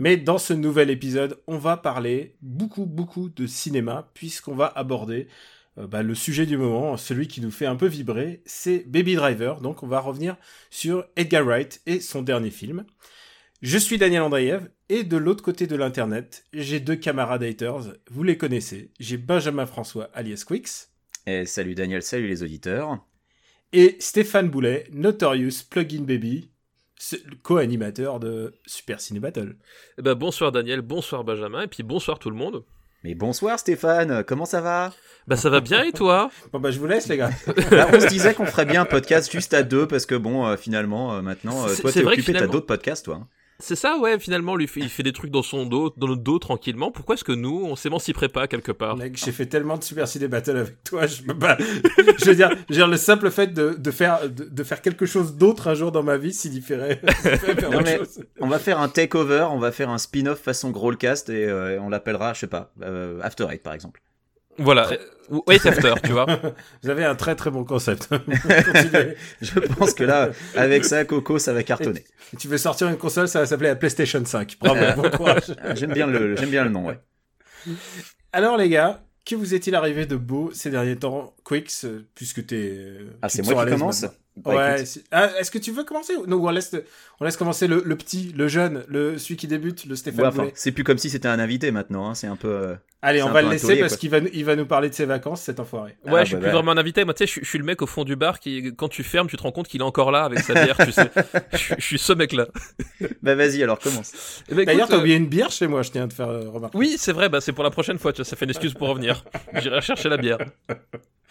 Mais dans ce nouvel épisode, on va parler beaucoup, beaucoup de cinéma, puisqu'on va aborder euh, bah, le sujet du moment, celui qui nous fait un peu vibrer, c'est Baby Driver. Donc on va revenir sur Edgar Wright et son dernier film. Je suis Daniel Andreev et de l'autre côté de l'internet, j'ai deux camarades haters, vous les connaissez. J'ai Benjamin François alias Quix Et salut Daniel, salut les auditeurs. et Stéphane Boulet, Notorious Plugin Baby, co-animateur de Super Ciné Battle. Eh ben, bonsoir Daniel, bonsoir Benjamin, et puis bonsoir tout le monde. Mais bonsoir Stéphane, comment ça va? Bah ça va bien et toi? Bon bah je vous laisse les gars. Bah, On se disait qu'on ferait bien un podcast juste à deux parce que bon, euh, finalement, euh, maintenant, euh, toi t'es occupé, t'as d'autres podcasts toi. C'est ça ouais, finalement lui il fait des trucs dans son dos, dans notre dos tranquillement. Pourquoi est-ce que nous on s'émanciperait pas quelque part Mec, j'ai fait tellement de Super Ciné Battle avec toi, je peux pas. je veux dire, je veux dire, le simple fait de, de faire de, de faire quelque chose d'autre un jour dans ma vie signifierait Non, mais-. On va faire un takeover, on va faire un spin-off façon Growlcast et euh, on l'appellera, je sais pas, euh, After Eight par exemple. Voilà, euh, wait after, tu vois. Vous avez un très très bon concept. Je pense que là, avec ça, Coco, ça va cartonner. tu veux sortir une console, ça va s'appeler la PlayStation 5. Bravo, bon courage. J'aime bien le, j'aime bien le nom, ouais. Alors les gars, que vous est-il arrivé de beau ces derniers temps, Quix, euh, puisque t'es. euh, Ah, tu c'est moi qui commence maintenant. Bah, ouais. Ah, Est-ce que tu veux commencer Non, ou on laisse, on laisse commencer le, le petit, le jeune, le celui qui débute, le Stéphane Ouais, enfin, c'est plus comme si c'était un invité maintenant, hein, c'est un peu... euh, Allez, on va le laisser taulier, parce qu'il va, nous- il va nous parler de ses vacances, cet enfoiré. Ouais, Ah, je suis bah, plus ouais. vraiment un invité. Moi, tu sais, je suis- je suis le mec au fond du bar qui, quand tu fermes, tu te rends compte qu'il est encore là avec sa bière, tu sais. Je suis- je suis ce mec-là. Bah vas-y, alors commence. Eh ben, D'ailleurs, t'as euh, oublié une bière chez moi, je tiens à te faire euh, remarquer. Oui, c'est vrai, bah, c'est pour la prochaine fois, tu vois, ça fait une excuse pour revenir. J'irai chercher la bière.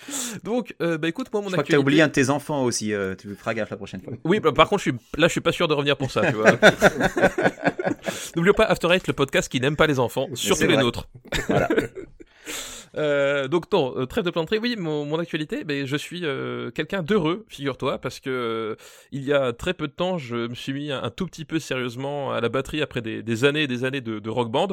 Donc, euh, bah écoute, moi, mon Je crois que actualité... t'as oublié un de tes enfants aussi, euh, tu feras gaffe la prochaine fois. Oui, bah, par contre, je suis, là, je suis pas sûr de revenir pour ça, tu vois. N'oublions pas After Eight, le podcast qui n'aime pas les enfants, surtout les vrai. nôtres. Voilà. Euh, donc non, euh, trêve de planterie. Oui, mon, mon actualité, ben, je suis euh, quelqu'un d'heureux, figure-toi, parce que euh, il y a très peu de temps, je me suis mis un, un tout petit peu sérieusement à la batterie après des, des années et des années de, de rock band.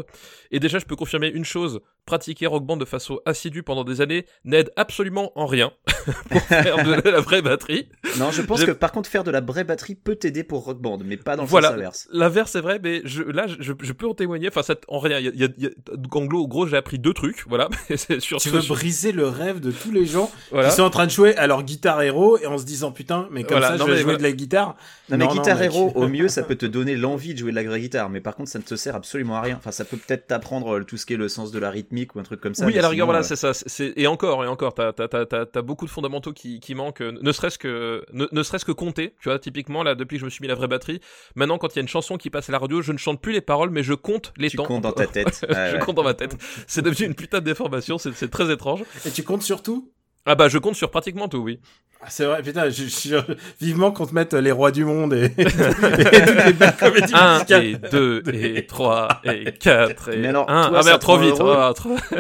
Et déjà, je peux confirmer une chose pratiquer rock band de façon assidue pendant des années n'aide absolument en rien pour faire de la vraie batterie. Non, je pense Je- que par contre faire de la vraie batterie peut t'aider pour Rock Band, mais pas dans le Voilà. sens inverse. L'inverse c'est vrai, mais je, là je, je peux en témoigner. Enfin, ça, en rien. Y a, il y a- il y a- en gros, en gros, j'ai appris deux trucs. Voilà. Sur Tu veux sur- briser le rêve de tous les gens voilà. qui sont en train de jouer à leur guitare héros et en se disant putain, mais comme Voilà, ça, non, je vais mais jouer voilà. de la guitare. Non, mais Non, non, Guitar mec. Hero, au mieux, ça peut te donner l'envie de jouer de la vraie guitare, mais par contre, ça ne te sert absolument à rien. Enfin, ça peut peut-être t'apprendre euh, tout ce qui est le sens de la rythmique ou un truc comme ça. oui, mais à la rigueur, voilà, euh, c'est ça. Et encore, et encore, t'as t'as- t'as- t'as- t'as beaucoup de fondamentaux qui, qui manquent, ne serait-ce que, ne, ne serait-ce que compter. Tu vois, typiquement, là, depuis que je me suis mis la vraie batterie, maintenant, quand il y a une chanson qui passe à la radio, je ne chante plus les paroles, mais je compte les tu temps. comptes dans ta tête. Je ouais. compte dans ma tête. C'est devenu une putain de déformation, c'est c'est très étrange. Et tu comptes sur tout? Ah bah, je compte sur pratiquement tout, oui. Ah, C'est vrai, putain, je, je- vivement qu'on te mette les rois du monde et, et toutes les belles comédies 1 musicales. et 2 et 3 et 4 et Mais alors, 1. toi, Ah merde, te trop vite. heureux Ah, trop- Toi,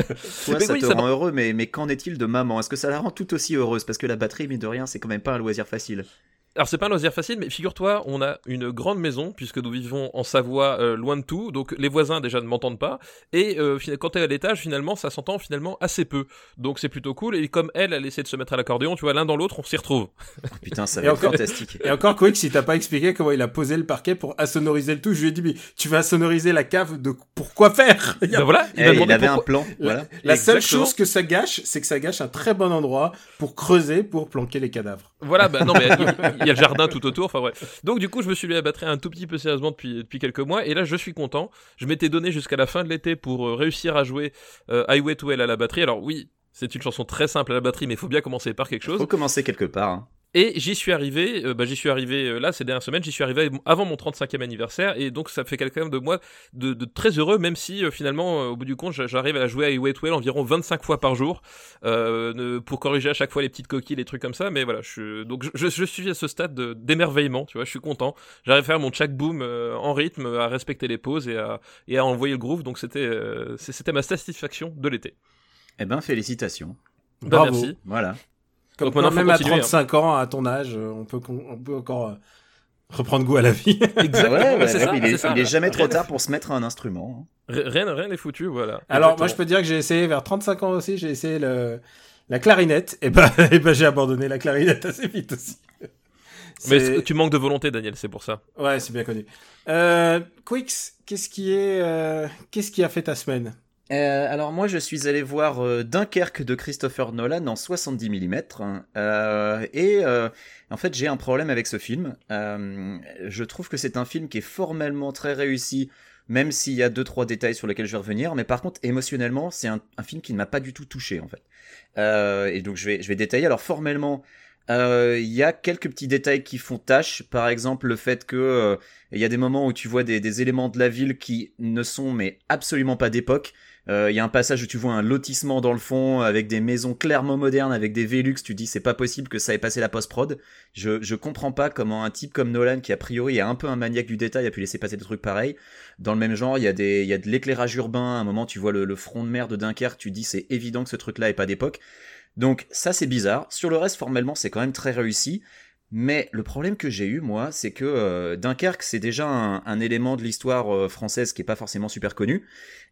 Mais ça oui, te ça rend heureux, mais, mais qu'en est-il de maman? Est-ce que ça la rend tout aussi heureuse? Parce que la batterie, mine de rien, c'est quand même pas un loisir facile. Alors c'est pas un loisir facile, mais figure-toi, on a une grande maison puisque nous vivons en Savoie, euh, loin de tout, donc les voisins déjà ne m'entendent pas. Et euh, quand t'es à l'étage, finalement, ça s'entend finalement assez peu. Donc c'est plutôt cool. Et comme elle, elle essaie de se mettre à l'accordéon, tu vois, l'un dans l'autre, on s'y retrouve. Putain, ça va être encore- fantastique. Et encore, Quick, si t'as pas expliqué comment il a posé le parquet pour assonoriser le tout, je lui ai dit, mais tu vas assonoriser la cave de pourquoi faire? Il a- Ben voilà, il Eh, il avait un plan, La, voilà. la seule Exactement. chose que ça gâche, c'est que ça gâche un très bon endroit pour creuser, pour planquer les cadavres. Voilà, bah non, mais il il y a le jardin tout autour, enfin bref. Donc du coup, je me suis mis à battre un tout petit peu sérieusement depuis, depuis quelques mois, et là, je suis content. Je m'étais donné jusqu'à la fin de l'été pour euh, réussir à jouer euh, Highway to Hell à la batterie. Alors oui, c'est une chanson très simple à la batterie, mais il faut bien commencer par quelque chose. Faut commencer quelque part. hein. Et j'y suis arrivé, euh, bah, j'y suis arrivé euh, là ces dernières semaines, j'y suis arrivé avant mon 35e anniversaire et donc ça fait quelqu'un de moi de, de, très heureux, même si euh, finalement au bout du compte j'arrive à jouer à Wait Well environ 25 fois par jour pour corriger à chaque fois les petites coquilles, les trucs comme ça. Mais voilà, je, donc je, je suis à ce stade d'émerveillement, tu vois, je suis content. J'arrive à faire mon check boom en rythme, à respecter les pauses et à, et à envoyer le groove. Donc c'était c'était ma satisfaction de l'été. Eh ben félicitations. Bah, merci. Voilà. Comme quoi, même à 35 hein. ans, à ton âge, euh, on peut, on peut encore euh, reprendre goût à la vie. Exactement. Ouais, ça, il, est, il, est, jamais trop tard pour se mettre à un instrument. Hein. Rien, rien n'est foutu, voilà. Alors, moi, je peux dire que j'ai essayé vers 35 ans aussi, j'ai essayé le, la clarinette, et ben, et ben j'ai abandonné la clarinette assez vite aussi. Mais tu manques de volonté, Daniel, c'est pour ça? Ouais, c'est bien connu. Euh, Quicks, qu'est-ce qui est, euh, qu'est-ce qui a fait ta semaine? Euh, alors moi je suis allé voir euh, Dunkerque de Christopher Nolan en 70 mm euh, et en fait j'ai un problème avec ce film. je trouve que c'est un film qui est formellement très réussi, même s'il y a deux trois détails sur lesquels je vais revenir, mais par contre émotionnellement c'est un, un, film qui ne m'a pas du tout touché en fait. et donc je vais je vais détailler. Alors formellement il y a quelques petits détails qui font tâche, par exemple le fait que il y a des moments où tu vois des, des éléments de la ville qui ne sont mais absolument pas d'époque. Il euh, y a un passage où tu vois un lotissement dans le fond avec des maisons clairement modernes, avec des Velux. Tu dis c'est pas possible que ça ait passé la post-prod. Je, je comprends pas comment un type comme Nolan, qui a priori est un peu un maniaque du détail, a pu laisser passer des trucs pareils. Dans le même genre, il y a des, y a de l'éclairage urbain. À un moment, tu vois le, front de mer de Dunkerque. Tu dis c'est évident que ce truc-là est pas d'époque. Donc ça c'est bizarre. Sur le reste, formellement, c'est quand même très réussi. Mais le problème que j'ai eu, moi, c'est que euh, Dunkerque, c'est déjà un, élément de l'histoire euh, française qui est pas forcément super connu.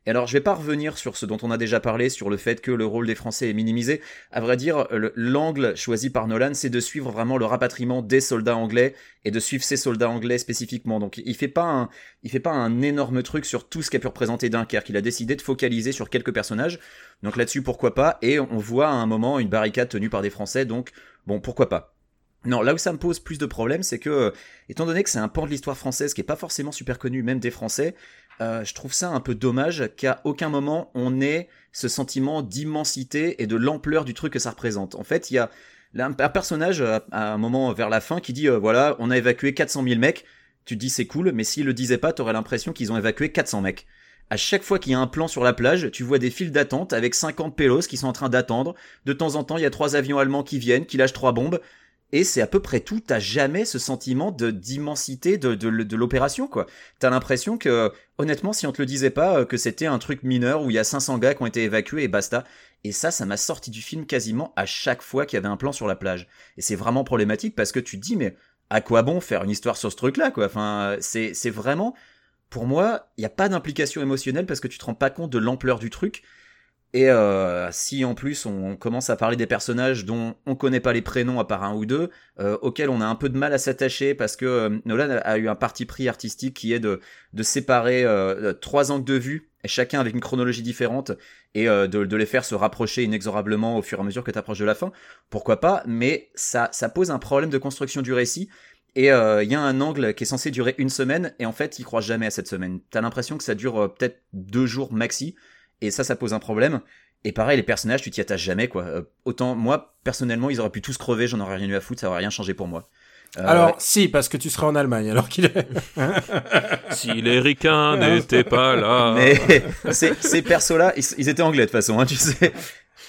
Et alors, je vais pas revenir sur ce dont on a déjà parlé, sur le fait que le rôle des Français est minimisé. À vrai dire, l'angle choisi par Nolan, c'est de suivre vraiment le rapatriement des soldats anglais et de suivre ces soldats anglais spécifiquement. Donc, il fait pas un, il fait pas un énorme truc sur tout ce qu'a pu représenter Dunkerque. Il a décidé de focaliser sur quelques personnages. Donc là-dessus, pourquoi pas? Et on voit à un moment une barricade tenue par des Français. Donc, bon, pourquoi pas? Non, là où ça me pose plus de problèmes, c'est que, euh, étant donné que c'est un pan de l'histoire française qui est pas forcément super connu, même des Français, euh, je trouve ça un peu dommage qu'à aucun moment on ait ce sentiment d'immensité et de l'ampleur du truc que ça représente. En fait, il y a un, personnage à, un moment vers la fin qui dit euh, voilà, on a évacué 400 000 mecs. Tu dis c'est cool, mais s'il le disait pas, t'aurais l'impression qu'ils ont évacué 400 mecs. À chaque fois qu'il y a un plan sur la plage, tu vois des files d'attente avec 50 pélos qui sont en train d'attendre. De temps en temps, il y a trois avions allemands qui viennent, qui lâchent trois bombes. Et c'est à peu près tout. T'as jamais ce sentiment de d'immensité de, de, l'opération, quoi. T'as l'impression que, honnêtement, si on te le disait pas, euh, que c'était un truc mineur où il y a 500 gars qui ont été évacués et basta. Et ça, ça m'a sorti du film quasiment à chaque fois qu'il y avait un plan sur la plage. Et c'est vraiment problématique parce que tu te dis, mais à quoi bon faire une histoire sur ce truc-là, quoi? Enfin, c'est, c'est vraiment, pour moi, il n'y a pas d'implication émotionnelle parce que tu te rends pas compte de l'ampleur du truc. Et euh, si en plus on commence à parler des personnages dont on connaît pas les prénoms à part un ou deux, euh, auxquels on a un peu de mal à s'attacher parce que euh, Nolan a, eu un parti pris artistique qui est de, de séparer euh, trois angles de vue, chacun avec une chronologie différente, et de, les faire se rapprocher inexorablement au fur et à mesure que tu approches de la fin. Pourquoi pas Mais ça, ça pose un problème de construction du récit. Et il y a un angle qui est censé durer une semaine, et en fait, il croit jamais à cette semaine. T'as l'impression que ça dure peut-être deux jours maxi et ça, ça pose un problème. Et pareil, les personnages, tu t'y attaches jamais, quoi. Euh, autant, moi, personnellement, ils auraient pu tous crever, j'en aurais rien eu à foutre, ça aurait rien changé pour moi. Euh, alors, si, parce que tu serais en Allemagne, alors qu'il est. si les ricains n'étaient pas là. Mais ces, ces persos-là, ils, étaient anglais de toute façon, hein, tu sais.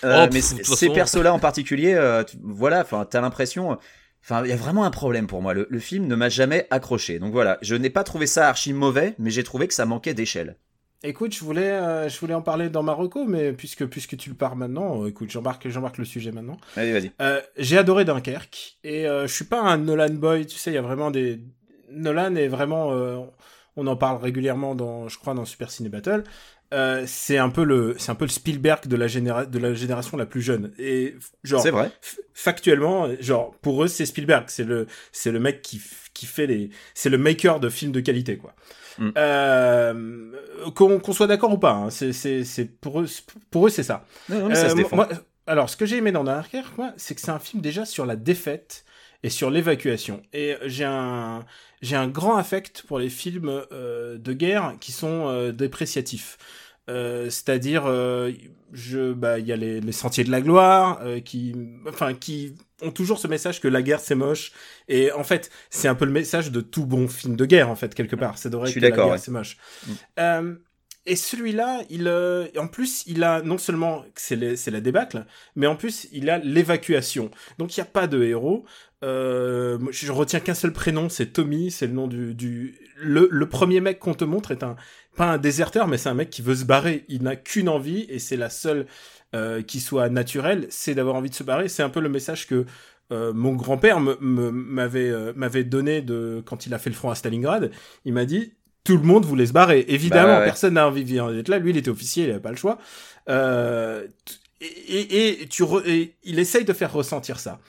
Euh, oh, mais ces persos-là en particulier, voilà, enfin, t'as l'impression. Enfin, il y a vraiment un problème pour moi. Le, le film ne m'a jamais accroché. Donc voilà, je n'ai pas trouvé ça archi mauvais, mais j'ai trouvé que ça manquait d'échelle. Écoute, je voulais, euh, je voulais en parler dans Marocco, mais puisque, puisque tu le pars maintenant, euh, écoute, j'embarque, j'embarque le sujet maintenant. Vas-y, vas-y. Euh, j'ai adoré Dunkerque, et je suis pas un Nolan boy, tu sais, il y a vraiment des... Nolan est vraiment... on en parle régulièrement dans, je crois, dans Super Ciné Battle. c'est un peu le, c'est un peu le Spielberg de la, généra de la génération la plus jeune. Et genre, c'est vrai. Factuellement, genre, pour eux, c'est Spielberg. C'est le, c'est le mec qui, qui fait les, c'est le maker de films de qualité, quoi. Mm. Euh, qu'on soit d'accord ou pas, hein, c'est pour eux, pour eux c'est ça. Euh, alors, ce que j'ai aimé dans Dunkerque, c'est que c'est un film déjà sur la défaite et sur l'évacuation. Et j'ai un, j'ai un grand affect pour les films euh, de guerre qui sont dépréciatifs. Euh, c'est-à-dire, euh, je, bah, il y a les, les sentiers de la gloire euh, qui, enfin, qui ont toujours ce message que la guerre c'est moche. Et en fait, c'est un peu le message de tout bon film de guerre en fait quelque part. C'est Je suis que la guerre ouais. c'est moche. Mm. Euh, et celui-là, il, euh, en plus, il a non seulement c'est la débâcle, mais en plus il a l'évacuation. Donc il y a pas de héros. Euh, je retiens qu'un seul prénom, c'est Tommy, c'est le nom du, du... Le, le premier mec qu'on te montre est un pas un déserteur, mais c'est un mec qui veut se barrer. Il n'a qu'une envie et c'est la seule euh, qui soit naturelle, c'est d'avoir envie de se barrer. C'est un peu le message que euh, mon grand-père m'avait euh, m'avait donné de quand il a fait le front à Stalingrad. Il m'a dit tout le monde voulait se barrer. Évidemment, Bah ouais, personne n'a envie d'être là. Lui, il était officier, il n'avait pas le choix. Euh, t- et, et, et tu re- et il essaye de faire ressentir ça.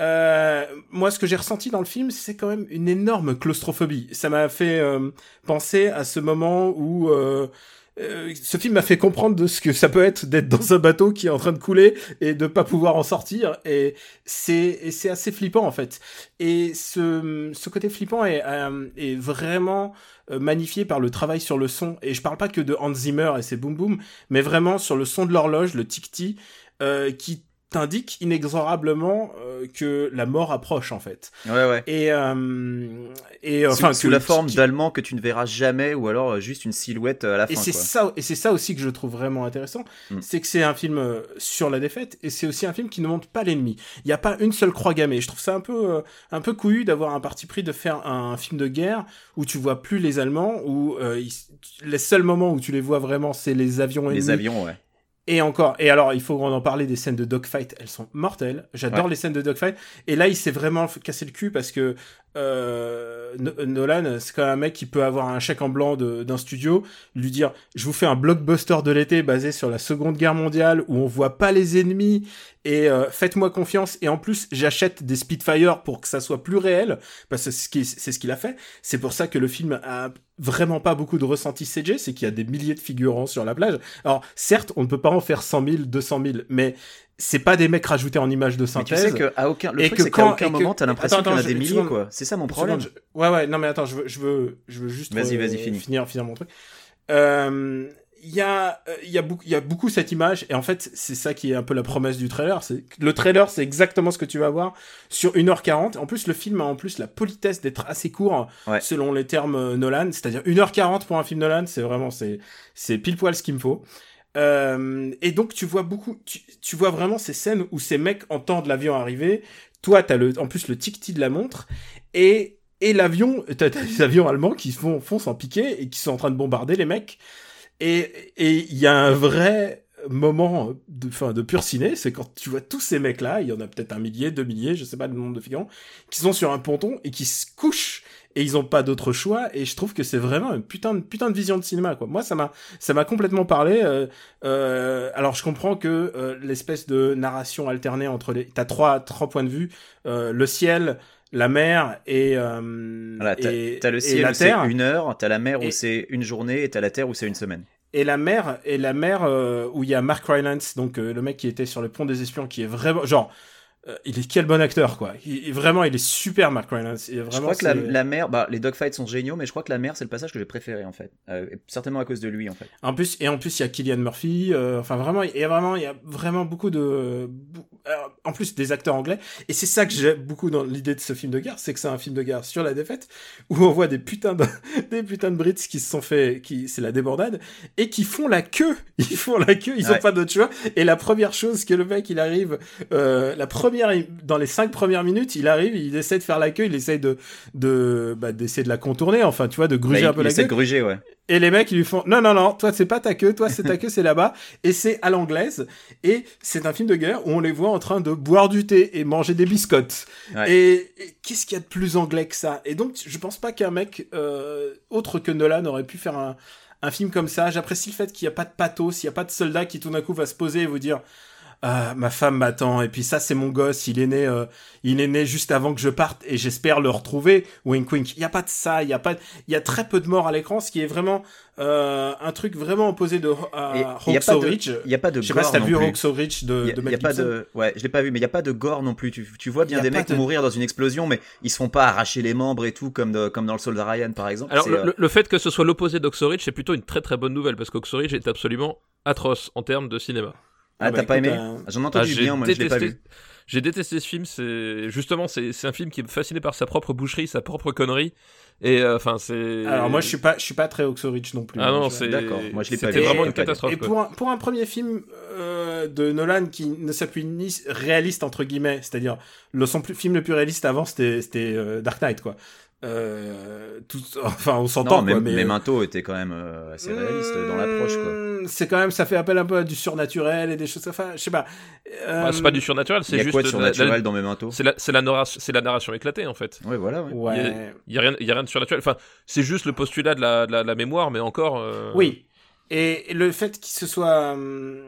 Euh, moi, ce que j'ai ressenti dans le film, c'est quand même une énorme claustrophobie. Ça m'a fait euh, penser à ce moment où euh, euh, ce film m'a fait comprendre de ce que ça peut être d'être dans un bateau qui est en train de couler et de pas pouvoir en sortir. Et c'est c'est assez flippant en fait. Et ce ce côté flippant est euh, est vraiment magnifié par le travail sur le son. Et je parle pas que de Hans Zimmer et ses boom boom, mais vraiment sur le son de l'horloge, le tic-tic, euh, qui t'indique inexorablement euh, que la mort approche en fait. Ouais, ouais. Et euh, et Sous- enfin sous, que- la forme qui- d'Allemand que tu ne verras jamais, ou alors euh, juste une silhouette euh, à la fin. et c'est ça et c'est ça aussi que je trouve vraiment intéressant Mm. c'est que c'est un film euh, sur la défaite et c'est aussi un film qui ne montre pas l'ennemi il n'y a pas une seule croix gammée je trouve ça un peu euh, un peu couillu d'avoir un parti pris de faire un, film de guerre où tu vois plus les allemands où euh, les seuls moments où tu les vois vraiment c'est les avions Les ennemis avions, ouais. Et encore, et alors il faut en parler des scènes de dogfight, elles sont mortelles. J'adore Ouais. les scènes de dogfight. Et là, il s'est vraiment cassé le cul parce que euh, No- Nolan, c'est quand même un mec qui peut avoir un chèque en blanc d'un studio, lui dire je vous fais un blockbuster de l'été basé sur la Seconde Guerre mondiale où on voit pas les ennemis et euh, faites-moi confiance. Et en plus, j'achète des Spitfire pour que ça soit plus réel parce que c'est ce qu'il a fait. C'est pour ça que le film a vraiment pas beaucoup de ressenti CG, c'est qu'il y a des milliers de figurants sur la plage. Alors, certes, on ne peut pas en faire 100 000, 200 000, mais c'est pas des mecs rajoutés en images de Mais tu synthèse. sais qu'à aucun, le Et truc que quand- aucun et que- moment t'as l'impression qu'il y en a des milliers, quoi. C'est ça mon problème. seconde, je- Ouais, ouais, non, mais attends, je veux, je veux, je veux juste Vas-y, euh, vas-y, finis. finir, finir mon truc. Euh, Il y a, euh, il y a beaucoup, il y a beaucoup cette image, et en fait, c'est ça qui est un peu la promesse du trailer. C'est le trailer, c'est exactement ce que tu vas voir sur 1h40. En plus, le film a en plus la politesse d'être assez court, Ouais. selon les termes euh, Nolan. C'est-à-dire 1h40 pour un film Nolan, c'est vraiment, c'est, c'est pile poil ce qu'il me faut. Euh, et donc tu vois beaucoup, tu, vois vraiment ces scènes où ces mecs entendent l'avion arriver. Toi, t'as le, en plus le tic-tic de la montre et et l'avion, t'as t'as des avions allemands qui font foncent en piqué et qui sont en train de bombarder les mecs. Et et il y a un vrai moment de fin de pur ciné, c'est quand tu vois tous ces mecs là, il y en a peut-être un millier, deux milliers, je sais pas le nombre de figurants, qui sont sur un ponton et qui se couchent et ils ont pas d'autre choix et je trouve que c'est vraiment une putain de putain de vision de cinéma quoi. Moi ça m'a ça m'a complètement parlé. euh, euh, alors je comprends que euh, l'espèce de narration alternée entre les t'as trois trois points de vue, euh, le ciel, la mer et euh, Voilà, t'as et, t'as le ciel la où c'est une heure, t'as la mer où Et- c'est une journée, et t'as la terre où c'est une semaine. et la mer et la mer euh, où il y a Mark Rylance donc euh, le mec qui était sur le pont des espions qui est vraiment genre euh, il est quel bon acteur quoi. Il, il- vraiment il est super Mark Rylance. Il est Je vraiment crois que la, mer, bah, les dogfights sont géniaux, mais je crois que la mer, c'est le passage que j'ai préféré en fait. Euh, et certainement à cause de lui en fait. En plus, et en plus, il y a Killian Murphy. euh, enfin, vraiment, il y a vraiment, il y a vraiment beaucoup de, en plus des acteurs anglais. Et c'est ça que j'aime beaucoup dans l'idée de ce film de guerre, c'est que c'est un film de guerre sur la défaite, où on voit des putains de, des putains de Brits qui se sont fait, qui, c'est la débordade, et qui font la queue. Ils font la queue, ils ont Ouais. pas d'autre choix. Et la première chose que le mec, il arrive, euh, la première, dans les cinq premières minutes, il arrive, il essaie de faire la queue, il essaie de, de, bah, d'essayer de la contourner, enfin, tu vois, de gruger Bah, un peu il la essaie queue. de gruger, ouais. Et les mecs, ils lui font non, non, non, toi, c'est pas ta queue, toi, c'est ta queue, c'est là-bas. Et c'est à l'anglaise. Et c'est un film de guerre où on les voit en train de boire du thé et manger des biscottes. Ouais. Et, et qu'est-ce qu'il y a de plus anglais que ça? Et donc, je pense pas qu'un mec euh, autre que Nolan aurait pu faire un, un film comme ça. J'apprécie le fait qu'il n'y a pas de pathos, il n'y a pas de soldat qui tout d'un coup va se poser et vous dire ah, ma femme m'attend et puis ça c'est mon gosse, il est né, euh, il est né juste avant que je parte et j'espère le retrouver. Wink wink. Il y a pas de ça, il y a pas, il y a très peu de morts à l'écran, ce qui est vraiment euh, un truc vraiment opposé de il y a pas Hawksaw de- Ridge. Il y a pas de Je sais pas si t'as vu. Hawksaw Ridge de, Il y a- de il Mel y a pas de, ouais, je l'ai pas vu, mais il y a pas de gore non plus. Tu, tu vois bien des mecs de- mourir dans une explosion, mais ils se font pas arracher les membres et tout comme, de- comme dans le Soldat Ryan par exemple. Alors le, euh, le- le fait que ce soit l'opposé d'Oxoridge, c'est plutôt une très très bonne nouvelle parce qu'Oxoridge est absolument atroce en termes de cinéma. Ah, Ah bah t'as pas écoute, aimé euh, J'en ai Ah, entendu j'ai bien, moi je l'ai pas détesté- vu. J'ai détesté ce film. C'est justement c'est c'est un film qui est fasciné par sa propre boucherie, sa propre connerie. Et euh, enfin c'est. Alors moi je suis pas, je suis pas très Ridge non plus. Ah non, Je- c'est. D'accord, moi, je l'ai pas C'était vu, vraiment une catastrophe. Et quoi. pour un, pour un premier film euh, de Nolan qui ne s'appuie ni réaliste entre guillemets, c'est-à-dire le son plus, film le plus réaliste avant c'était c'était euh, Dark Knight quoi. Euh, tout, enfin on s'entend mais, mais Memento était quand même euh, assez réaliste dans l'approche quoi. Mmh, C'est quand même ça fait appel un peu à du surnaturel et des choses enfin je sais pas. Euh, Ah, c'est pas du surnaturel, Il c'est y a juste quoi de la- surnaturel la- dans Memento C'est la, c'est la narration, la narration éclatée en fait. Ouais, voilà. Ouais. Ouais. Il y a- Il y a rien, il y a rien de surnaturel. Enfin, c'est juste le postulat de la, de la, de la mémoire, mais encore. euh, Oui. Et le fait qu'il se soit hum,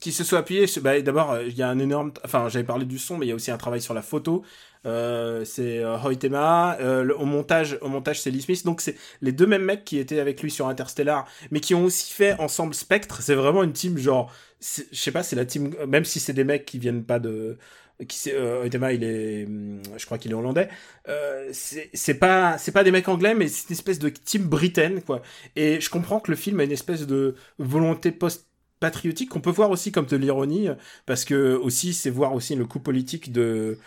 qu'il se soit appuyé, bah, d'abord euh, il y a un énorme, enfin j'avais parlé du son, mais il y a aussi un travail sur la photo. Euh, c'est euh, Hoytema. Euh, le- au montage, au montage c'est Lee Smith. Donc c'est les deux mêmes mecs qui étaient avec lui sur Interstellar, mais qui ont aussi fait ensemble Spectre. C'est vraiment une team genre, je sais pas, c'est la team, même si c'est des mecs qui viennent pas de qui euh, il est hum, je crois qu'il est hollandais euh, c'est c'est pas c'est pas des mecs anglais mais c'est une espèce de team britaine quoi et je comprends que le film a une espèce de volonté post patriotique qu'on peut voir aussi comme de l'ironie parce que aussi c'est voir aussi le coup politique de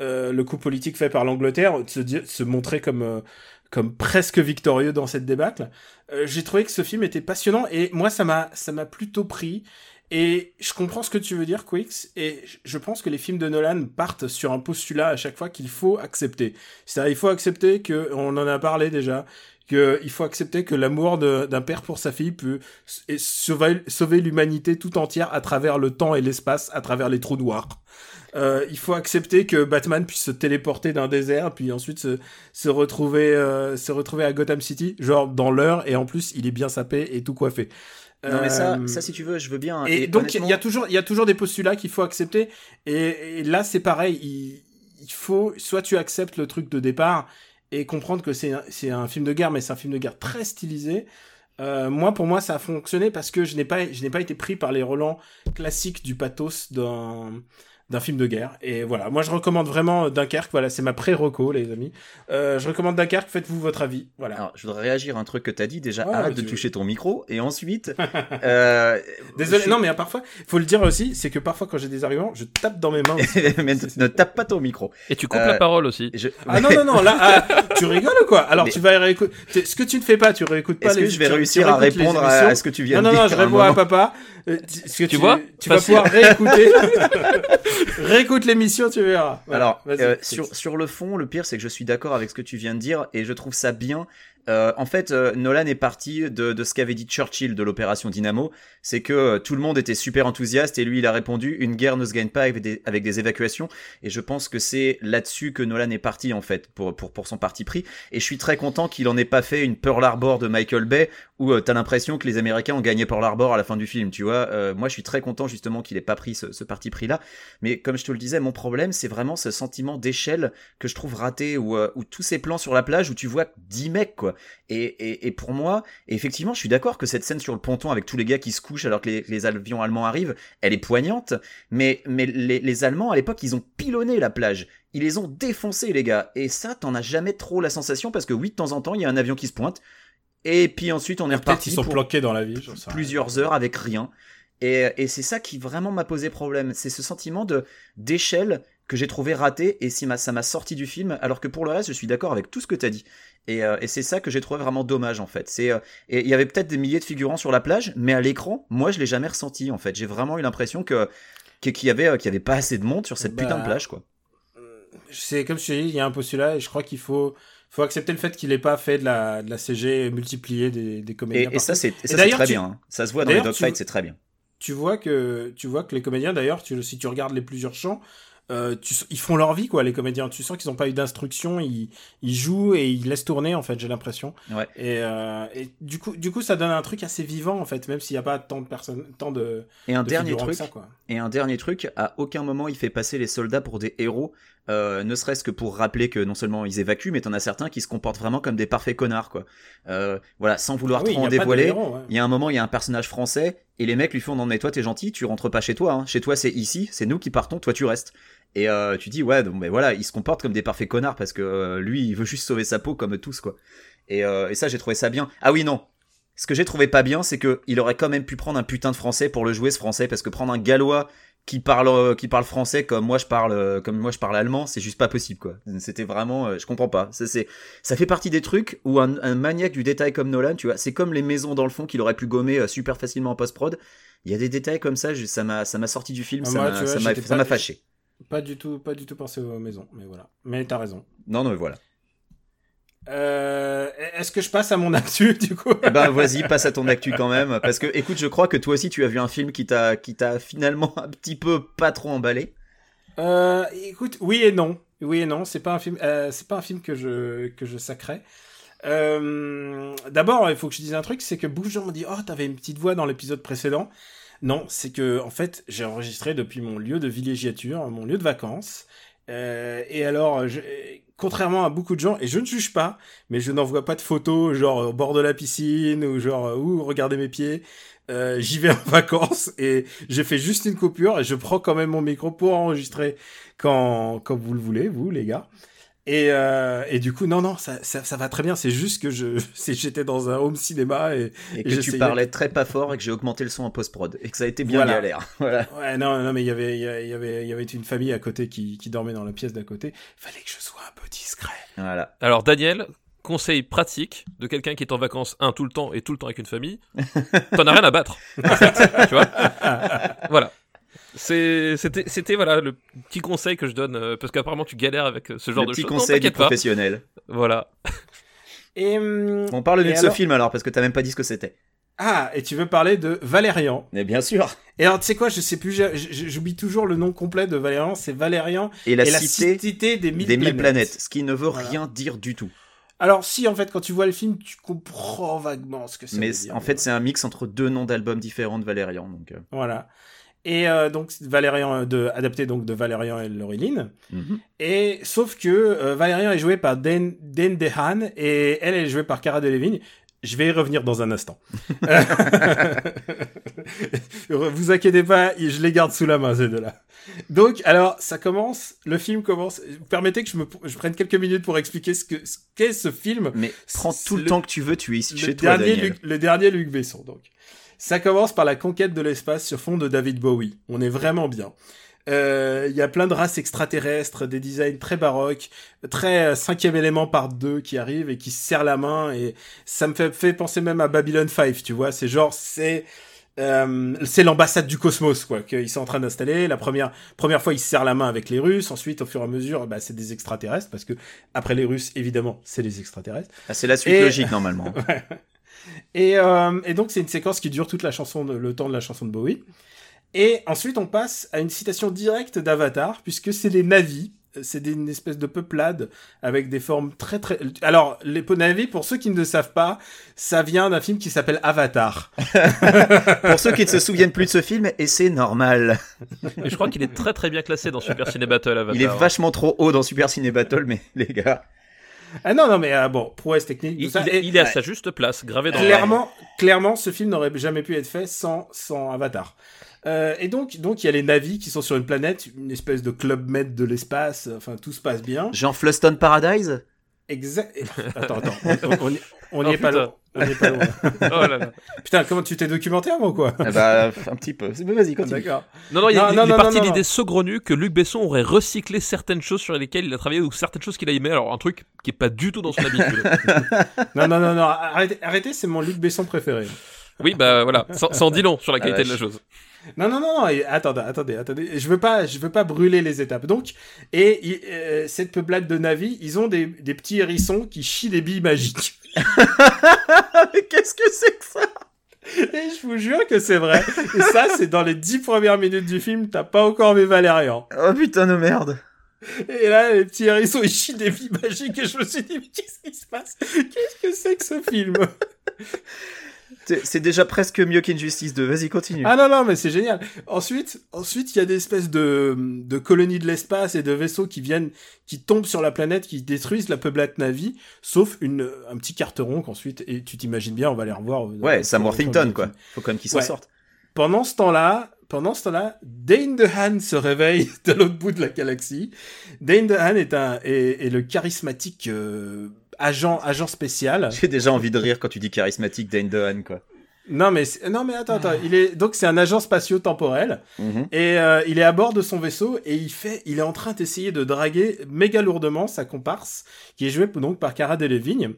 euh, le coup politique fait par l'Angleterre se, se montrer comme euh, comme presque victorieux dans cette débâcle. Euh, J'ai trouvé que ce film était passionnant et moi ça m'a plutôt pris et je comprends ce que tu veux dire Quix et je pense que les films de Nolan partent sur un postulat à chaque fois qu'il faut accepter. C'est-à-dire il faut accepter que on en a parlé déjà que il faut accepter que l'amour d'un père pour sa fille peut sauver, sauver l'humanité tout entière à travers le temps et l'espace, à travers les trous noirs. Euh, il faut accepter que Batman puisse se téléporter d'un désert, puis ensuite se, se retrouver, euh, se retrouver à Gotham City, genre dans l'heure, et en plus il est bien sapé et tout coiffé. Non mais ça, Euh, ça si tu veux, je veux bien. et, donc il honnêtement- y a toujours il y a toujours des postulats qu'il faut accepter et, et là c'est pareil il, il faut soit tu acceptes le truc de départ et comprendre que c'est c'est un film de guerre mais c'est un film de guerre très stylisé Euh, moi pour moi ça a fonctionné parce que je n'ai pas je n'ai pas été pris par les relents classiques du pathos d'un d'un film de guerre et voilà moi je recommande vraiment Dunkerque voilà c'est ma pré-reco les amis euh, je recommande Dunkerque faites-vous votre avis voilà Alors, je voudrais réagir à un truc que t'as dit. Déjà, Ouais, arrête de toucher ton micro. Et ensuite, euh, désolé je- non mais euh, parfois faut le dire aussi c'est que parfois quand j'ai des arguments je tape dans mes mains aussi. mais ne tape pas ton micro. Et tu coupes Euh, la parole aussi. Je- Ah non, non, non, là, ah, tu rigoles ou quoi? Alors Mais- tu vas réécouter. Ce que tu ne fais pas, tu réécoutes pas Est-ce les que je vais réussir à répondre à, ce que tu viens Non, de non, non, dire je réponds à papa. Euh, tu- ce que tu, vois? Tu vas pouvoir réécouter. Réécoute l'émission, tu verras. Voilà, Alors, euh, sur, sur le fond, le pire, c'est que je suis d'accord avec ce que tu viens de dire et je trouve ça bien. Euh, en fait, euh, Nolan est parti de, de ce qu'avait dit Churchill de l'opération Dynamo, c'est que euh, tout le monde était super enthousiaste et lui, il a répondu une guerre ne se gagne pas avec des, avec des évacuations. Et je pense que c'est là-dessus que Nolan est parti en fait pour pour pour son parti pris. Et je suis très content qu'il en ait pas fait une Pearl Harbor de Michael Bay où t'as l'impression que les Américains ont gagné Pearl Harbor à la fin du film. Tu vois, moi, je suis très content justement qu'il ait pas pris ce, parti pris là. Mais comme je te le disais, mon problème, c'est vraiment ce sentiment d'échelle que je trouve raté, où, où tous ces plans sur la plage où tu vois 10 mecs, quoi. Et, et, et pour moi, effectivement, je suis d'accord que cette scène sur le ponton avec tous les gars qui se couchent alors que les, les avions allemands arrivent, elle est poignante, mais, mais les, les Allemands, à l'époque, ils ont pilonné la plage. Ils les ont défoncés, les gars. Et ça, t'en as jamais trop la sensation parce que oui, de temps en temps, il y a un avion qui se pointe. Et puis ensuite, on est reparti qu'ils sont pour planqués dans la rien. plusieurs heures avec rien. Et, et c'est ça qui vraiment m'a posé problème. C'est ce sentiment de d'échelle que j'ai trouvé raté et si ça m'a sorti du film. Alors que pour le reste, je suis d'accord avec tout ce que t'as dit. Et, euh, et c'est ça que j'ai trouvé vraiment dommage en fait. C'est euh, et il y avait peut-être des milliers de figurants sur la plage, mais à l'écran, moi je l'ai jamais ressenti en fait. J'ai vraiment eu l'impression que qu'il y avait euh, qu'il y avait pas assez de monde sur cette Bah, putain de plage quoi. C'est comme je te dis, il y a un postulat et je crois qu'il faut, faut accepter le fait qu'il ait pas fait de la, de la CG multipliée des, des comédiens. et ça c'est et ça, c'est d'ailleurs, très tu- bien. hein. Ça se voit dans les tu- dogfights, c'est très bien. tu vois que tu vois que les comédiens d'ailleurs si tu regardes les plusieurs champs euh, tu, ils font leur vie quoi les comédiens tu sens qu'ils n'ont pas eu d'instruction ils, ils jouent et ils laissent tourner en fait j'ai l'impression Ouais. et, euh, et du coup du coup ça donne un truc assez vivant en fait même s'il n'y a pas tant de personnes tant de, Et un de dernier truc, ça, quoi. Et un dernier truc, à aucun moment il fait passer les soldats pour des héros, euh, ne serait-ce que pour rappeler que non seulement ils évacuent, mais t'en as certains qui se comportent vraiment comme des parfaits connards, quoi. Euh, voilà, sans vouloir Ah oui, trop en dévoiler. ouais. Il y a un moment, il y a un personnage français, et les mecs lui font non mais toi t'es gentil, tu rentres pas chez toi, hein. chez toi c'est ici, c'est nous qui partons, toi tu restes. Et euh, tu dis ouais, donc mais voilà, il se comporte comme des parfaits connards parce que lui il veut juste sauver sa peau comme tous quoi. Et, et ça j'ai trouvé ça bien. Ah oui non, ce que j'ai trouvé pas bien, c'est que il aurait quand même pu prendre un putain de français pour le jouer ce français, parce que prendre un gallois qui parle euh, qui parle français comme moi je parle euh, comme moi je parle allemand, c'est juste pas possible quoi. C'était vraiment, euh, je comprends pas. Ça c'est, ça fait partie des trucs où un, un maniaque du détail comme Nolan, tu vois, c'est comme les maisons dans le fond qu'il aurait pu gommer super facilement en post prod. Il y a des détails comme ça, je- ça m'a ça m'a sorti du film, Ah, ça m'a ça m'a fâché. pas du tout pas du tout pensé aux maisons mais voilà mais t'as raison Non non mais voilà. Euh, est-ce que je passe à mon actu du coup? Eh ben vas-y, passe à ton actu quand même, parce que écoute, je crois que toi aussi tu as vu un film qui t'a qui t'a finalement un petit peu pas trop emballé. Euh, écoute, oui et non. Oui et non, c'est pas un film, euh, c'est pas un film que je que je sacrais. Euh, D'abord, il faut que je dise un truc, c'est que beaucoup de gens m'ont dit, oh, t'avais une petite voix dans l'épisode précédent. Non, c'est que en fait, j'ai enregistré depuis mon lieu de villégiature, mon lieu de vacances. Euh, et alors, je- contrairement à beaucoup de gens, et je ne juge pas, mais je n'envoie pas de photos, genre au bord de la piscine ou genre ouh, regardez mes pieds. Euh, J'y vais en vacances et j'ai fait juste une coupure et je prends quand même mon micro pour enregistrer quand quand vous le voulez, vous les gars. Et, euh, et du coup, non, non, ça, ça, ça va très bien. C'est juste que je, c'est j'étais dans un home cinéma et Et que Et tu parlais très pas fort et que j'ai augmenté le son en post-prod. Et que ça a été bien Voilà. galère. Voilà. ouais, non, non, mais il y avait, il y avait- il y avait, il y avait une famille à côté qui, qui dormait dans la pièce d'à côté. Fallait que je sois un peu discret. Voilà. Alors Daniel, conseil pratique de quelqu'un qui est en vacances un tout le temps et tout le temps avec une famille, t'en as rien à battre. En fait, tu vois? Voilà. C'est- C'était, c'était voilà le petit conseil que je donne euh, parce qu'apparemment tu galères avec euh, ce genre le de petit choses. conseil non, du pas. professionnel. Voilà. Et hum, On parle de ce alors film alors, parce que t'as même pas dit ce que c'était. ah, et tu veux parler de Valérian Mais bien sûr. Et alors, tu sais quoi, je sais plus, j'oublie toujours le nom complet de Valérian. C'est Valérian Et la et la cité cité des mille des mille planètes. planètes. Ce qui ne veut Voilà. rien dire du tout. Alors, si en fait, quand tu vois le film, tu comprends vaguement ce que ça Mais veut dire. en fait, c'est un mix entre deux noms d'albums différents de Valérian. Donc, euh, Voilà. Et euh, donc Valérian de adapté donc de Valérian et Laureline. mhm. Et sauf que euh, Valérian est joué par Dan, Dan DeHaan et elle est jouée par Cara Delevingne. Je vais y revenir dans un instant. Vous inquiétez pas, je les garde sous la main ces deux-là. Donc alors ça commence, le film commence. Vous permettez que je me je prenne quelques minutes pour expliquer ce que ce qu'est ce film Mais prends tout le, le- temps que tu veux, tu es ici le chez toi, dernier, Daniel. Luc, le dernier Luc Besson, donc. Ça commence par la conquête de l'espace sur fond de David Bowie. On est vraiment bien. Euh, Il y a plein de races extraterrestres, des designs très baroques, très euh, cinquième élément par deux qui arrivent et qui se serrent la main et ça me fait, fait penser même à Babylon 5, tu vois. C'est genre, c'est euh, c'est l'ambassade du cosmos quoi qu'ils sont en train d'installer. La première première fois ils se serrent la main avec les Russes, ensuite au fur et à mesure bah, c'est des extraterrestres parce que après les Russes évidemment c'est les extraterrestres. Ah, c'est la suite Et- logique normalement. Et, euh, et donc c'est une séquence qui dure toute la chanson, de- le temps de la chanson de Bowie. Et ensuite on passe à une citation directe d'Avatar puisque c'est les navis. C'est des- une espèce de peuplade avec des formes très très. Alors les navis, pour ceux qui ne le savent pas, ça vient d'un film qui s'appelle Avatar. Pour ceux qui ne se souviennent plus de ce film, et c'est normal. Et je crois qu'il est très très bien classé dans Super Ciné Battle. Avatar. Il est vachement trop haut dans Super Ciné Battle, mais les gars. Ah non non mais euh, bon prouesse technique. tout Il, ça. il est- Et il est à sa juste place, gravé dans le clairement, clairement, ce film n'aurait jamais pu être fait sans, sans Avatar. Euh, et donc, donc il y a les navis qui sont sur une planète, une espèce de club med de l'espace. Enfin, tout se passe bien. Jean Fluston Paradise? Exact. Attends, attends. On, on, y- on y Oh, est pas loin. On y est pas loin. Oh là là. Putain, comment tu t'es documenté avant quoi Ah Bah, un petit peu. Mais Vas-y, continue. D'accord. Non, non, il, Non, il- non, il non, est parti non, de non. l'idée saugrenue que Luc Besson aurait recyclé certaines choses sur lesquelles il a travaillé ou certaines choses qu'il a aimées. Alors, un truc qui est pas du tout dans son habitude. Non, non, non, non. Arrêtez, arrêtez c'est mon Luc Besson préféré. Oui, bah voilà, sans, sans dit long sur la Ah, qualité de la chose. Non, non, non, non. attendez, attendez, attendez. Je veux pas, je veux pas brûler les étapes. Donc, et euh, cette peuplade de navis, ils ont des, des petits hérissons qui chient des billes magiques. mais qu'est-ce que c'est que ça? Et je vous jure que c'est vrai. Et ça, c'est dans les dix premières minutes du film, t'as pas encore vu Valérian. Oh putain de merde. Et là, les petits hérissons, ils chient des vies magiques et je me suis dit, mais qu'est-ce qui se passe? Qu'est-ce que c'est que ce film? C'est déjà presque mieux qu'Injustice 2. Vas-y, continue. Ah non, non, mais c'est génial. Ensuite, ensuite, il y a des espèces de, de colonies de l'espace et de vaisseaux qui viennent, qui tombent sur la planète, qui détruisent la peuplade Navi, sauf une, un petit carteron qu'ensuite, et tu t'imagines bien, on va les revoir. euh, ouais, Sam Worthington, quoi. Faut quand même qu'il s'en Ouais. sorte. Pendant ce temps-là, pendant ce temps-là, Dane DeHaan se réveille de l'autre bout de la galaxie. Dane DeHaan est un, est, est le charismatique, euh, agent, agent spécial. J'ai déjà envie de rire quand tu dis charismatique Dane DeHaan, quoi. Non, mais, non, mais attends, attends. Il est, donc c'est un agent spatio-temporel. Mhm. Et euh, il est à bord de son vaisseau et il fait, il est en train d'essayer de draguer méga lourdement sa comparse, qui est jouée donc par Cara Delevingne.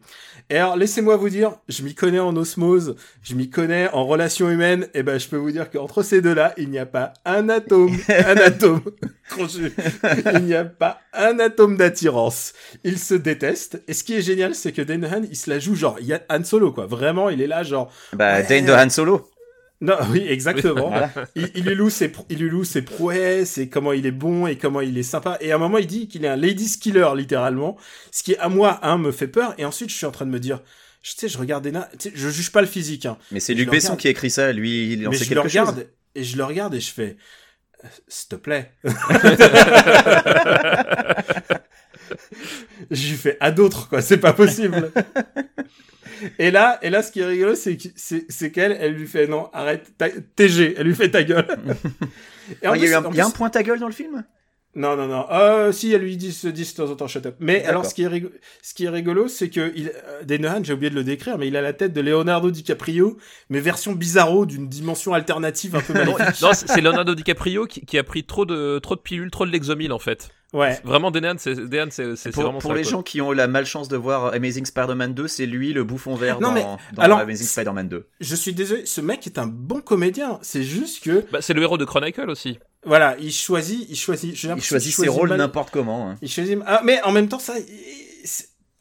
Et alors, laissez-moi vous dire, je m'y connais en osmose, je m'y connais en relations humaines, et ben je peux vous dire qu'entre ces deux-là, il n'y a pas un atome, un atome, il n'y a pas un atome d'attirance. Ils se détestent. Et ce qui est génial, c'est que Dan Han, il se la joue genre, il y a Han Solo, quoi. Vraiment, il est là, genre, Bah, Ouais. Dane DeHaan solo. non, oui, exactement. Voilà. il, il lui loue ses, il lui loue ses prouesses et comment il est bon et comment il est sympa. Et à un moment, il dit qu'il est un ladies killer, littéralement. Ce qui, à moi, un, me fait peur. Et ensuite, je suis en train de me dire, je tu sais, je regarde Dana, tu sais, je juge pas le physique, hein. Mais c'est Luc le Besson regarde. qui a écrit ça, lui, il en Mais sait je le quelque chose. regarde et je le regarde et je fais, euh, s'il te plaît. je lui fais à d'autres, quoi. C'est pas possible. Et là, et là, ce qui est rigolo, c'est que- c'est c'est qu'elle, elle lui fait non, arrête, TG, elle lui fait ta gueule. Et en Il y a un, en il y a un plus- point ta gueule dans le film? Non, non, non. Euh, si, elle lui dit, se dit de temps en temps, shut up. Mais alors, ce qui est, rigo- ce qui est rigolo, c'est que il, euh, Dane j'ai oublié de le décrire, mais il a la tête de Leonardo DiCaprio, mais version bizarro d'une dimension alternative un peu Non, maléfique. non, c'est c'est Leonardo DiCaprio qui, qui a pris trop de trop de pilules, trop de Lexomil en fait. Ouais. Vraiment, Denehan, c'est Denehan, c'est c'est Pour, vraiment pour ça, les quoi. gens qui ont la malchance de voir Amazing Spider-Man 2, c'est lui le bouffon vert Non, dans, mais, dans alors, Amazing Spider-Man 2. Je suis désolé, ce mec est un bon comédien. C'est juste que, Bah, c'est le héros de Chronicle aussi. voilà, il choisit, il choisit, j'ai Il choisit ses rôles n'importe comment. hein. Il choisit, ah, mais en même temps, ça,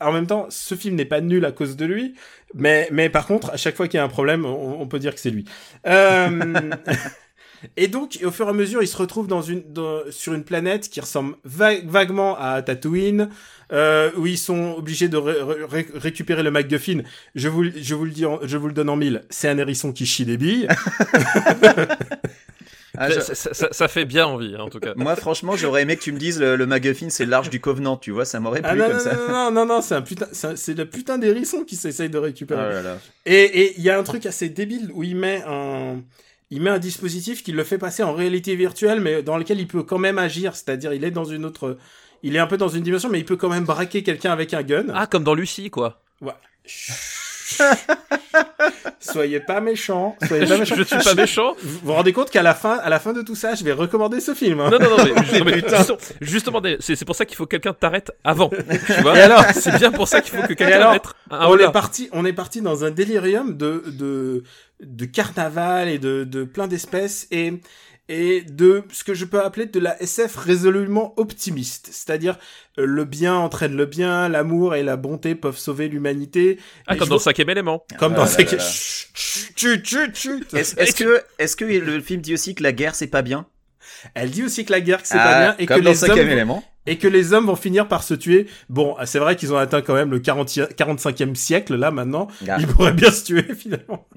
en même temps, ce film n'est pas nul à cause de lui, mais, mais par contre, à chaque fois qu'il y a un problème, on, on peut dire que c'est lui. Euh, et donc, au fur et à mesure, il se retrouve dans une, dans- sur une planète qui ressemble va- vaguement à Tatooine, euh, où ils sont obligés de ré- ré- récupérer le MacGuffin. Je vous, je vous le dis, en- je vous le donne en mille. C'est un hérisson qui chie des billes. Ah, Ça- je- ça, ça- ça- ça fait bien envie, en tout cas. Moi, franchement, j'aurais aimé que tu me dises le, le MacGuffin, c'est l'arche du Covenant, tu vois, ça m'aurait Ah plu non, comme non, ça. non, non, non, non, c'est un putain, c'est le putain d'hérisson qui s'essaye de Oh récupérer. là là. Et et il y a un truc assez débile où il met un il met un dispositif qui le fait passer en réalité virtuelle mais dans lequel il peut quand même agir, c'est-à-dire il est dans une autre il est un peu dans une dimension mais il peut quand même braquer quelqu'un avec un gun. Ah, comme dans Lucie, quoi. Soyez pas méchants, soyez pas méchants. Je suis pas méchant. Vous vous rendez compte qu'à la fin à la fin de tout ça, je vais recommander ce film. hein. Non, non, non, mais, non, mais justement, c'est pour ça qu'il faut que quelqu'un t'arrête avant. Tu vois Et alors C'est bien pour ça qu'il faut que quelqu'un un on est parti, on est parti dans un délirium de de de carnaval et de de plein d'espèces et et de ce que je peux appeler de la SF résolument optimiste, c'est-à-dire euh, le bien entraîne le bien, l'amour et la bonté peuvent sauver l'humanité. Ah, comme dans le vois- cinquième élément. comme Ah dans chut. Est-ce est-ce que, est-ce que le film dit aussi que la guerre c'est pas bien? Elle dit aussi que la guerre c'est Ah, pas bien et que comme dans les cinquième hommes élément. et que les hommes vont finir par se tuer. Bon, c'est vrai qu'ils ont atteint quand même le 40, 45e siècle là maintenant. Ah. Ils pourraient bien se tuer finalement.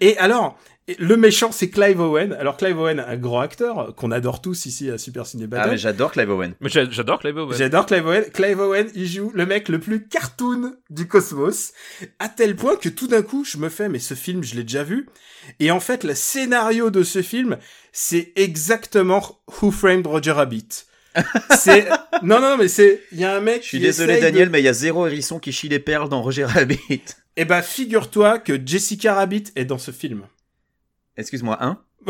Et alors, et le méchant c'est Clive Owen. Alors Clive Owen, un grand acteur qu'on adore tous ici à Super Ciné Ah, Battle. mais j'adore Clive Owen. Mais j'a- j'adore Clive Owen. J'adore Clive Owen. Clive Owen, il joue le mec le plus cartoon du cosmos, à tel point que tout d'un coup, je me fais, mais ce film, je l'ai déjà vu. Et en fait, le scénario de ce film, c'est exactement Who Framed Roger Rabbit. c'est non non mais c'est il y a un mec Je suis qui désolé de- Daniel, mais il y a zéro hérisson qui chie les perles dans Roger Rabbit. Eh ben, figure-toi que Jessica Rabbit est dans ce film. Excuse-moi, hein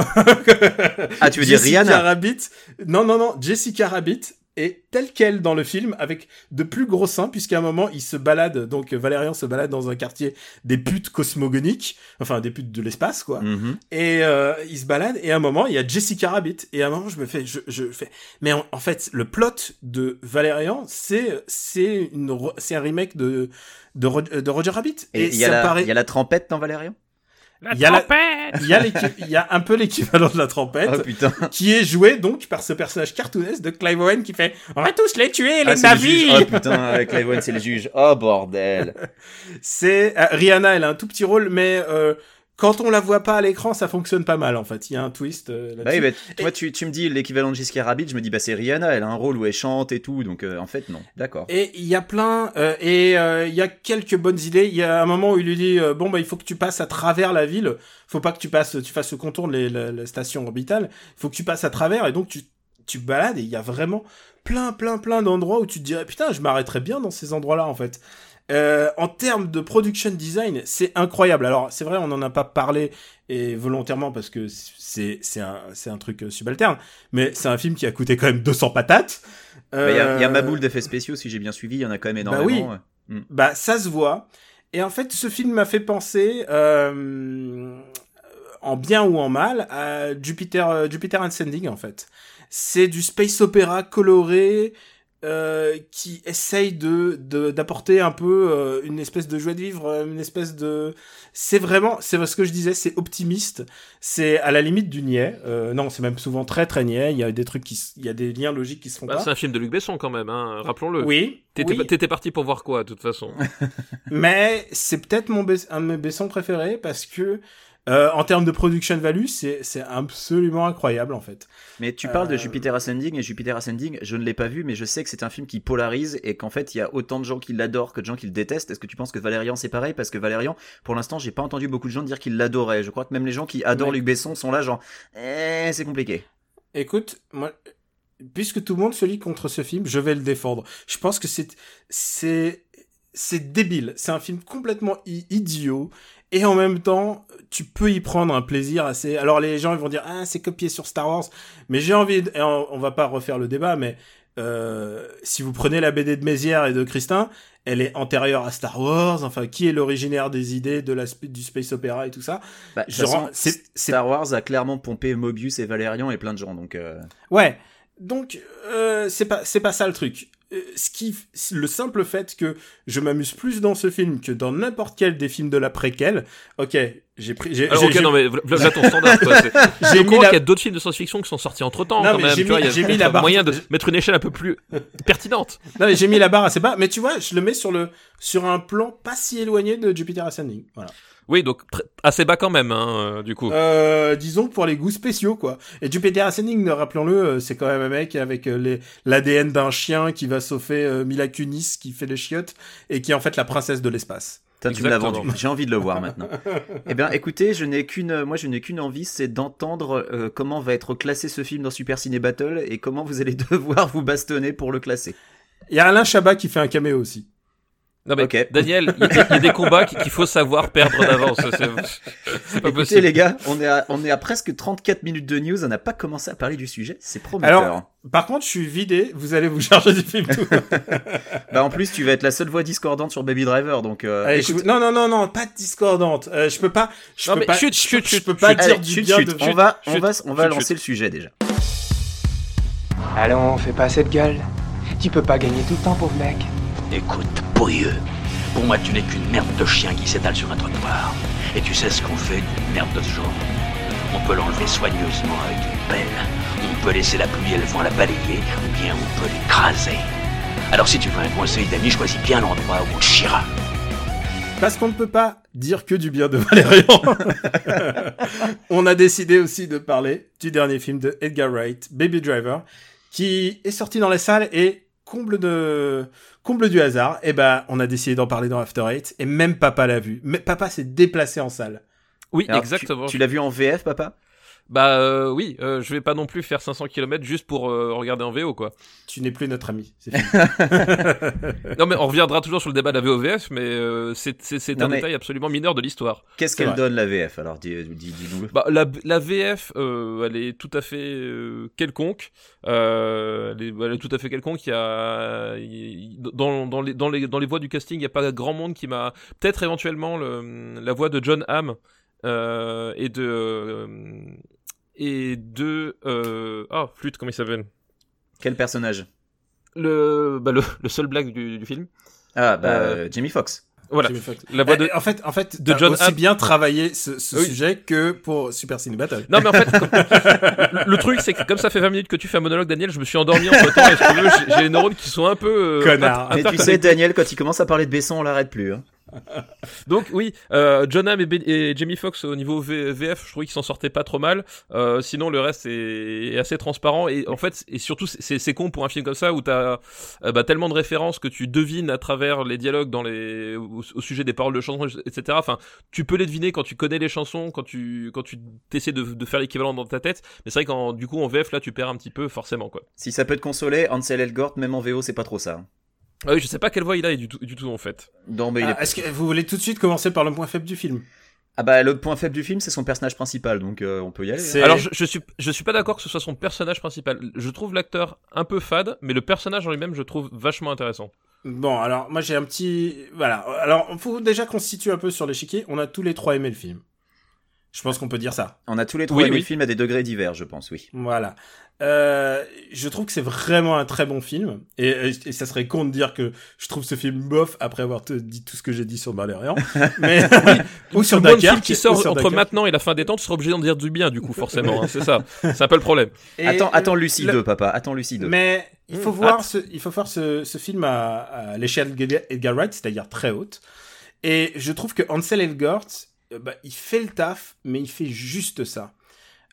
Ah, tu veux dire Jessica Rihanna Rabbit. Non, non, non. Jessica Rabbit est telle quelle dans le film, avec de plus gros seins, puisqu'à un moment, il se balade, donc Valérian se balade dans un quartier des putes cosmogoniques, enfin des putes de l'espace, quoi. Mhm. Et euh, il se balade, et à un moment, il y a Jessica Rabbit. Et à un moment, je me fais, je, je fais, mais en, en fait, le plot de Valérian, c'est, c'est une, c'est un remake de, de, Ro- de Roger Rabbit. Et il y, a ça la- paraît. il y a la trempette dans Valérian? La Il y a la- trompette Il y a, l'équi- il y a un peu l'équivalent de la trompette, Oh putain. qui est joué donc par ce personnage cartoonesque de Clive Owen qui fait On va tous les tuer, Ah, les le juge. navis Oh putain, avec Clive Owen, c'est le juge. Oh bordel. C'est euh, Rihanna, elle a un tout petit rôle, mais euh, quand on la voit pas à l'écran, ça fonctionne pas mal en fait. Il y a un twist euh, Bah oui, là-dessus. bah, toi, tu, tu me dis l'équivalent de Giscard Rabbit, je me dis, bah c'est Rihanna, elle a un rôle où elle chante et tout, donc euh, en fait, non. D'accord. Et il y a plein euh, et euh, il y a quelques bonnes idées. Il y a un moment où il lui dit bon bah il faut que tu passes à travers la ville. Faut pas que tu passes, tu fasses ce contour de la, station orbitale. Faut que tu passes à travers et donc tu tu balades et il y a vraiment plein plein plein d'endroits où tu te dirais putain je m'arrêterais bien dans ces endroits-là en fait. Euh, en termes de production design, c'est incroyable. Alors c'est vrai on en a pas parlé et volontairement parce que c'est c'est un c'est un truc euh, subalterne, mais c'est un film qui a coûté quand même 200 patates. Bah, Il y, a, il y a Euh, ma boule d'effets spéciaux, si j'ai bien suivi, il y en a quand même Bah énormément. bah ça se voit. Et en fait, ce film m'a fait penser, euh, en bien ou en mal, à Jupiter, euh, Jupiter Ascending en fait. C'est du space opéra coloré euh, qui essaye de d'apporter un peu euh, une espèce de joie de vivre, euh, une espèce de. C'est vraiment, c'est ce que je disais, c'est optimiste. C'est à la limite du niais. Euh, non, c'est même souvent très très niais. Il y a des trucs qui, il y a des liens logiques qui se font Bah, pas. C'est un film de Luc Besson quand même, hein, rappelons-le. Oui. T'étais oui. parti pour voir quoi, de toute façon? Mais c'est peut-être mon un de mes Bessons préférés parce que euh, en termes de production value, c'est c'est absolument incroyable en fait. Mais tu parles de Euh, Jupiter Ascending, et Jupiter Ascending, je ne l'ai pas vu, mais je sais que c'est un film qui polarise, et qu'en fait, il y a autant de gens qui l'adorent que de gens qui le détestent. Est-ce que tu penses que Valérian, c'est pareil? Parce que Valérian, pour l'instant, j'ai pas entendu beaucoup de gens dire qu'ils l'adoraient. Je crois que même les gens qui adorent Luc Besson sont là, genre, eh, c'est compliqué. Écoute, moi, puisque tout le monde se lit contre ce film, je vais le défendre. Je pense que c'est c'est c'est débile. C'est un film complètement idiot. Et en même temps, tu peux y prendre un plaisir assez. Alors les gens ils vont dire ah c'est copié sur Star Wars, mais j'ai envie. De... et on, on va pas refaire le débat, mais euh, si vous prenez la BD de Mézières et de Christin, elle est antérieure à Star Wars. Enfin, qui est l'originaire des idées de la du space opéra et tout ça? Bah, façon, Star Wars a clairement pompé Mobius et Valérian et plein de gens, donc. euh, Ouais. Donc euh, c'est pas c'est pas ça le truc. Euh, Ce qui le simple fait que je m'amuse plus dans ce film que dans n'importe quel des films de la préquelle. OK, j'ai pris j'ai j'ai- ok, non, mais voilà ton standard, quoi. J'ai mis la- qu'il y a d'autres films de science-fiction qui sont sortis entre temps, quand même. j'ai tu vois, mis- j'ai mis la barre- moyen de mettre une échelle un peu plus pertinente. Non, mais j'ai mis la barre assez bas, mais tu vois, je le mets sur le sur un plan pas si éloigné de Jupiter Ascending. Voilà. Oui, donc assez bas quand même, hein, euh, du coup. Euh, disons pour les goûts spéciaux quoi. Et Jupiter Ascending, rappelons-le, euh, c'est quand même un mec avec euh, l'ADN d'un chien qui va sauver euh, Mila Kunis qui fait les chiottes et qui est en fait la princesse de l'espace. Tu me l'as vendu. J'ai envie de le voir maintenant. eh bien, écoutez, je n'ai qu'une, moi, je n'ai qu'une envie, c'est d'entendre euh, comment va être classé ce film dans Super Ciné Battle et comment vous allez devoir vous bastonner pour le classer. Il y a Alain Chabat qui fait un caméo aussi. Non, mais. Daniel, il y, a- il y a des combats qu'il faut savoir perdre d'avance. C'est- C'est pas Écoutez, possible. les gars, on est à, on est à presque 34 minutes de news, on n'a pas commencé à parler du sujet, c'est prometteur. Alors, par contre, je suis vidé, vous allez vous charger du film tout. bah, en plus, tu vas être la seule voix discordante sur Baby Driver, donc, euh, Allez, écoute, Non, non, non, non, pas discordante. Euh, je peux pas. Je Non, peux mais pas. chut, je chut, peux- chut, je peux pas dire allez, du bien de. on va, on va, on va lancer le sujet déjà. Allons, fais pas cette gueule. Tu peux pas gagner tout le temps, pauvre mec. Écoute, pourrieux. Pour moi, tu n'es qu'une merde de chien qui s'étale sur un trottoir. Et tu sais ce qu'on fait d'une merde de ce genre? On peut l'enlever soigneusement avec une pelle. On peut laisser la pluie et le vent la balayer, ou bien on peut l'écraser. Alors si tu veux un conseil d'ami, choisis bien l'endroit où on chira. Parce qu'on ne peut pas dire que du bien de Valérian. On a décidé aussi de parler du dernier film de Edgar Wright, Baby Driver, qui est sorti dans les salles et comble de comble du hasard, et ben on a décidé d'en parler dans After Eight et même papa l'a vu. Mais papa s'est déplacé en salle. Oui, Alors, tu- exactement. Tu, l'as vu en VF, papa? Bah euh, oui, euh, je vais pas non plus faire 500 km juste pour euh, regarder en VO quoi. Tu n'es plus notre ami. c'est fini. Non mais on reviendra toujours sur le débat de la VOVF, mais euh, c'est c'est- c'est Non, un mais- détail absolument mineur de l'histoire. Qu'est-ce qu'elle donne la VF Alors, dis- dis- dis-nous. Bah, la, la VF, euh, elle est tout à fait euh, quelconque. Euh, elle, est, elle est tout à fait quelconque. Il y a il- dans, dans, les, dans, les, dans les voix du casting, il n'y a pas grand monde qui m'a. Peut-être éventuellement le, la voix de John Hamm euh, et de euh, et de euh, ah flûte comment il s'appelle? Quel personnage? Le, bah, le le seul blague du, du film. Ah, bah, Euh, euh, Jamie Foxx. Voilà. La voix de- Eh, En fait, en fait, de John aussi Hamm. bien travaillé ce, ce Oui. sujet que pour Super Ciné Battle. Non mais en fait, comme- le, truc c'est que comme ça fait 20 minutes que tu fais un monologue, Daniel, je me suis endormi entre temps j'ai les neurones qui sont un peu euh, Connard. Mais tu sais, Daniel, quand il commence à parler de Besson, on l'arrête plus. Hein. Donc oui, euh, John Hamm et, Ben- Jamie Foxx au niveau VF, je trouvais qu'ils s'en sortaient pas trop mal. Euh, sinon le reste est, assez transparent et en fait et surtout c'est con pour un film comme ça où t'as euh, bah, tellement de références que tu devines à travers les dialogues dans les au, sujet des paroles de chansons etc. Enfin tu peux les deviner quand tu connais les chansons, quand tu quand tu essaies de, de faire l'équivalent dans ta tête. Mais c'est vrai qu'en du coup en VF là tu perds un petit peu forcément quoi. Si ça peut te consoler, Ansel Elgort, même en VO, c'est pas trop ça. Ah oui je sais pas quelle voix il a du tout du tout en fait. Non, mais il est- Ah, Est-ce que vous voulez tout de suite commencer par le point faible du film? Ah bah le point faible du film, c'est son personnage principal, donc euh, on peut y aller. hein. Alors je, je suis je suis pas d'accord que ce soit son personnage principal. Je trouve l'acteur un peu fade, mais le personnage en lui-même je trouve vachement intéressant. Bon, alors moi j'ai un petit... Voilà, alors il faut déjà qu'on se situe un peu sur l'échiquier. On a tous les trois aimé le film. Je pense qu'on peut dire ça. On a tous les trois Oui, aimé oui. le film à des degrés divers, je pense, oui. Voilà. Euh, je trouve que c'est vraiment un très bon film. Et, et ça serait con de dire que je trouve ce film bof après avoir te- dit tout ce que j'ai dit sur Valérian. Mais... ou sur bon film qui sort sur entre maintenant et la fin des temps, tu seras obligé d'en dire du bien du coup forcément. hein, c'est ça. C'est un peu le problème. Et attends, attends Lucie le- 2, papa, attends Lucie 2. Mais il faut Mmh, voir hâte. ce, il faut voir ce, ce film à, à l'échelle d'Edgar Edgar Wright, c'est-à-dire très haute. Et je trouve que Ansel Elgort, euh, bah, il fait le taf, mais il fait juste ça.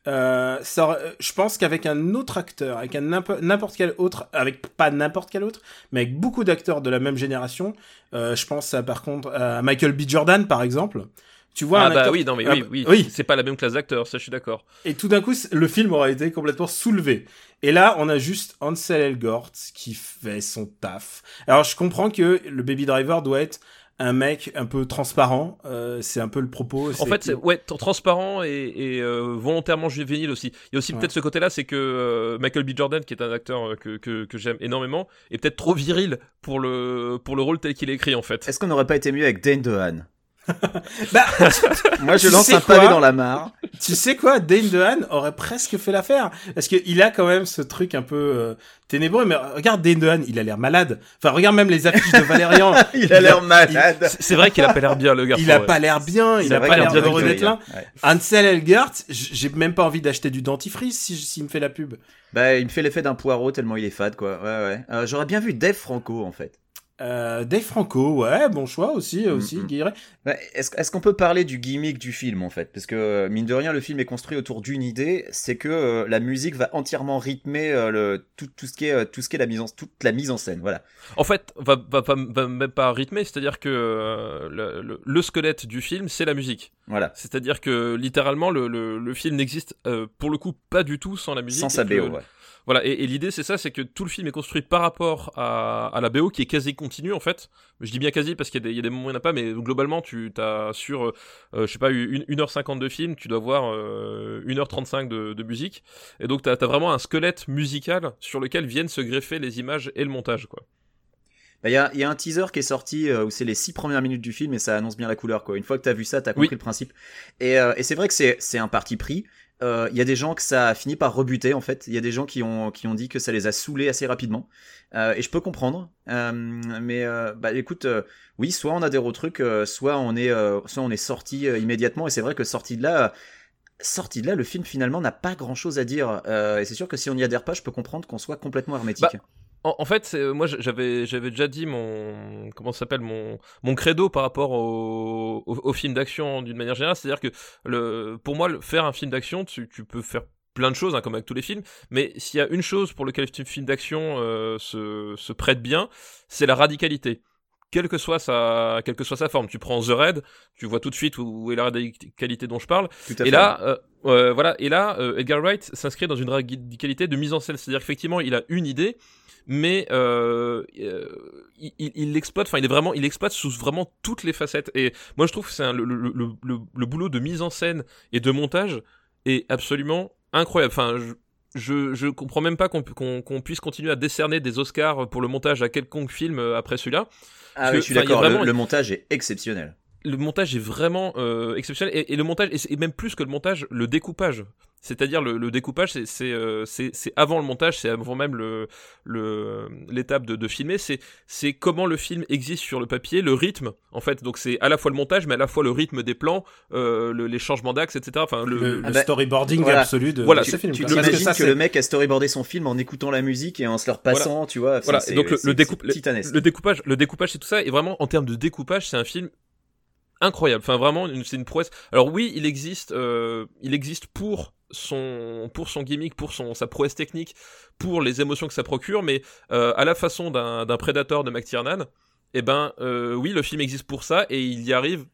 Euh, ça euh, je pense qu'avec un autre acteur, avec un n'impo- n'importe quel autre, avec pas n'importe quel autre, mais avec beaucoup d'acteurs de la même génération, euh, je pense à, par contre à Michael B. Jordan par exemple. Tu vois ah un bah acteur- oui, non mais Ah oui, bah- oui, oui, c'est pas la même classe d'acteurs, ça je suis d'accord. et tout d'un coup, le film aurait été complètement soulevé. Et là, on a juste Ansel Elgort qui fait son taf. Alors, je comprends que le Baby Driver doit être un mec un peu transparent. euh, c'est un peu le propos. En fait, c'est ouais, transparent et, et, euh, volontairement juvénile aussi. Il y a aussi Ouais. peut-être ce côté-là, c'est que euh, Michael B. Jordan, qui est un acteur que, que, que j'aime énormément, est peut-être trop viril pour le pour le rôle tel qu'il est écrit en fait. Est-ce qu'on n'aurait pas été mieux avec Dane DeHaan Bah, Moi, je Tu lance sais un pavé quoi dans la mare. tu sais quoi, Dane DeHaan aurait presque fait l'affaire. Parce qu'il a quand même ce truc un peu euh, ténébreux. Mais regarde Dane DeHaan, il a l'air malade. Enfin, regarde même les affiches de Valérian. Il a l'air malade. C'est vrai qu'il a pas l'air bien le garçon. Il a ouais. pas l'air bien, il a pas l'air heureux d'être là. Ouais. Ansel Elgort, j- j'ai même pas envie d'acheter du dentifrice si s'il me fait la pub. Bah, il me fait l'effet d'un poireau tellement il est fade, quoi. Ouais, ouais. Euh, J'aurais bien vu Dave Franco, en fait. Euh, Dave Franco, ouais, bon choix aussi, aussi, Mhm. Guilleret. Ouais, Est-ce qu'on peut parler du gimmick du film en fait? Parce que euh, mine de rien, le film est construit autour d'une idée, c'est que euh, la musique va entièrement rythmer euh, le, tout, tout ce qui est tout ce qui est la mise en toute la mise en scène. Voilà. En fait, va, va, va, va même pas rythmer, c'est-à-dire que euh, le, le- le squelette du film, c'est la musique. Voilà. C'est-à-dire que littéralement, le, le, le film n'existe euh, pour le coup pas du tout sans la musique. Sans sa BO. Ouais. Voilà, et, et l'idée c'est ça, c'est que tout le film est construit par rapport à, à la BO qui est quasi continue en fait. Je dis bien quasi parce qu'il y, a des- il y a des moments où il n'y en a pas, mais globalement tu as sur, euh, euh, je sais pas, une, 1h50 de film, tu dois voir euh, 1h35 de, de musique. Et donc tu as, vraiment un squelette musical sur lequel viennent se greffer les images et le montage quoi. Bah, Il y, a, il y a un teaser qui est sorti euh, où c'est les six premières minutes du film et ça annonce bien la couleur. Quoi. Une fois que t'as vu ça, t'as compris Oui. le principe. Et, euh, et c'est vrai que c'est un parti pris. Euh, Il y a des gens que ça a fini par rebuter en fait. Il y a des gens qui ont qui ont dit que ça les a saoulés assez rapidement. Euh, et je peux comprendre. Euh, mais euh, bah écoute, euh, oui, soit on a des euh, soit on est euh, soit est sorti euh, immédiatement. Et c'est vrai que sorti de là. euh, Sorti de là, le film finalement n'a pas grand chose à dire. Euh, et c'est sûr que si on n'y adhère pas, je peux comprendre qu'on soit complètement hermétique. Bah, En, en fait, c'est- moi j'avais j'avais déjà dit mon comment s'appelle mon mon credo par rapport au au, au film d'action d'une manière générale, c'est-à-dire que le pour moi le- faire un film d'action, tu, tu peux faire plein de choses hein, comme avec tous les films, mais s'il y a une chose pour laquelle un film d'action euh, se se prête bien, c'est la radicalité. Quelle que soit sa quelle que soit sa forme, tu prends The Raid, tu vois tout de suite où, où est la radicalité dont je parle. Tout à Et fait. là, euh, euh, voilà, et là, euh, Edgar Wright s'inscrit dans une radicalité de mise en scène, c'est-à-dire qu'effectivement, il a une idée, mais euh, euh, il, il- il l'exploite. Enfin, il est vraiment, il exploite sous vraiment toutes les facettes. Et moi, je trouve que c'est un- le, le, le, le, le boulot de mise en scène et de montage est absolument incroyable. Enfin, je, je, je comprends même pas qu'on qu'on qu'on puisse continuer à décerner des Oscars pour le montage à quelconque film euh, après celui-là. Ah Parce oui, que, je suis d'accord. vraiment le montage est exceptionnel. Le montage est vraiment euh, exceptionnel et, et, le montage et, même plus que le montage, le découpage. C'est-à-dire le, le, découpage, c'est euh, avant le montage, c'est avant même le l'étape de, de, filmer. C'est c'est comment le film existe sur le papier, le rythme en fait. Donc c'est à la fois le montage, mais à la fois le rythme des plans, euh, le, les changements d'axe, etc. Enfin le, le, ah bah, storyboarding absolu de, voilà, ce film. Tu imagines que, que le mec a storyboardé son film en écoutant la musique et en se le repassant, voilà. tu vois. Voilà. Donc le, le, découpe, le découpage, le découpage, c'est tout ça. Et vraiment en termes de découpage, c'est un film incroyable. Enfin, vraiment, c'est une prouesse. Alors oui, il existe, euh, il existe pour son pour son gimmick, pour son sa prouesse technique, pour les émotions que ça procure, mais euh, à la façon d'un Predator de McTiernan, eh ben euh, oui, le film existe pour ça et il y arrive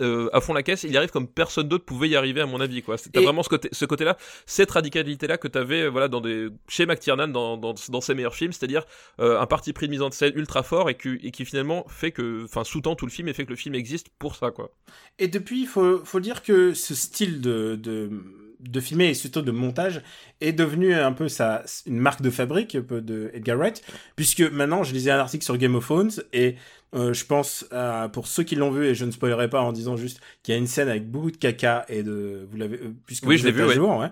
euh, à fond la caisse, il y arrive comme personne d'autre pouvait y arriver à mon avis quoi. T'as vraiment ce côté, ce côté-là, cette radicalité-là que t'avais euh, voilà dans des chez McTiernan dans, dans, dans ses meilleurs films, c'est-à-dire euh, un parti pris de mise en scène ultra fort et, que, et qui finalement fait que, enfin sous-tend tout le film et fait que le film existe pour ça quoi. Et depuis, il faut faut dire que ce style de, de de filmer et surtout de montage est devenu un peu sa une marque de fabrique un peu de Edgar Wright puisque maintenant je lisais un article sur Game of Thrones et euh, je pense à, pour ceux qui l'ont vu et je ne spoilerai pas en disant juste qu'il y a une scène avec beaucoup de caca et de vous l'avez euh, puisque oui vous je l'ai vu ouais. Jour, ouais.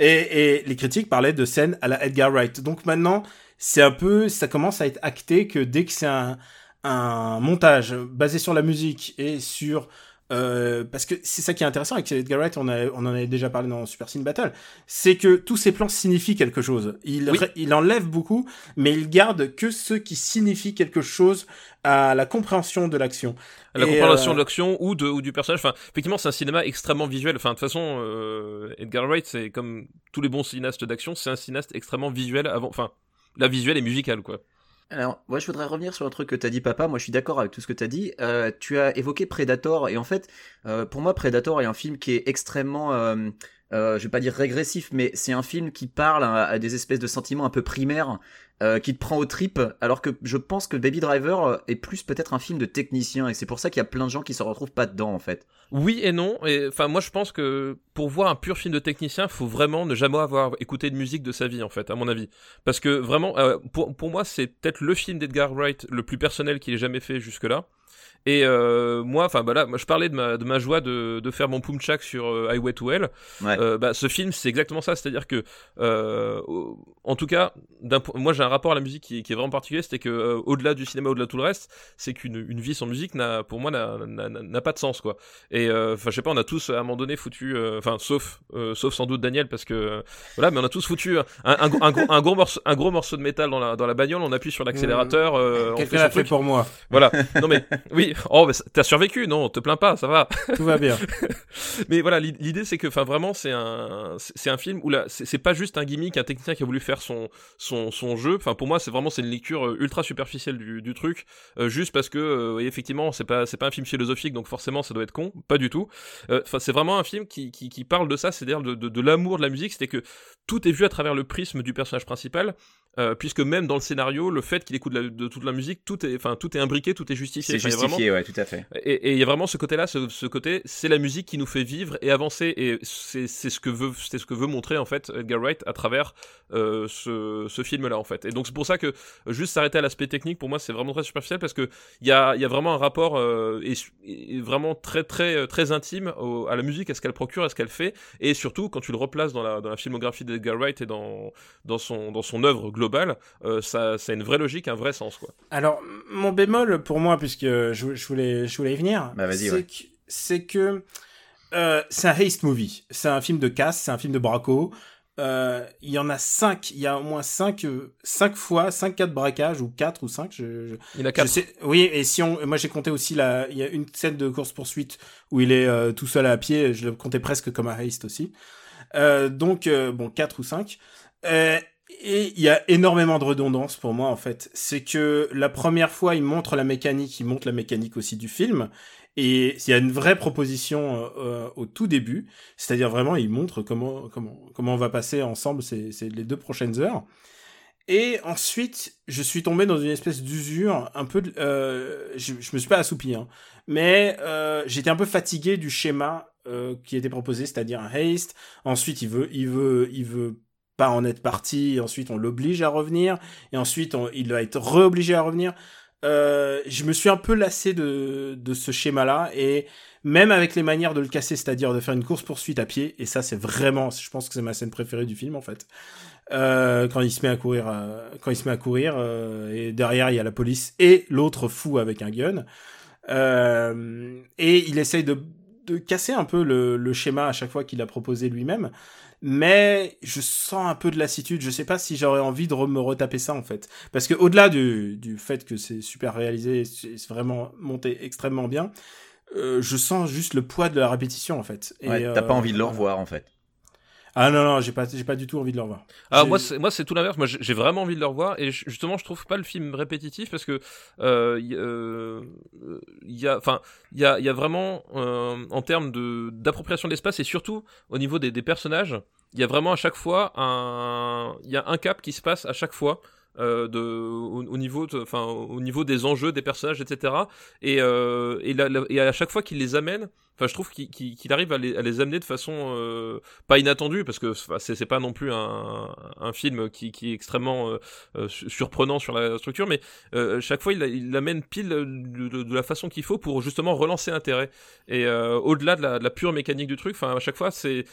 Et, et les critiques parlaient de scènes à la Edgar Wright donc maintenant c'est un peu ça commence à être acté que dès que c'est un un montage basé sur la musique et sur euh, parce que c'est ça qui est intéressant avec Edgar Wright, on, a, on en avait déjà parlé dans Super Cine Battle, c'est que tous ces plans signifient quelque chose. Il, oui. il enlève beaucoup, mais il garde que ce qui signifie quelque chose à la compréhension de l'action. À la Et compréhension euh... de l'action ou, de, ou du personnage. Enfin, effectivement, c'est un cinéma extrêmement visuel. Enfin, de toute façon, euh, Edgar Wright, c'est comme tous les bons cinéastes d'action, c'est un cinéaste extrêmement visuel avant. Enfin, la visuelle est musicale, quoi. Alors, moi, je voudrais revenir sur un truc que t'as dit, papa. Moi, je suis d'accord avec tout ce que t'as dit. Euh, tu as évoqué Predator, et en fait, euh, pour moi, Predator est un film qui est extrêmement, euh, euh, je vais pas dire régressif, mais c'est un film qui parle à, à, des espèces de sentiments un peu primaires, euh, qui te prend aux tripes, alors que je pense que Baby Driver est plus peut-être un film de technicien, et c'est pour ça qu'il y a plein de gens qui se retrouvent pas dedans, en fait. Oui et non. Et enfin, moi, je pense que pour voir un pur film de technicien, faut vraiment ne jamais avoir écouté de musique de sa vie, en fait, à mon avis. Parce que vraiment, euh, pour, pour moi, c'est peut-être le film d'Edgar Wright le plus personnel qu'il ait jamais fait jusque-là. Et euh, moi, enfin bah là, moi, je parlais de ma, de ma joie de, de faire mon pumchak sur euh, Highway to Hell. Ouais. Euh, bah, ce film, c'est exactement ça. C'est-à-dire que, euh, en tout cas, moi j'ai un rapport à la musique qui, qui est vraiment particulier. C'était que euh, au-delà du cinéma, au-delà de tout le reste, c'est qu'une une vie sans musique n'a, pour moi, n'a pas de sens quoi. Et euh, enfin, je sais pas, on a tous à un moment donné foutu, enfin, sauf, sauf sans doute Daniel parce que voilà, mais on a tous foutu un, un, un, un, gros, un gros morceau, un gros morceau de métal dans la dans la bagnole. On appuie sur l'accélérateur. Mmh. L'a fait pour moi. Voilà. Non mais oui. Oh, t'as survécu, non Te plains pas, ça va. Tout va bien. mais voilà, l'idée c'est que, enfin, vraiment, c'est un, c'est un film où là, c'est pas juste un gimmick, un technicien qui a voulu faire son, son, son jeu. Enfin, pour moi, c'est vraiment une lecture euh, ultra superficielle du, du truc, euh, juste parce que, euh, effectivement, c'est pas, un film philosophique, donc forcément, ça doit être con, pas du tout. Enfin, c'est vraiment un film qui, parle de ça, c'est-à-dire de l'amour de la musique, c'était que tout est vu à travers le prisme du personnage principal. Euh, puisque même dans le scénario, le fait qu'il écoute de, la, de, toute la musique, tout est, enfin, tout est imbriqué, tout est justifié. C'est justifié, vraiment... ouais, tout à fait. Et il y a vraiment ce côté-là, ce, ce, côté, c'est la musique qui nous fait vivre et avancer, et c'est ce que veut, c'est ce que veut montrer en fait Edgar Wright à travers euh, ce, ce film-là en fait. Et donc c'est pour ça que juste s'arrêter à l'aspect technique, pour moi, c'est vraiment très superficiel parce que il y a, y a vraiment un rapport euh, et, et, vraiment très très très intime au, à la musique, à ce qu'elle procure, à ce qu'elle fait, et surtout quand tu le replaces dans la, dans la filmographie d'Edgar Wright et dans dans son dans son œuvre globale. Euh, ça, ça a une vraie logique, un vrai sens, quoi. Alors, mon bémol pour moi, puisque je, je voulais, je voulais y venir, bah, c'est ouais. que, c'est que euh, c'est un haste movie. C'est un film de casse, c'est un film de braco. Euh, il y en a cinq, il y a au moins cinq, euh, cinq fois, cinq cas de braquage ou quatre ou cinq. Je, je, il y en a quatre. Sais, oui, et si on, moi j'ai compté aussi la, il y a une scène de course poursuite où il est euh, tout seul à pied. Je le comptais presque comme un haste aussi. Euh, donc bon, quatre ou cinq. Et il y a énormément de redondance pour moi en fait. C'est que la première fois, il montre la mécanique, il montre la mécanique aussi du film. Et il y a une vraie proposition euh, au tout début, c'est-à-dire vraiment, il montre comment comment comment on va passer ensemble ces, ces les deux prochaines heures. Et ensuite, je suis tombé dans une espèce d'usure, un peu. Euh, je, je me suis pas assoupi, hein, mais euh, j'étais un peu fatigué du schéma euh, qui était proposé, c'est-à-dire un haste. Ensuite, il veut, il veut, il veut pas en être parti, et ensuite on l'oblige à revenir, et ensuite il va être re-obligé à revenir. euh, je me suis un peu lassé de, ce schéma-là et même avec les manières de le casser, c'est-à-dire de faire une course poursuite à pied, et ça c'est vraiment, je pense que c'est ma scène préférée du film en fait. Euh, quand il se met à courir, euh, quand il se met à courir, et derrière il y a la police et l'autre fou avec un gun, et il essaye de, de casser un peu le, le schéma à chaque fois qu'il a proposé lui-même mais je sens un peu de lassitude. Je sais pas si j'aurais envie de me retaper ça en fait, parce que au-delà du, du fait que c'est super réalisé, c'est vraiment monté extrêmement bien, euh, je sens juste le poids de la répétition en fait. Et ouais, t'as pas envie de le revoir en fait. Ah non non, j'ai pas j'ai pas du tout envie de le revoir. Ah moi c'est moi c'est tout l'inverse. Moi j'ai vraiment envie de le revoir et justement je trouve pas le film répétitif parce que euh, il euh, y a enfin il y a il y a vraiment euh, en termes de d'appropriation de l'espace et surtout au niveau des, des personnages, il y a vraiment à chaque fois un il y a un cap qui se passe à chaque fois. Euh, de, au, au niveau, enfin au niveau des enjeux des personnages, etc. Et, euh, et, la, la, et à chaque fois qu'il les amène, Enfin, je trouve qu'il qu qu arrive à les, amener de façon euh, pas inattendue, parce que c'est pas non plus un, film qui, est extrêmement euh, surprenant sur la structure, mais euh, chaque fois il, l'amène pile de, la façon qu'il faut pour justement relancer l'intérêt. Et euh, au-delà de, la pure mécanique du truc, enfin à chaque fois c'est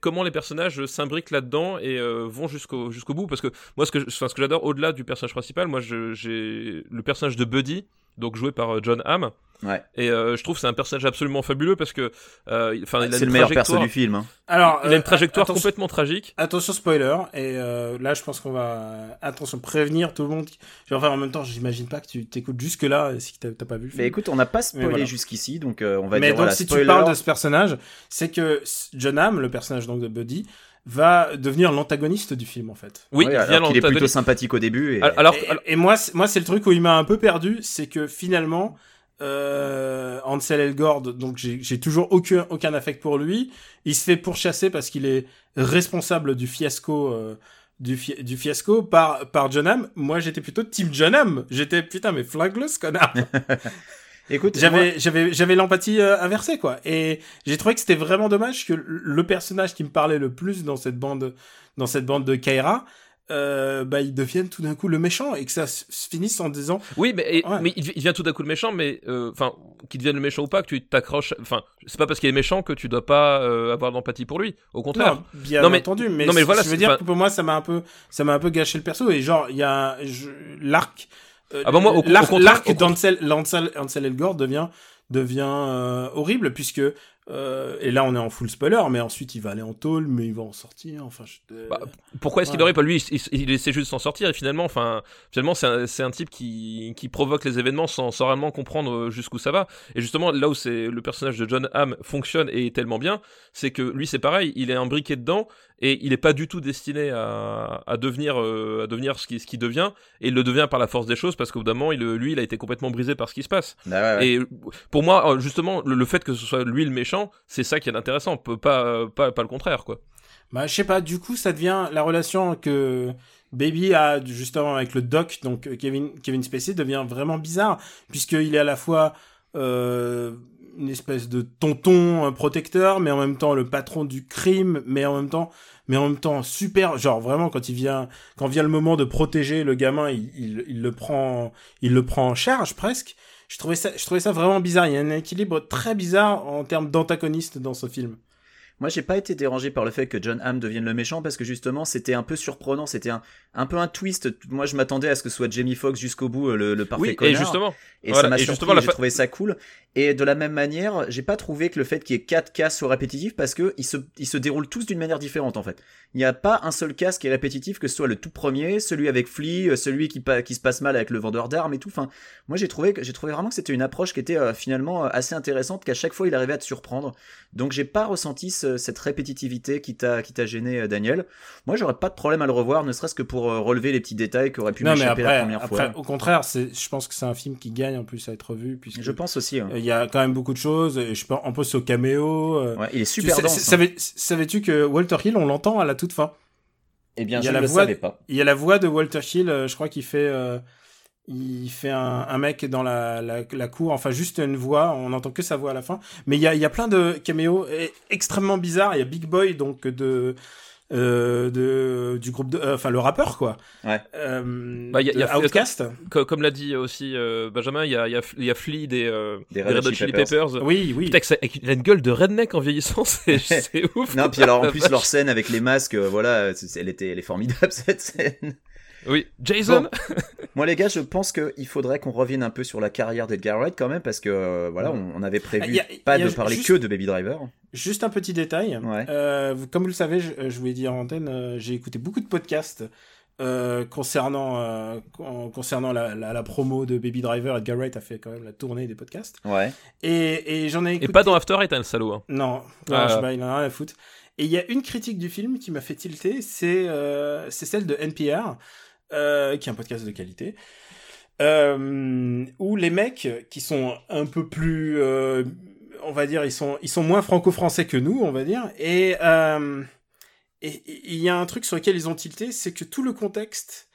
comment les personnages s'imbriquent là-dedans et euh, vont jusqu'au jusqu'au bout. Parce que moi ce que ce que j'adore au-delà du personnage principal, moi j'ai le personnage de Buddy, donc joué par John Hamm. Ouais. Et euh, je trouve c'est un personnage absolument fabuleux parce que euh, il a c'est le meilleur perso du film. Hein. Alors il a une trajectoire euh, complètement tragique. Attention spoiler et euh, là je pense qu'on va attention prévenir tout le monde. Enfin en même temps j'imagine pas que tu t'écoutes jusque là si t'as pas vu. Le film. Mais écoute on n'a pas spoilé voilà. jusqu'ici donc on va Mais dire donc voilà, si spoiler. tu parles de ce personnage c'est que John Hamm le personnage donc de Buddy va devenir l'antagoniste du film en fait. Oui, ouais, alors qu'il est plutôt sympathique au début. Et, alors, et, et moi, moi c'est le truc où il m'a un peu perdu, c'est que finalement, euh, Ansel Elgort, donc j'ai toujours aucun, aucun affect pour lui. Il se fait pourchasser parce qu'il est responsable du fiasco, euh, du, fi du, fiasco par, par John Hamm. Moi, j'étais plutôt team John Hamm. J'étais putain, mais flingue-le, ce connard. Écoute, j'avais, j'avais, j'avais l'empathie euh, inversée, quoi. Et j'ai trouvé que c'était vraiment dommage que le personnage qui me parlait le plus dans cette bande, dans cette bande de Kaira, euh, bah, ils deviennent tout d'un coup le méchant et que ça se finisse en disant. Oui, mais, et, ouais. mais il devient tout d'un coup le méchant, mais enfin, euh, qu'il devienne le méchant ou pas, que tu t'accroches. Enfin, c'est pas parce qu'il est méchant que tu dois pas euh, avoir d'empathie pour lui. Au contraire. Non, bien non, mais, entendu, mais, non, mais voilà, je veux dire que pour moi, ça m'a un peu, ça m'a un peu gâché le perso et genre, il y a l'arc. ah bah moi, au, l'arc, contraire, d'Ansel, Ansel, Ansel Elgort devient devient euh, horrible puisque euh, et là on est en full spoiler mais ensuite il va aller en tôle mais il va en sortir enfin je... bah, pourquoi est-ce qu'il aurait pas lui? Il, il, il essaie juste de s'en sortir et finalement enfin finalement c'est un, c'est un type qui, qui provoque les événements sans, sans réellement comprendre jusqu'où ça va. Et justement là où c'est le personnage de John Hamm fonctionne et est tellement bien c'est que lui c'est pareil il est imbriqué dedans et il est pas du tout destiné à, à devenir euh, à devenir ce qui ce qui devient et il le devient par la force des choses parce qu'au bout d'un moment il, lui il a été complètement brisé par ce qui se passe. Ah ouais, ouais. et pour moi justement le, le, fait que ce soit lui le méchant c'est ça qui est intéressant peut pas le contraire quoi bah je sais pas du coup ça devient la relation que Baby a justement avec le doc donc Kevin Kevin Spacey devient vraiment bizarre puisqu'il est à la fois euh, une espèce de tonton protecteur, mais en même temps le patron du crime, mais en même temps, mais en même temps super, genre vraiment quand il vient, quand vient le moment de protéger le gamin, il le prend, il le prend en charge presque. Je trouvais ça, vraiment bizarre. Il y a un équilibre très bizarre en termes d'antagoniste dans ce film. Moi, j'ai pas été dérangé par le fait que John Hamm devienne le méchant parce que justement, c'était un peu surprenant, c'était un, un peu un twist. Moi, je m'attendais à ce que ce soit Jamie Foxx jusqu'au bout, le, le parfait oui, connard. Et justement. Et voilà, ça m'a surpris, j'ai fa... trouvé ça cool. Et de la même manière, j'ai pas trouvé que le fait qu'il y ait quatre cases soit répétitif parce que ils se, ils se déroulent tous d'une manière différente, en fait. Il n'y a pas un seul casse qui est répétitif, que ce soit le tout premier, celui avec Flea, celui qui, qui se passe mal avec le vendeur d'armes et tout. Enfin, moi, j'ai trouvé, j'ai trouvé vraiment que c'était une approche qui était euh, finalement assez intéressante, qu'à chaque fois, il arrivait à te surprendre. Donc, j'ai pas ressenti ce, cette répétitivité qui t'a, qui t'a gêné, Daniel. Moi, j'aurais pas de problème à le revoir, ne serait-ce que pour euh, relever les petits détails qui auraient pu m'échapper la première après, fois. Au contraire, c'est, je pense que c'est un film qui gagne en plus à être vu. Puisque je pense aussi. Il y a quand même beaucoup de choses. Je pense, en plus au caméo. euh, Ouais, il est super tu dense. hein. savais- Savais-tu que Walter Hill, on l'entend à la toute fin? Eh bien, il y je a ne la le voix- savais pas. Il y a la voix de Walter Hill, euh, je crois qu'il fait, euh, il fait un, un mec dans la, la, la cour, enfin juste une voix, on n'entend que sa voix à la fin. Mais il y a, il y a plein de caméos extrêmement bizarres. Il y a Big Boy donc de euh, de du groupe de, euh, enfin le rappeur quoi. Ouais. Euh, Bah, y a- y. Co- Comme l'a dit aussi euh, Benjamin, il y a, il y, a, y a Flea des, euh, Des des Red Hot Chili Peppers. Oui, oui. Putain, ça- il a une gueule de redneck en vieillissant, c'est ouf. Non, puis alors en plus vache. leur scène avec les masques, voilà, elle était, elle est formidable cette scène. Oui, Jason. Bon. Moi les gars, je pense qu'il faudrait qu'on revienne un peu sur la carrière d'Edgar Wright quand même parce que euh, voilà, on, on avait prévu Ah, a- pas de parler juste- que de Baby Driver. Juste un petit détail. Ouais. Euh, comme vous le savez, je, je vous l'ai dit en antenne, euh, j'ai écouté beaucoup de podcasts euh, concernant euh, con- concernant la, la, la promo de Baby Driver. Edgar Wright a fait quand même la tournée des podcasts. Ouais. Et, et j'en ai écouté. Et pas dans After Eight, hein, le salaud. Hein. Non, non, Ah. je sais pas, il en a rien à foutre. Et il y a une critique du film qui m'a fait tilter, c'est euh, c'est celle de NPR, euh, qui est un podcast de qualité, euh, où les mecs qui sont un peu plus, euh, on va dire, ils sont ils sont moins franco-français que nous, on va dire, et il y a un truc sur lequel ils ont tilté, c'est que tout le contexte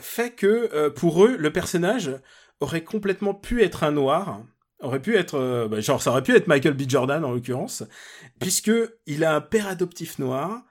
fait que pour eux, le personnage aurait complètement pu être un noir, aurait pu être, bah, genre ça aurait pu être Michael B. Jordan en l'occurrence, puisque il a un père adoptif noir.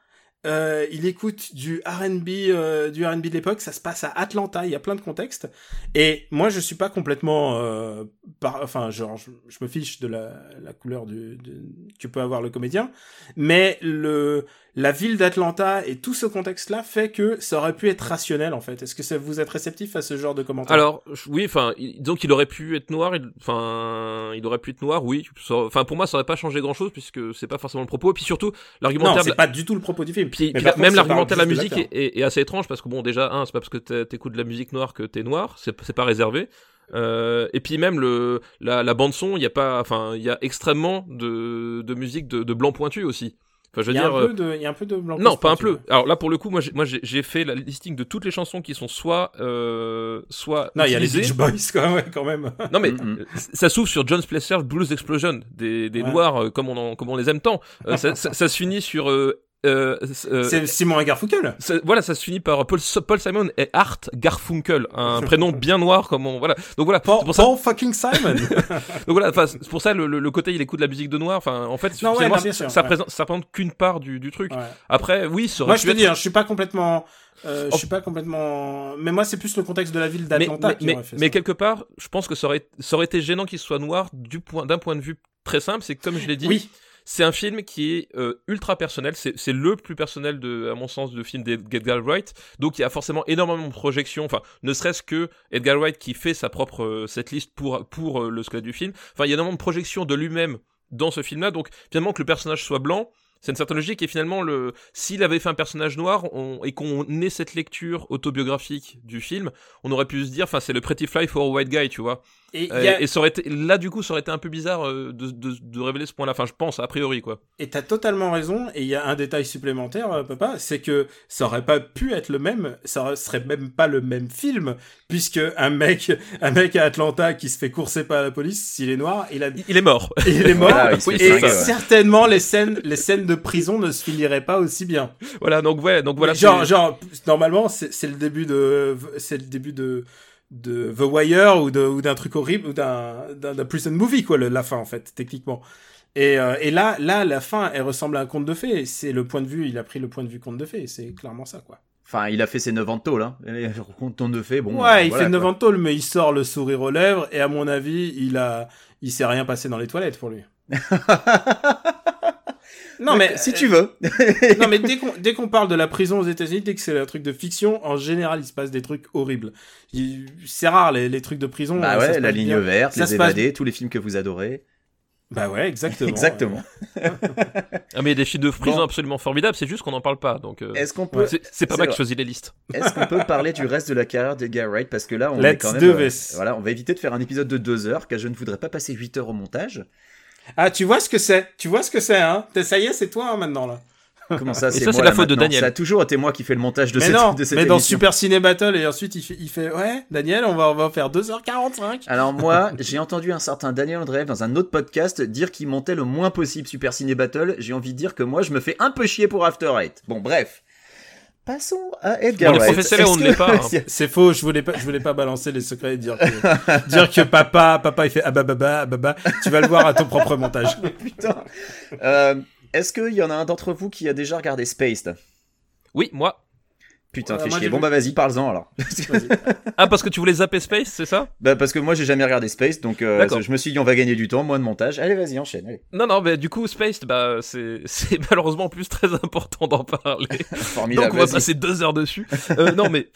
Euh, il écoute du R&B, euh, du R&B de l'époque. Ça se passe à Atlanta. Il y a plein de contextes. Et moi, je suis pas complètement, euh, par, enfin, genre, je, me fiche de la, la couleur du, de- que peut avoir le comédien, mais le, la ville d'Atlanta et tout ce contexte-là fait que ça aurait pu être rationnel en fait. Est-ce que ça, vous êtes réceptif à ce genre de commentaires Alors, oui, enfin, donc il aurait pu être noir, enfin, il aurait pu être noir, oui. Enfin, pour moi, ça aurait pas changé grand-chose puisque c'est pas forcément le propos. Et puis surtout, Non, l'argumentaire, de c'est la- pas du tout le propos du film. puis, puis la- même contre, l'argumentaire de la musique est, est- est assez étrange parce que bon, déjà, un, c'est pas parce que t'es- t'écoutes de la musique noire que t'es noir, c'est c'est pas réservé. Euh, et puis même le la, la bande son, il y a pas, enfin, il y a extrêmement de, de musique de, de blanc pointu aussi. Enfin, je veux Il y, a dire, un euh, peu de, il y a un peu de blanc. non, pas un peu. Alors là, pour le coup, moi, j'ai- moi, j'ai j'ai fait la listing de toutes les chansons qui sont soit, euh, soit Non, il y a les. Beach Boys quand même. Quand même. Non mais euh, ça s'ouvre sur John Splacer Blues Explosion, des, des Ouais. noirs euh, comme on en- comme on les aime tant. Euh, ça, ça- ça se finit sur euh, euh, euh, C'est Simon et Garfunkel. voilà, ça se finit par Paul, Paul Simon et Art Garfunkel, un prénom bien noir comme on voilà. Donc voilà, Paul, pour ça. Paul fucking Simon. Donc voilà, enfin, c'est pour ça le, côté il écoute la musique de noir. Enfin, en fait, Non, ouais, non, ça, sûr, ça ouais. présente, ça représente qu'une part du, du truc. Ouais. Après, oui, ça Moi, je te être- hein, je suis pas complètement. euh, Oh. Je suis pas complètement. Mais moi, c'est plus le contexte de la ville d'Atlanta mais, qui mais, fait mais ça. quelque part, je pense que ça aurait, ça aurait été gênant qu'il soit noir du point, d'un point de vue très simple. C'est que, comme je l'ai dit, Oui. C'est un film qui est euh, ultra personnel. C'est, le plus personnel à mon sens, de film d'Edgar Wright. Donc il y a forcément énormément de projections. Enfin, ne serait-ce que Edgar Wright qui fait sa propre euh, cette liste pour pour euh, le squelette du film. Enfin, il y a énormément de projections de lui-même dans ce film-là. Donc finalement que le personnage soit blanc. C'est une certaine logique et finalement le s'il avait fait un personnage noir et qu'on ait cette lecture autobiographique du film, on aurait pu se dire enfin c'est le Pretty Fly for a White Guy, tu vois. Et il Euh, y a- Et ça aurait été, là, du coup, ça aurait été un peu bizarre euh, de, de, de révéler ce point-là. Enfin, je pense, a priori, quoi. Et t'as totalement raison. Et il y a un détail supplémentaire, euh, papa, c'est que ça aurait pas pu être le même. Ça aurait- serait même pas le même film, puisque un mec, un mec à Atlanta qui se fait courser par la police, s'il est noir, il a, Il, il est mort. il est mort. Voilà, il fait et ouais. certainement les scènes, les scènes de prison ne se finiraient pas aussi bien. voilà, donc, ouais, donc voilà. genre, genre, normalement, c'est c'est le début de, c'est le début de, de The Wire ou de, ou d'un truc horrible ou d'un, d'un, d'un prison movie, quoi, le- la fin, en fait, techniquement. Et, euh, et là, là, la fin, elle ressemble à un conte de fées. C'est le point de vue, il a pris le point de vue conte de fées. C'est clairement ça, quoi. Enfin, il a fait ses 9 ans de tôle, hein. Compte on de fait, bon. ouais, euh, il voilà, fait 9 quoi. ans de tôle, mais il sort le sourire aux lèvres. Et à mon avis, il a, il s'est rien passé dans les toilettes pour lui. non, mais si tu veux. non mais dès qu'on dès qu'on parle de la prison aux États-Unis, dès que c'est un truc de fiction, en général, il se passe des trucs horribles. Il- C'est rare les, les trucs de prison. bah euh, ouais, la ligne bien. verte, Ça les se passe- évadés, tous les films que vous adorez. Bah ouais, exactement. Exactement. Ah, mais il y a des films de prison Bon. absolument formidables, c'est juste qu'on n'en parle pas. Donc, euh, Est-ce qu'on peut, c'est pas moi qui choisis les listes. est-ce qu'on peut parler du reste de la carrière d'Edgar Wright? Parce que là, on Let's est quand même. euh, voilà, on va éviter de faire un épisode de 2 heures, car je ne voudrais pas passer 8 heures au montage. Ah, tu vois ce que c'est Tu vois ce que c'est, hein T'es- Ça y est, c'est toi hein, maintenant là. Comment ça, Et c'est ça, moi, c'est la là, faute de Daniel. Ça a toujours été moi qui fais le montage de mais cette, non, de cette mais dans. Super Ciné Battle et ensuite il fait, il fait ouais, Daniel, on va on va faire 2h45. Alors moi, j'ai entendu un certain Daniel Andreev dans un autre podcast dire qu'il montait le moins possible Super Ciné Battle. J'ai envie de dire que moi, je me fais un peu chier pour After Eight. Bon, bref. Passons à Edgar On est Wright. on ne l'est que- pas, hein. C'est faux, je voulais pas je voulais pas balancer les secrets et dire que dire que papa papa il fait ah bah bah bah bah bah. Tu vas le voir à ton propre montage. Putain. Euh, Est-ce qu'il y en a un d'entre vous qui a déjà regardé Spaced? Oui, moi. Putain, Ouais, fais chier. Bon vu. bah vas-y, parle-en alors. Ah, parce que tu voulais zapper Space, c'est ça? Bah parce que moi j'ai jamais regardé Space, donc euh, je me suis dit on va gagner du temps, moins de montage. Allez vas-y, enchaîne. Allez. Non, non, mais du coup, Space, bah, c'est malheureusement en plus très important d'en parler. Formidable. Donc on va passer deux heures dessus. Euh, non mais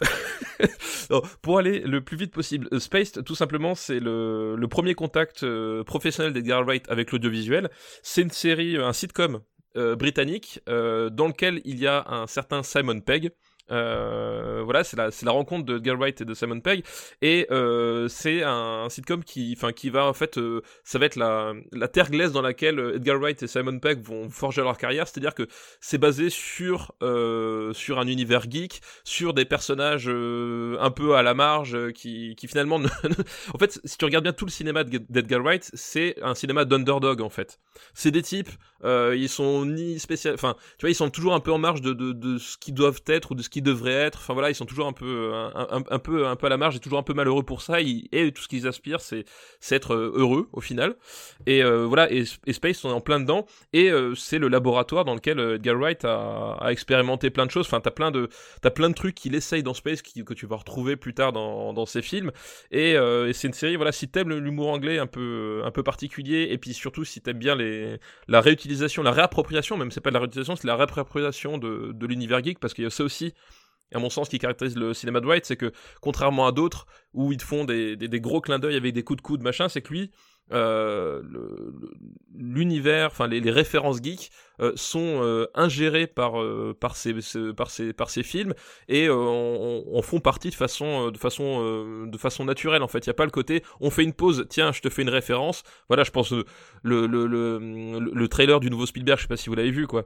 Non, pour aller le plus vite possible, euh, Spaced, tout simplement, c'est le, le premier contact euh, professionnel d'Edgar Wright avec l'audiovisuel. C'est une série, euh, un sitcom euh, britannique euh, dans lequel il y a un certain Simon Pegg. Euh, voilà, c'est la, la rencontre de Edgar Wright et de Simon Pegg, et euh, c'est un, sitcom qui, qui va en fait, euh, ça va être la, la terre glaise dans laquelle Edgar Wright et Simon Pegg vont forger leur carrière. C'est-à-dire que c'est basé sur sur un univers geek, sur des personnages un peu à la marge qui, qui finalement en fait si tu regardes bien tout le cinéma de- d'Edgar Wright c'est un cinéma d'underdog en fait c'est des types ils sont ni spécial enfin tu vois ils sont toujours un peu en marge de, de, de ce qu'ils doivent être ou de ce qu'ils devraient être enfin voilà ils sont toujours un peu un, un, peu un peu à la marge et toujours un peu malheureux pour ça et tout ce qu'ils aspirent c'est être euh, heureux au final et euh, voilà et, Space on est en plein dedans et euh, c'est le laboratoire dans lequel euh, Edgar Wright a, expérimenté plein de choses. Enfin, t'as plein de t'as plein de trucs qu'il essaye dans Space qui, que tu vas retrouver plus tard dans, dans ses films. Et, euh, et c'est une série. Voilà, si t'aimes l'humour anglais un peu un peu particulier, et puis surtout si t'aimes bien les la réutilisation, la réappropriation, même c'est pas de la réutilisation, c'est la réappropriation de, de l'univers geek, parce qu'il y a ça aussi. À mon sens, qui caractérise le cinéma de Wright, c'est que contrairement à d'autres où ils font des, des, gros clins d'œil avec des coups de coude machin, c'est que lui, euh, l'univers, enfin les, références geeks euh, sont euh, ingérées par par ces, ce- par ces par ces films et en, en font partie de façon de façon de façon naturelle en fait. Il y a pas le côté on fait une pause, tiens je te fais une référence. Voilà, je pense le le le, le, le trailer du nouveau Spielberg, je sais pas si vous l'avez vu quoi.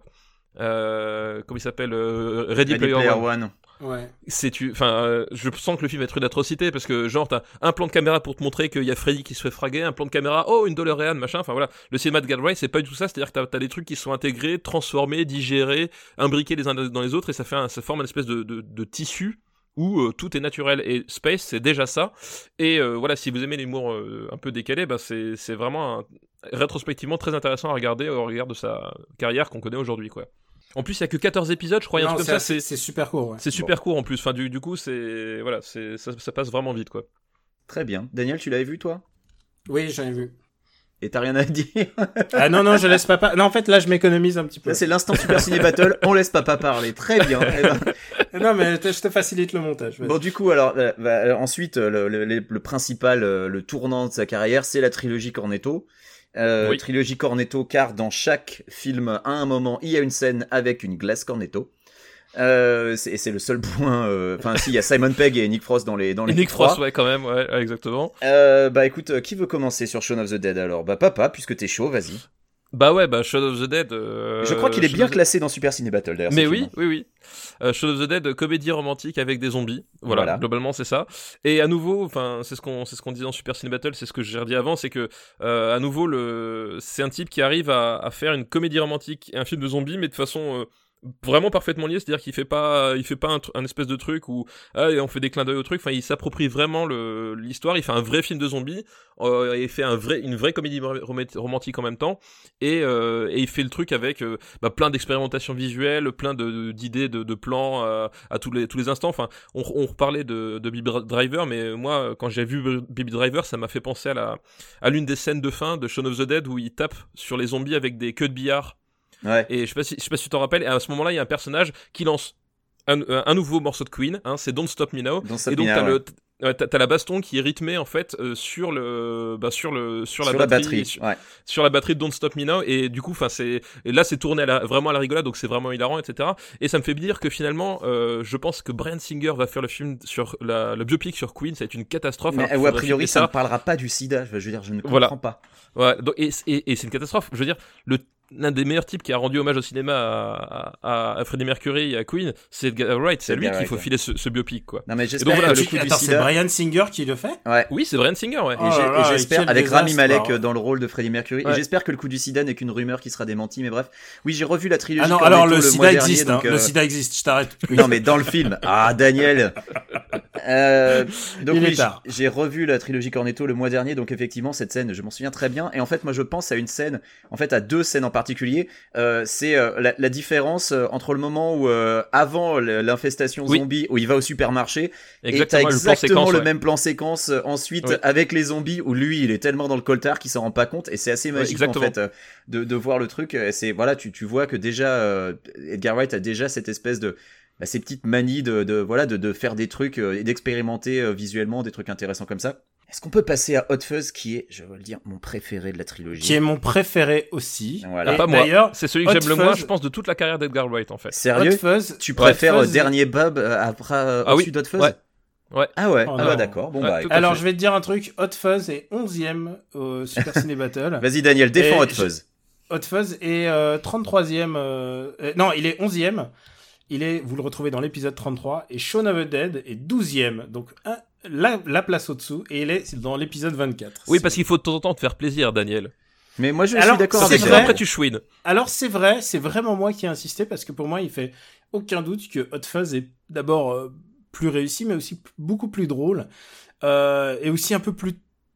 Euh, comment il s'appelle euh, Ready, Ready Player, Player One One. Ouais. c'est tu enfin euh, je sens que le film va être une atrocité parce que genre t'as un plan de caméra pour te montrer qu'il y a Freddy qui se fait fraguer un plan de caméra oh une DeLorean machin enfin voilà le cinéma de Galway c'est pas du tout ça c'est à dire que t'as as des trucs qui sont intégrés transformés digérés imbriqués les uns dans les autres et ça fait un, ça forme une espèce de, de, de tissu où euh, tout est naturel et Space c'est déjà ça et euh, voilà si vous aimez l'humour euh, un peu décalé bah c'est c'est vraiment un- rétrospectivement très intéressant à regarder au regard de sa carrière qu'on connaît aujourd'hui quoi en plus il y a que 14 épisodes je crois un Non, truc c'est comme ça assez- c'est super court. Ouais. c'est super court en plus. Enfin, du, du coup, c'est voilà, c'est ça, ça passe vraiment vite quoi. Très bien. Daniel, tu l'avais vu toi? Oui, j'en ai vu. Et t'as rien à dire Ah non, non, je laisse papa. Non, en fait, là, je m'économise un petit peu. Là c'est l'instant Super Ciné Battle. On laisse papa parler. Très bien. Eh ben, Non, mais je te- facilite le montage. Bon, du coup, alors, euh, bah, euh, ensuite, euh, le, le- le- le principal, le tournant de sa carrière, c'est la trilogie Cornetto. Euh, Oui. Trilogie Cornetto, car dans chaque film, à un moment, il y a une scène avec une glace Cornetto. Euh, c'est c'est le seul point. euh, Enfin, si, il y a Simon Pegg et Nick Frost dans les dans les Et Nick. Frost, ouais, quand même, ouais, ouais, exactement. Euh, bah écoute, euh, qui veut commencer sur Shaun of the Dead alors? Bah papa, puisque t'es chaud, vas-y. Bah ouais, bah Shaun of the Dead. Je crois qu'il est Shaun bien of classé dans Super Ciné Battle d'ailleurs. Mais film. oui, oui, oui. Shaun of the Dead, comédie romantique avec des zombies. Voilà, Voilà. globalement c'est ça. Et à nouveau, enfin, c'est ce qu'on, c'est ce qu'on disait dans Super Cine Battle, c'est ce que j'ai dit avant, c'est que à nouveau le, c'est un type qui arrive à, à faire une comédie romantique et un film de zombies, mais de façon vraiment parfaitement liée, c'est-à-dire qu'il fait pas, il fait pas un, espèce de truc où ah, et on fait des clins d'œil au truc. Enfin, il s'approprie vraiment l'histoire. Il fait un vrai film de zombies euh, il fait un vrai, une vraie comédie rom- romantique en même temps. Et, euh, et il fait le truc avec euh, bah, plein d'expérimentations visuelles, plein d'idées, de, de plans euh, à tous les, tous les instants. Enfin, on, on reparlait de, de Baby Driver, mais moi, quand j'ai vu Baby Driver, ça m'a fait penser à la, à l'une des scènes de fin de Shaun of the Dead où il tape sur les zombies avec des queues de billard. Ouais. Et je sais pas si, je sais pas si tu t'en rappelles. Et à ce moment-là, il y a un personnage qui lance un, un nouveau morceau de Queen. Hein, c'est Don't Stop Me Now. Et donc t'as le ouais, t'as la baston qui est rythmée en fait euh, sur le bah, sur le sur, sur la la batterie, sur, Ouais. sur la batterie de Don't Stop Me Now et du coup enfin c'est là c'est tourné à la- vraiment à la rigolade donc c'est vraiment hilarant etc et ça me fait dire que finalement euh, je pense que Brian Singer va faire le film sur la le biopic sur Queen ça va être une catastrophe Mais qu'il ou a priori, ça ne parlera pas du sida. Je veux dire, je ne comprends Voilà. pas. Ouais, donc, et, et, et c'est une catastrophe. Je veux dire, le l'un des meilleurs types qui a rendu hommage au cinéma à, à, à Freddie Mercury et à Queen, c'est Edgar Wright. C'est lui qu'il faut filer ce, ce biopic, quoi. Non mais donc j'espère voilà, le le c'est sida. Brian Singer qui le fait Ouais. Oui, c'est Brian Singer, ouais. Et Oh et j'espère, avec Rami Malek alors. euh, dans le rôle de Freddie Mercury, Ouais. et j'espère que le coup du sida n'est qu'une rumeur qui sera démentie, mais bref. Oui, j'ai revu la trilogie. Ah non, Cornetto alors le sida dernier, existe, hein. donc, euh, Le sida existe, je t'arrête. Non, mais dans le film. Ah, Daniel Euh, donc oui, j'ai revu la trilogie Cornetto le mois dernier, donc effectivement cette scène, je m'en souviens très bien. Et en fait, moi, je pense à une scène, en fait, à deux scènes en particulier. Euh, c'est euh, la, la différence euh, entre le moment où avant l'infestation Oui. zombie, où il va au supermarché, et t'as Exactement, le plan le ouais. même plan séquence ensuite Oui. avec les zombies, où lui, il est tellement dans le coltard qu'il s'en rend pas compte. Et c'est assez magique en fait de, de voir le truc. Et C'est voilà, tu, tu vois que déjà Edgar Wright a déjà cette espèce de bah, ces petites manies de, de voilà de, de faire des trucs et d'expérimenter visuellement des trucs intéressants comme ça. Est-ce qu'on peut passer à Hot Fuzz qui est, je vais le dire, mon préféré de la trilogie? Qui est mon préféré aussi. Voilà. Pas moi. D'ailleurs, C'est celui que Hot j'aime le moins, je pense, de toute la carrière d'Edgar Wright en fait. Sérieux? Hot Fuzz, Tu Hot préfères Fuzz- Dernier Bob euh, après euh, Ah oui. d'Hot Fuzz? Ouais. Ouais. Ah ouais, Oh ah bah d'accord. Bon Ouais, bah Alors, je vais te dire un truc. Hot Fuzz est 11ème au Super Ciné Battle. vas-y Daniel, défends Et Hot je- Fuzz. Hot Fuzz est euh, 33ème. euh, euh, non, il est 11ème. Il est, vous le retrouvez dans l'épisode 33. Et Shaun of the Dead est 12ème. Donc, un- la, la place au-dessous. Et il est dans l'épisode 24. Oui, parce qu'il faut de temps en temps te faire plaisir, Daniel. Mais moi je Alors, suis d'accord c'est avec vrai. toi. après tu chouines. Alors c'est vrai, c'est vraiment moi qui ai insisté parce que pour moi il fait aucun doute que Hot Fuzz est d'abord euh, plus réussi mais aussi beaucoup plus drôle euh, et aussi un peu plus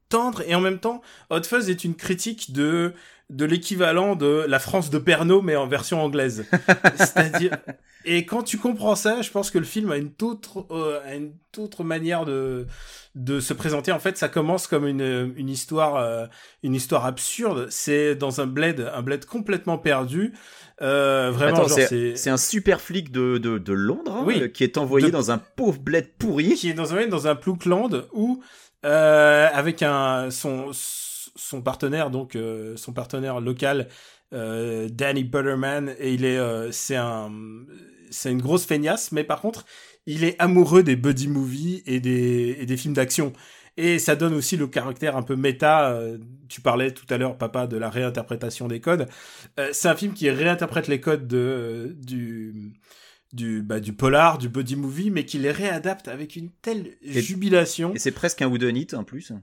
tendre et en même temps Hot Fuzz est une critique de de l'équivalent de la France de Pernod mais en version anglaise. C'est-à-dire et quand tu comprends ça, je pense que le film a une toute euh, une autre manière de de se présenter. En fait, ça commence comme une une histoire euh, une histoire absurde. C'est dans un bled, un bled complètement perdu. Euh, vraiment, c'est un super flic de, de, de Londres hein, Oui. qui est envoyé De- dans un pauvre bled pourri. qui est dans un dans un Ploukland où avec un son son partenaire donc euh, son partenaire local euh, Danny Butterman et il est euh, c'est un c'est une grosse feignasse mais par contre il est amoureux des buddy movies et des et des films d'action et ça donne aussi le caractère un peu méta. tu parlais tout à l'heure, papa, de la réinterprétation des codes. C'est un film qui réinterprète les codes de, du, du, bah, du polar, du buddy movie, mais qui les réadapte avec une telle jubilation. Et c'est presque un whodunit en plus.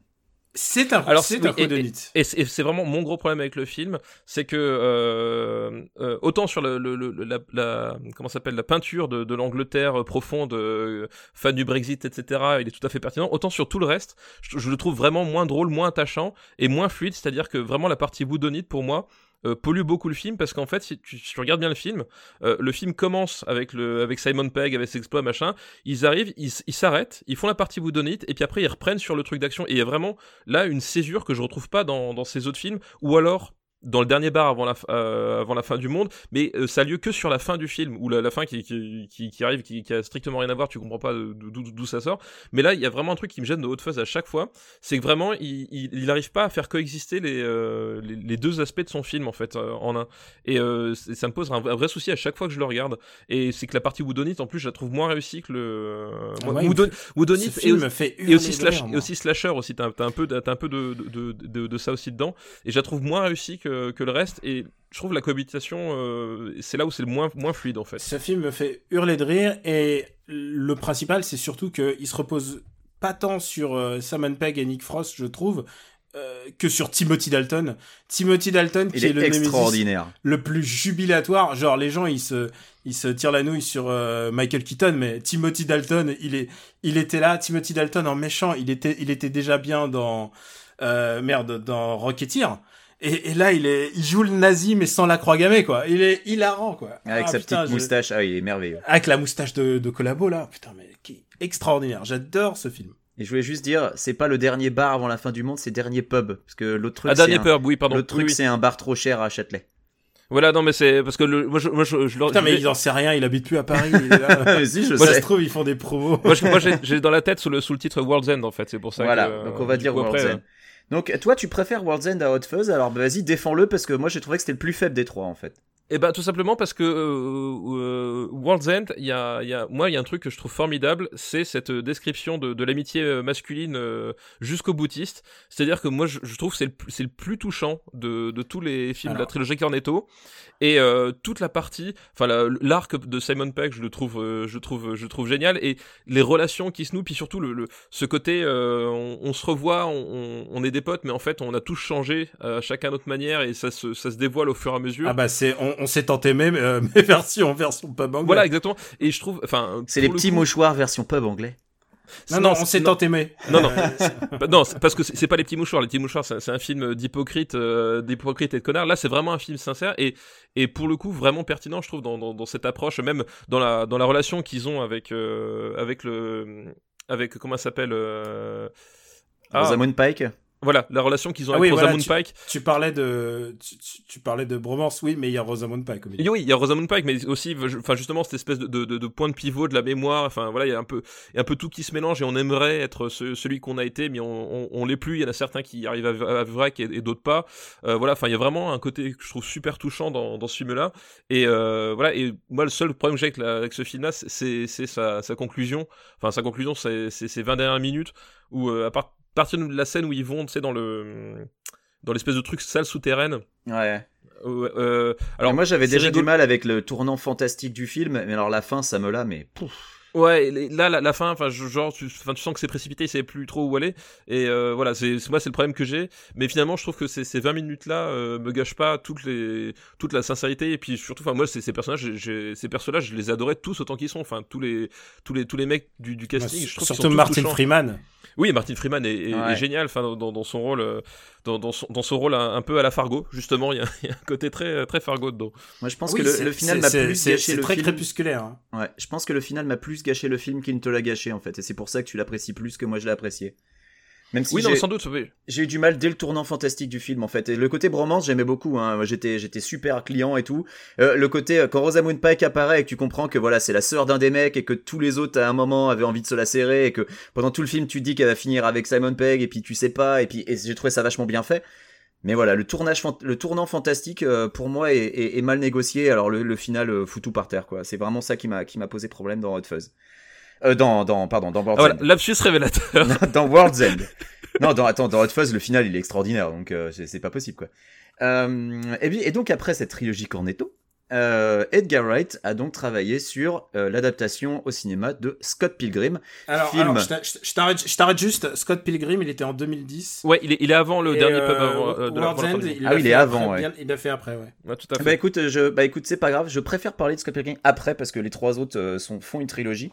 C'est un, Alors, c'est oui, un coup et- de et- c'est vraiment mon gros problème avec le film, c'est que euh, euh, autant sur le, le, le- la, la comment s'appelle la peinture de, de l'Angleterre profonde, euh, fan du Brexit, etc. Il est tout à fait pertinent. Autant sur tout le reste, je, je le trouve vraiment moins drôle, moins attachant et moins fluide. C'est-à-dire que vraiment la partie boudonite pour moi. Euh, pollue beaucoup le film parce qu'en fait si tu, si tu regardes bien le film euh, le film commence avec le avec Simon Pegg avec ses exploits machin. Ils arrivent ils s'arrêtent ils font la partie boudonite et puis après ils reprennent sur le truc d'action. Et il y a vraiment là une césure que je retrouve pas dans, dans ces autres films ou alors dans le dernier bar avant la, euh, avant la fin du monde, mais euh, ça a lieu que sur la fin du film, ou la, la fin qui, qui, qui, qui arrive, qui, a strictement rien à voir, tu comprends pas d'où d'où ça sort. Mais là, il y a vraiment un truc qui me gêne de Hot Fuzz à chaque fois, c'est que vraiment, il, il, il arrive pas à faire coexister les, euh, les, les deux aspects de son film, en fait, euh, en un. Et euh, ça me pose un, vrai- un vrai souci à chaque fois que je le regarde. Et c'est que la partie Woodonite, en plus, je la trouve moins réussie que le... Ah ouais, Woodon- Woodonite et aussi- et slash, et aussi slasher aussi t'as un peu t'as un peu de de, de, de, de ça aussi dedans et je la trouve moins réussie que, que le reste et je trouve la cohabitation euh, c'est là où c'est le moins moins fluide en fait Ce film me fait hurler de rire et le principal, c'est surtout qu'il se repose pas tant sur euh, Simon Pegg et Nick Frost, je trouve, euh, que sur Timothy Dalton. Timothy Dalton, qui Il est, est le Némésis extraordinaire. le plus jubilatoire. Genre, les gens, ils se, ils se tirent la nouille sur euh, Michael Keaton, mais Timothy Dalton, il est, il était là. Timothy Dalton en méchant, il était, il était déjà bien dans, euh, merde, dans Rocketeer. Et, et là, il est, il joue le nazi, mais sans la croix gammée, quoi. Il est hilarant, quoi. Avec Ah, sa putain, petite je- moustache. Ah, il est merveilleux. Avec la moustache de, de collabo, là. Putain, mais qui extraordinaire. J'adore ce film. Et je voulais juste dire, c'est pas le dernier bar avant la fin du monde, c'est dernier pub. Parce que l'autre truc, ah c'est dernier un... peur oui pardon l'autre truc, Oui, oui. c'est un bar trop cher à Châtelet. voilà non mais c'est parce que le moi je moi je, je, Putain, je mais il en sait rien, il habite plus à Paris. il est là. Mais si, je Moi, ça sais. se trouve, ils font des promos. moi, je- moi, j'ai j'ai dans la tête sous le sous le titre World's End en fait c'est pour ça Voilà, que, donc on va dire coup, World's après, End. Donc toi, tu préfères World's End à Hot Fuzz, alors bah, vas-y, défends-le, parce que moi j'ai trouvé que c'était le plus faible des trois en fait. Eh ben tout simplement parce que euh, euh, World's End, il y a, il y a, moi il y a un truc que je trouve formidable, c'est cette euh, description de, de l'amitié euh, masculine euh, jusqu'au boutiste. C'est-à-dire que moi je, je trouve c'est le, plus- c'est le plus touchant de, de tous les films de la trilogie Cornetto et euh, toute la partie, enfin la- l'arc de Simon Pegg, je le trouve, je trouve, je trouve génial et les relations qui se nouent, puis surtout le, le ce côté, euh, on, on se revoit, on, on- est des potes, mais en fait on a tous changé, euh, chacun à notre manière et ça se, ça se dévoile au fur et à mesure. Ah bah, c'est, on, on s'est tenté même, euh, mais version, version pub anglais. Voilà, exactement. Et je trouve, enfin, C'est les le petits coup- mouchoirs version pub anglais. Non, non, on s'est tant aimé. Non, non. Euh, Bah, non, c'est parce que c'est pas les petits mouchoirs. Les petits mouchoirs, c'est c'est un film d'hypocrite, euh, d'hypocrite et de connard. Là, c'est vraiment un film sincère et et pour le coup vraiment pertinent, je trouve, dans dans, dans cette approche, même dans la dans la relation qu'ils ont avec euh, avec le avec comment ça s'appelle. Euh... ah, Rosamund Pike. Voilà, la relation qu'ils ont Ah avec oui, voilà, Rosamund Pike. Tu parlais de, tu, parlais de bromance, oui, mais il y a Rosamund Pike au milieu. Et oui, il y a Rosamund Pike, mais aussi, enfin justement cette espèce de, de, point de pivot de la mémoire. Enfin voilà, il y a un peu, il y a un peu tout qui se mélange et on aimerait être ce- celui qu'on a été, mais on, on, on l'est plus. Il y en a certains qui arrivent à, à vrai et, et d'autres pas. Euh, voilà, enfin il y a vraiment un côté que je trouve super touchant dans, dans ce film-là. Et euh, voilà, et moi le seul problème que j'ai avec, avec ce film-là, c'est sa, sa conclusion. Enfin sa conclusion, c'est c'est ces 20 dernières minutes où euh, à part- partir de la scène où ils vont, tu sais, dans le dans l'espèce de truc salle souterraine. Ouais. Euh, euh, Alors moi j'avais déjà rigolo. du mal avec le tournant fantastique du film, mais alors la fin ça me l'a, mais pouf. Ouais, là, la, la fin, enfin, genre, tu, enfin, tu sens que c'est précipité, il savait plus trop où aller, et euh, voilà, c'est c'est- moi, c'est le problème que j'ai. Mais finalement, je trouve que ces, ces 20 minutes-là euh, me gâchent pas toutes les, toute la sincérité, et puis surtout, enfin, moi, ces, ces personnages, ces personnages, je les adorais tous autant qu'ils sont, enfin, tous les, tous les, tous les mecs du, du casting. je trouve qu'ils Surtout sont Martin touchants. Freeman. Oui, Martin Freeman est, est- Ouais. est génial, enfin, dans, dans- dans son rôle, euh, dans, dans son, dans son rôle un, un peu à la Fargo, justement, il y, a, il y a un côté très, très Fargo dedans. Moi je pense Oui, que le, final c'est- m'a c'est- plus c'est- gâché C'est le très film. crépusculaire. hein. Ouais, je pense que le final m'a plus gâché le film qu'il ne te l'a gâché en fait, et c'est pour ça que tu l'apprécies plus que moi je l'ai apprécié. Même si oui, non, sans doute, oui. j'ai eu du mal dès le tournant fantastique du film en fait. Et le côté bromance j'aimais beaucoup. Hein. J'étais j'étais super client et tout. Euh, le côté euh, quand Rosamund Pike apparaît et que tu comprends que voilà c'est la sœur d'un des mecs et que tous les autres à un moment avaient envie de se la serrer et que pendant tout le film tu te dis qu'elle va finir avec Simon Pegg et puis tu sais pas et puis et j'ai trouvé ça vachement bien fait. Mais voilà le tournage le tournant fantastique euh, pour moi est, est- est mal négocié. Alors le, le final euh, fout tout par terre quoi. C'est vraiment ça qui m'a qui m'a posé problème dans Hot Fuzz. Euh, dans dans pardon dans Ah, World's voilà, End. lapsus révélateur. dans World's End. Non, dans, attends, dans Hot Fuzz, le final, il est extraordinaire, donc euh, c'est pas possible, quoi. Euh, et, bien, et donc, après cette trilogie Cornetto, euh, Edgar Wright a donc travaillé sur euh, l'adaptation au cinéma de Scott Pilgrim. Alors, Film. alors, je t'a- je je t'arrête, je t'arrête juste. Scott Pilgrim, il était en 2010. Ouais, il est, il est avant le Et, dernier euh, pub avant, euh, de World's End, il Ah oui, il fait est après, avant, ouais. bien- Il l'a fait après, ouais. Ouais, tout à fait. Bah écoute, je, bah écoute, c'est pas grave. Je préfère parler de Scott Pilgrim après parce que les trois autres euh, sont, font une trilogie.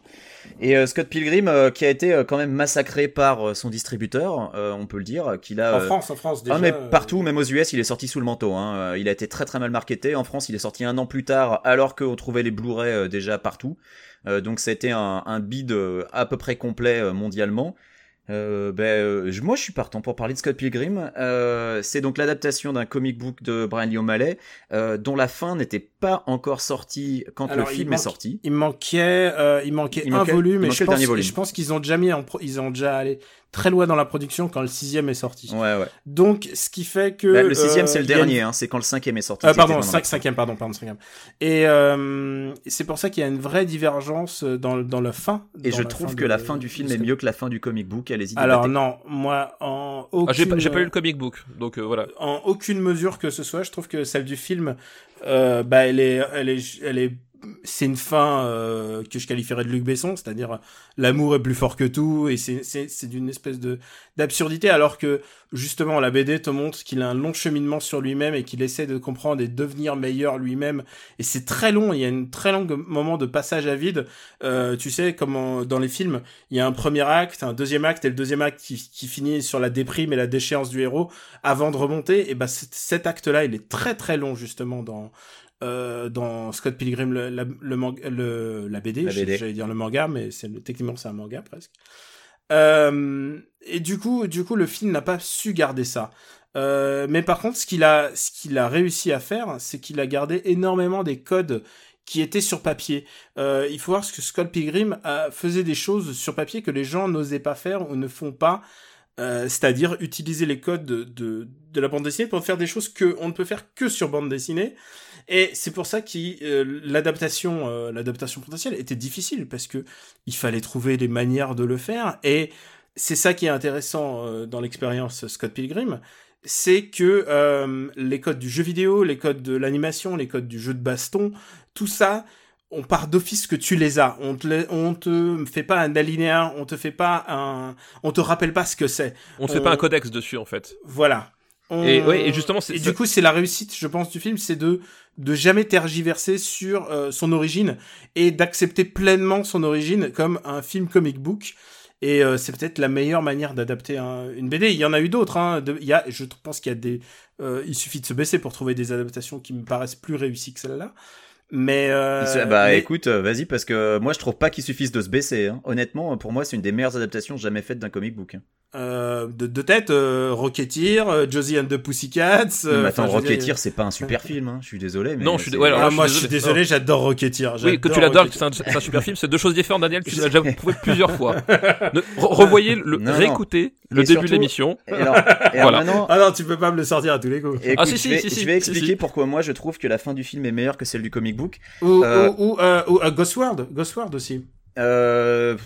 Et euh, Scott Pilgrim, euh, qui a été euh, quand même massacré par euh, son distributeur, euh, on peut le dire, qu'il a. En France, en France, déjà. ah mais euh, partout, même aux US, il est sorti sous le manteau. Hein. Il a été très très mal marketé. En France, il est sorti un an plus tard, alors qu'on trouvait les Blu-ray euh, déjà partout. Euh, donc c'était un, un bid euh, à peu près complet mondialement. Euh, ben, je- moi, je suis partant pour parler de Scott Pilgrim. Euh, c'est donc l'adaptation d'un comic book de Brian Lee O'Malley, euh, dont la fin n'était pas encore sortie quand Alors, le il film est sorti. Il manquait, il manquait Il un manquait- volume, il et manquait je le pense, je pense qu'ils ont déjà mis en pro- ils ont déjà allé très loin dans la production quand le sixième est sorti. Ouais, ouais. Donc, ce qui fait que Bah, le sixième, euh, c'est le une- dernier. Hein. C'est quand le cinquième est sorti. Euh, pardon, pendant 5 la- cinquième, pardon, pardon, cinquième. Et euh, c'est pour ça qu'il y a une vraie divergence dans, dans la fin. Et dans je trouve que de- la fin du film est mieux que la fin du comic book. Allez-y. Alors débattez. non, moi en Ah, aucune, j'ai pas, j'ai pas lu le comic book, donc euh, voilà. en aucune mesure que ce soit, je trouve que celle du film, euh, bah elle est, elle est, elle est, c'est une fin euh, que je qualifierais de Luc Besson, c'est-à-dire euh, l'amour est plus fort que tout et c'est d'une espèce de d'absurdité alors que justement la BD te montre qu'il a un long cheminement sur lui-même et qu'il essaie de comprendre et de devenir meilleur lui-même et c'est très long, il y a une très longue moment de passage à vide. Euh, tu sais comme dans les films, il y a un premier acte, un deuxième acte et le deuxième acte qui, qui finit sur la déprime et la déchéance du héros avant de remonter. Et cet, cet acte-là, il est très très long justement dans euh, dans Scott Pilgrim le, la, le, la BD. J'allais dire le manga, mais c'est techniquement c'est un manga presque. Euh, et du coup, du coup, le film n'a pas su garder ça. Euh, mais par contre, ce qu'il a, ce qu'il a réussi à faire, c'est qu'il a gardé énormément des codes qui étaient sur papier. Euh, il faut voir ce que Scott Pilgrim a, faisait des choses sur papier que les gens n'osaient pas faire ou ne font pas. Euh, c'est-à-dire utiliser les codes de, de, de la bande dessinée pour faire des choses que on ne peut faire que sur bande dessinée. Et c'est pour ça que euh, l'adaptation, euh, l'adaptation potentielle était difficile parce que il fallait trouver les manières de le faire. Et c'est ça qui est intéressant euh, dans l'expérience Scott Pilgrim, c'est que euh, les codes du jeu vidéo, les codes de l'animation, les codes du jeu de baston, tout ça, on part d'office que tu les as. On te, on te fait pas un alinéa, on te fait pas un, on te rappelle pas ce que c'est. On fait pas un codex dessus en fait. Voilà. On- Et, ouais, et justement, et du coup, c'est la réussite, je pense, du film, c'est de de jamais tergiverser sur euh, son origine et d'accepter pleinement son origine comme un film comic book. Et euh, c'est peut-être la meilleure manière d'adapter un- une BD. Il y en a eu d'autres. Hein. De- il y a, je pense qu'il y a des. euh, il suffit de se baisser pour trouver des adaptations qui me paraissent plus réussies que celle-là. Mais. euh, bah mais- écoute, vas-y parce que moi je trouve pas qu'il suffise de se baisser. hein. Honnêtement, pour moi c'est une des meilleures adaptations jamais faites d'un comic book. Euh, de, de tête, euh, Rocketeer, euh, Josie and the Pussycats. Euh, mais attends, Rocketeer c'est pas un super film. Hein. Je suis désolé. Mais Non, je suis ouais, alors Ah, je moi, suis je suis désolé. désolé, j'adore Rocketeer. Oui, que tu l'adores, c'est un, super film, c'est deux choses différentes, Daniel, tu l'as déjà prouvé plusieurs fois. Ne- re- revoyez, le, Non, non. réécoutez le Et début surtout- de l'émission. Et alors, et alors Voilà. maintenant, Ah non, tu peux pas me le sortir à tous les coups. écoute, Ah, si, je si, vais, si, si, je vais si, expliquer si. pourquoi moi je trouve que la fin du film est meilleure que celle du comic book. Ou, ou, ou, euh, ou, Ghost World, Ghost World aussi. Euh,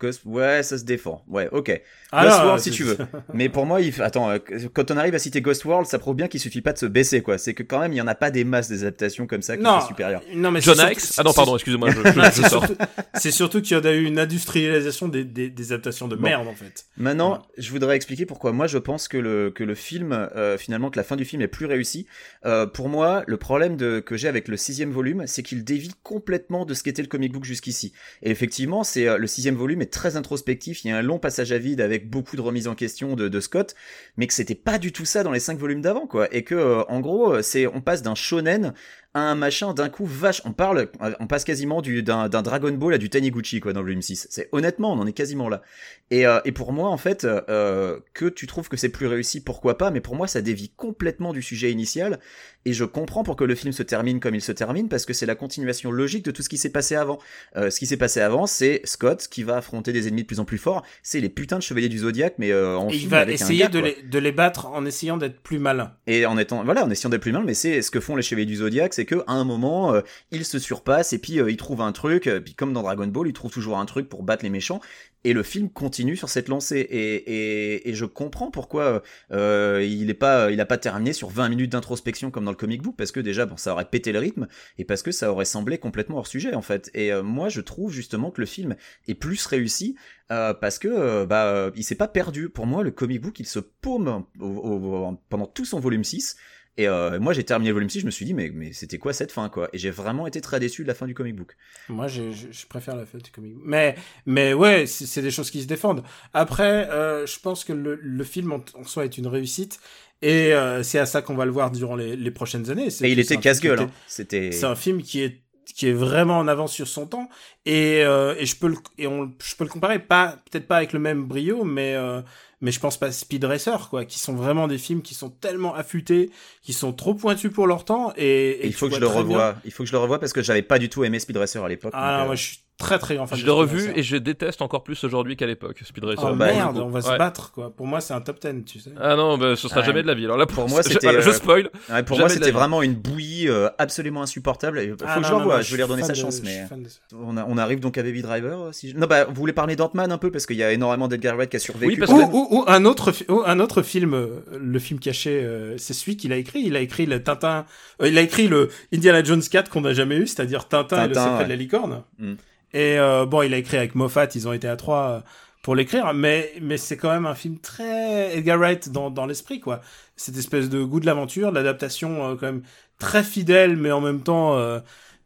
Ghost- ouais, ça se défend. Ouais, ok. Ah Ghost non, World si tu veux. Mais pour moi, il... attends, euh, quand on arrive à citer Ghost World, ça prouve bien qu'il suffit pas de se baisser, quoi. C'est que quand même, il y en a pas des masses des adaptations comme ça qui Non, sont supérieures. non mais John c'est X surtout- Ah non, pardon, excusez-moi, je, je- c'est- je c'est sors. surtout- C'est surtout qu'il y en a eu une industrialisation des, des, des adaptations de Bon. merde en fait. Maintenant, je voudrais expliquer pourquoi moi je pense que le que le film, euh, finalement, que la fin du film est plus réussie. Euh, pour moi, le problème de, que j'ai avec le sixième volume, c'est qu'il dévie complètement de ce qu'était le comic book jusqu'ici. Et effectivement, c'est euh, le sixième volume est très introspectif. Il y a un long passage à vide avec beaucoup de remises en question de, Scott, mais que c'était pas du tout ça dans les cinq volumes d'avant, quoi. Et que euh, en gros, euh, on passe d'un shonen un machin d'un coup vache. On parle, on passe quasiment du d'un d'un Dragon Ball à du Taniguchi, quoi, dans le volume 6. C'est honnêtement, on en est quasiment là. Et, euh, et pour moi, en fait, euh, que tu trouves que c'est plus réussi, pourquoi pas, mais pour moi, ça dévie complètement du sujet initial, et je comprends pour que le film se termine comme il se termine, parce que c'est la continuation logique de tout ce qui s'est passé avant. Euh, ce qui s'est passé avant, c'est Scott qui va affronter des ennemis de plus en plus forts, c'est les putains de chevaliers du Zodiac, mais en Et il va avec un essayer gars, de, les, de les battre en essayant d'être plus malin. Et en étant, voilà, en essayant d'être plus mal, mais c'est ce que font les chevaliers du Zodiac, c'est que à un moment, euh, ils se surpassent et puis euh, ils trouvent un truc, euh, puis comme dans Dragon Ball, ils trouvent toujours un truc pour battre les méchants. Et le film continue sur cette lancée. Et, et, je comprends pourquoi il est pas, il a pas terminé sur 20 minutes d'introspection comme dans le comic book, parce que déjà, bon, ça aurait pété le rythme, et parce que ça aurait semblé complètement hors sujet en fait. Et moi, je trouve justement que le film est plus réussi parce que bah, il s'est pas perdu. Pour moi, le comic book, il se paume au- au- au- pendant tout son volume 6. Et euh, moi, j'ai terminé le volume 6, je me suis dit, mais, mais c'était quoi cette fin, quoi? Et j'ai vraiment été très déçu de la fin du comic book. Moi, je, je préfère la fête du comic. book. Mais, mais ouais, c'est des choses qui se défendent. Après, euh, je pense que le, le film en, en soi est une réussite. Et euh, c'est à ça qu'on va le voir durant les, les prochaines années. Et il était casse-gueule, hein. C'était. C'est un film qui est qui est vraiment en avance sur son temps et, euh, et je peux le et on je peux le comparer pas peut-être pas avec le même brio mais euh, mais je pense pas à Speed Racer quoi qui sont vraiment des films qui sont tellement affûtés qui sont trop pointus pour leur temps et, il faut que je le bien- revoie. Il faut que je le revoie parce que j'avais pas du tout aimé Speed Racer à l'époque. ah donc, euh, moi je suis très très grand fan Je l'ai revu Racer. et je déteste encore plus aujourd'hui qu'à l'époque, Speed Racer. oh bah, merde on va se Ouais. battre quoi pour moi c'est un top 10 tu sais Ah non, bah, ce sera Ah, jamais de la vie. Alors là, pour, pour moi, je, c'était, je euh, spoil. Ouais, pour moi, c'était vie. vraiment une bouillie euh, absolument insupportable. Il faut Ah, que non, je revoie. moi, je vais lui redonner sa de- chance, mais ça. on, a- on arrive donc à Baby Driver. euh, Si je- Non, bah, vous voulez parler d'Ant-Man un peu parce qu'il y a énormément d'Edgar Wright qui a survécu. Oui, parce que-. Ou, ou, ou un autre ou un autre film euh, le film caché euh, c'est celui qu'il a écrit il a écrit le Tintin euh, il a écrit le Indiana Jones 4 qu'on n'a jamais eu c'est-à-dire Tintin, et le secret de la licorne Mm. Et euh, bon il a écrit avec Moffat ils ont été à trois euh, pour l'écrire mais mais c'est quand même un film très Edgar Wright dans dans l'esprit quoi cette espèce de goût de l'aventure l'adaptation euh, quand même très fidèle mais en même temps euh,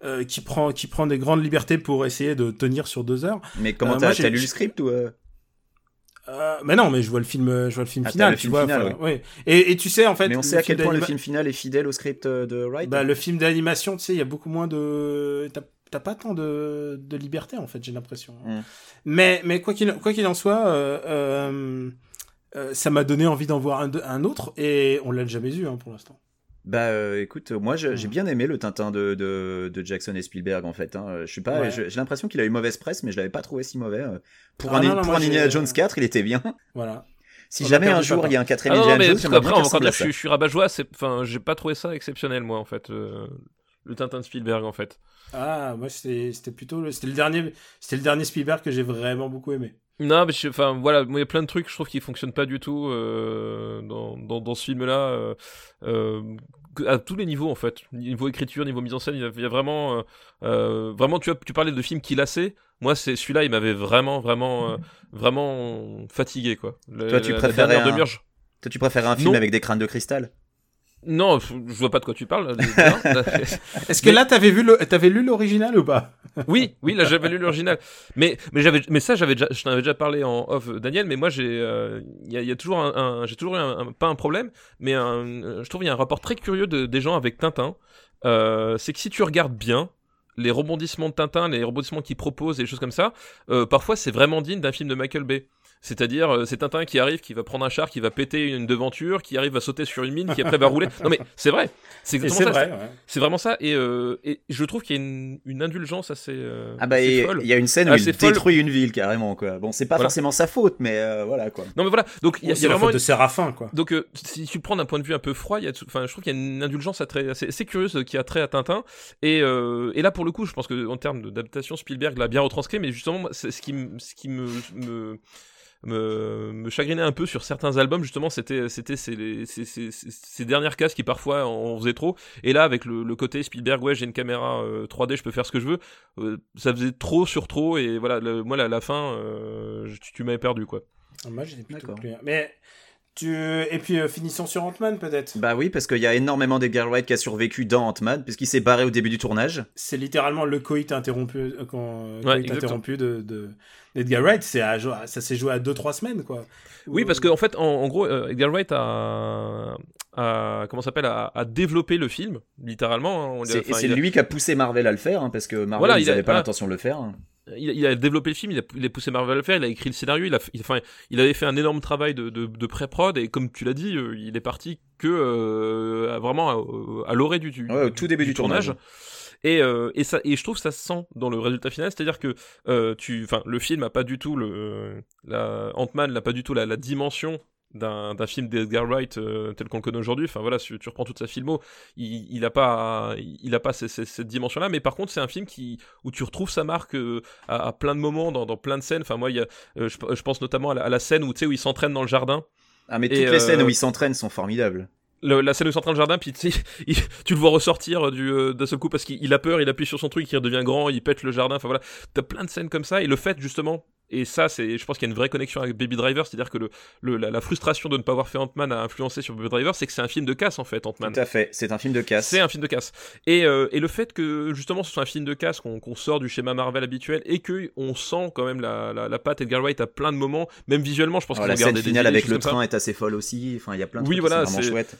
euh, qui prend qui prend des grandes libertés pour essayer de tenir sur deux heures Mais comment Euh, t'as lu le script ou euh? Euh, mais non, mais je vois le film, je vois le film Ah, final, le tu film vois. final, enfin, ouais. Et, et tu sais, en fait, Mais on sait à quel point le film final est fidèle au script de Wright. bah, le film d'animation, tu sais, il y a beaucoup moins de, t'as pas tant de, de liberté en fait, j'ai l'impression. Mm. Mais, mais quoi qu'il, quoi qu'il en soit, euh, euh, euh, ça m'a donné envie d'en voir un, autre et on l'a jamais vu hein, pour l'instant. Bah euh, écoute, moi j'ai Mm. bien aimé le Tintin de, de, de Jackson et Spielberg en fait. Hein. Je suis pas, Ouais. j'ai l'impression qu'il a eu mauvaise presse, mais je l'avais pas trouvé si mauvais. Pour Ah un, non, non, pour un Indiana Jones 4, il était bien. Voilà. Si On jamais un jour il y a un Ah quatrième non, Indiana mais Jones, parce j'aimerais bien qu'après, qu'il encore ressemble à dire, je, je suis rabat-joie, c'est, enfin, j'ai pas trouvé ça exceptionnel, moi, en fait. Le Tintin de Spielberg, en fait. Ah, moi c'était, plutôt, le- c'était le dernier, c'était le dernier Spielberg que j'ai vraiment beaucoup aimé. Non, mais je- enfin voilà, il y a plein de trucs, je trouve, qui fonctionnent pas du tout euh, dans, dans, dans ce film-là, euh, euh, à tous les niveaux en fait, niveau écriture, niveau mise en scène, il y a, il y a vraiment, vraiment, tu vois, tu parlais de films qui lassaient. Moi, c'est celui-là, il m'avait vraiment, vraiment, euh, vraiment fatigué quoi. Le- Toi, tu la- la préférais dernière un- Toi, tu préfères un film Non. avec des crânes de cristal? Non, je vois pas de quoi tu parles. déjà. Est-ce que Mais- là t'avais vu le, t'avais lu l'original ou pas? Oui, oui, là j'avais lu l'original. Mais, mais j'avais, mais ça j'avais déjà, je t'en avais déjà parlé en off, Daniel. Mais moi j'ai, euh, il y, a, y, a toujours un, j'ai toujours eu un, pas un problème, mais un, je trouve il y a un rapport très curieux de, des gens avec Tintin. Euh, c'est que si tu regardes bien, les rebondissements de Tintin, les rebondissements qu'il propose et des choses comme ça, euh, parfois c'est vraiment digne d'un film de Michael Bay. C'est-à-dire, euh, c'est Tintin qui arrive, qui va prendre un char, qui va péter une devanture, qui arrive à sauter sur une mine, qui après va rouler. Non mais c'est vrai, c'est exactement ça. C'est vraiment ça. Et, euh, et, je trouve qu'il y a une, une indulgence assez. Euh, ah bah il y a une scène où il détruit une ville carrément quoi. Bon, c'est pas forcément sa faute, mais euh, voilà quoi. Non mais voilà. Donc il y a, y a vraiment de Séraphin quoi. Donc euh, si tu prends d'un point de vue un peu froid, il y a, enfin je trouve qu'il y a une indulgence assez, assez, curieuse qui a trait à Tintin. Et, et là pour le coup, je pense que en termes d'adaptation, Spielberg l'a bien retranscrit, mais justement, c'est ce qui, ce qui me, me me, me chagrinait un peu sur certains albums justement c'était c'était ces, ces, ces, ces, dernières cases qui parfois en faisaient trop. Et là avec le, le côté Spielberg ouais j'ai une caméra 3D euh, je peux faire ce que je veux euh, ça faisait trop sur trop et voilà moi à la fin euh, tu, tu m'avais perdu quoi. Ah, moi j'ai plutôt plus mais tu... Et puis finissons sur Ant-Man peut-être. Bah oui, parce qu'il y a énormément d'Edgar Wright qui a survécu dans Ant-Man, puisqu'il s'est barré au début du tournage. C'est littéralement le coït interrompu, quand... coït interrompu de, de, Edgar Wright, c'est ça s'est joué à 2-3 semaines, quoi. Oui, parce qu'en en fait, en, gros, euh, Edgar Wright a, a comment s'appelle, a, développé le film, littéralement. Hein, et c'est lui qui a poussé Marvel à le faire, hein, parce que Marvel, ils n'avaient pas l'intention de le faire. Il a, développé le film, il a, il a, poussé Marvel à le faire, il a écrit le scénario, il a, enfin, il avait fait un énorme travail de, de, de pré-prod et comme tu l'as dit, euh, il est parti que euh, vraiment à, l'orée du, du, au tout début du, tournage. Et, euh, et, ça, et je trouve que ça se sent dans le résultat final, c'est-à-dire que euh, tu, enfin, le film a pas du tout le, la, Ant-Man n'a pas du tout la, la dimension d'un film d'Edgar Wright euh, tel qu'on le connaît aujourd'hui. Enfin voilà, si tu reprends toute sa filmo, il, il a pas, il a pas cette dimension-là. Mais par contre, c'est un film qui où tu retrouves sa marque à, plein de moments, dans, dans, plein de scènes. Enfin moi, il y a, je, je, pense notamment à la, à la scène où tu sais où il s'entraîne dans le jardin. Ah mais toutes les scènes où il s'entraîne sont formidables la scène où il dans le jardin, puis tu, tu le vois ressortir du euh, d'un seul coup parce qu'il a peur, il appuie sur son truc, il redevient grand, il pète le jardin. Enfin voilà, t'as plein de scènes comme ça et le fait justement et ça, c'est, je pense qu'il y a une vraie connexion avec Baby Driver, c'est-à-dire que le, la, frustration de ne pas avoir fait Ant-Man a influencé sur Baby Driver, c'est que c'est un film de casse en fait, Ant-Man. Tout à fait, c'est un film de casse. C'est un film de casse. Et, euh, et le fait que justement ce soit un film de casse, qu'on sort du schéma Marvel habituel et que on sent quand même la, la, la patte Edgar Wright à plein de moments, même visuellement, je pense oh, la scène finale avec le train est assez folle aussi. Enfin, il y a plein de oui, trucs voilà, qui sont vraiment chouettes.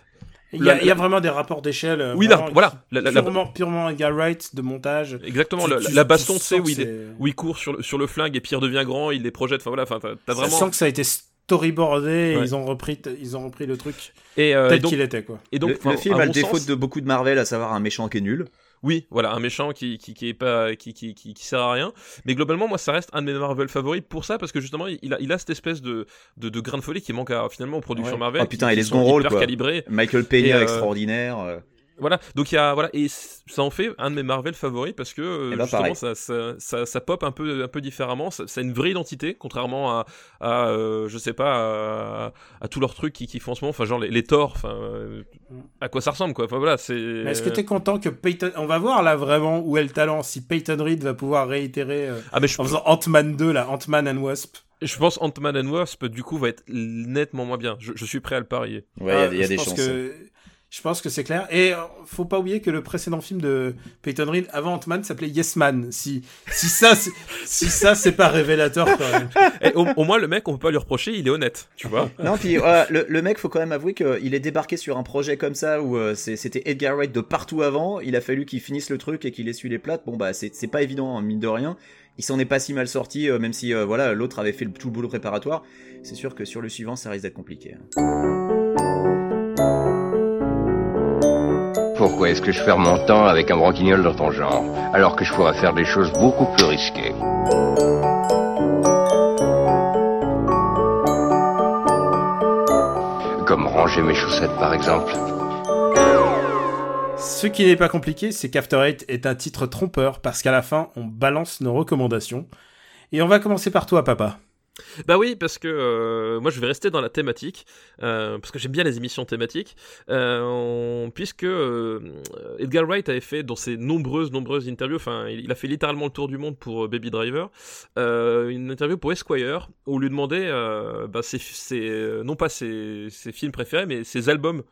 Il y, a, il y, a, vraiment des rapports d'échelle. Euh, oui, là, voilà. La, purement, purement Edgar Wright de montage. Exactement. la, baston, tu sais, où, il où il court sur le, sur le flingue et puis il redevient grand, il les projette. Enfin voilà, enfin, t'as vraiment. Ça sent que ça a été storyboardé, ils ont repris, ils ont repris le truc et euh, tel qu'il était quoi. Et donc, le, film a le défaut de beaucoup de Marvel, à savoir un méchant qui est nul. Oui, voilà, un méchant qui, qui, qui est pas, qui, qui, qui, sert à rien. Mais globalement, moi, ça reste un de mes Marvel favoris pour ça, parce que justement, il a, il a cette espèce de, de, de grain de folie qui manque à, finalement aux productions Marvel. Oh putain, il est second rôle, quoi. Michael Peña, euh, extraordinaire. Euh. Voilà, donc il y a voilà et ça en fait un de mes Marvel favoris parce que euh, eh ben, justement ça, ça, ça, ça, pop un peu un peu différemment, ça, ça a une vraie identité contrairement à, à euh, je sais pas à, tous leurs trucs qui, qui font en ce moment, enfin genre les, les Thor, enfin euh, à quoi ça ressemble quoi. Enfin voilà, c'est. Est-ce que t'es content que Peyton, on va voir là vraiment où est le talent si Peyton Reed va pouvoir réitérer ah, mais je... en faisant Ant-Man 2 là, Ant-Man and Wasp? Je pense Ant-Man and Wasp du coup va être nettement moins bien. Je, je suis prêt à le parier. Ouais, il y a, y a des chances. Que je pense que c'est clair. Et euh, faut pas oublier que le précédent film de Peyton Reed avant Ant-Man s'appelait Yes Man. Si, si ça, si ça, c'est pas révélateur quand même. Et au, moins, le mec, on peut pas lui reprocher, il est honnête, tu vois. Non, puis euh, le, le, mec, faut quand même avouer qu'il est débarqué sur un projet comme ça où euh, c'était Edgar Wright de partout avant. Il a fallu qu'il finisse le truc et qu'il essuie les plates. Bon, bah, c'est pas évident, hein, mine de rien. Il s'en est pas si mal sorti, même si voilà l'autre avait fait le, tout le boulot préparatoire. C'est sûr que sur le suivant, ça risque d'être compliqué. Hein. Pourquoi est-ce que je perds mon temps avec un branquignol dans ton genre, alors que je pourrais faire des choses beaucoup plus risquées Comme ranger mes chaussettes par exemple. Ce qui n'est pas compliqué, c'est qu'After Eight est un titre trompeur parce qu'à la fin, on balance nos recommandations. Et on va commencer par toi, papa. Bah oui, parce que euh, moi je vais rester dans la thématique, euh, parce que j'aime bien les émissions thématiques, euh, puisque Edgar Wright avait fait dans ses nombreuses, nombreuses interviews, enfin il, a fait littéralement le tour du monde pour Baby Driver, une interview pour Esquire, où on lui demandait bah, ses, non pas ses, ses, films préférés, mais ses albums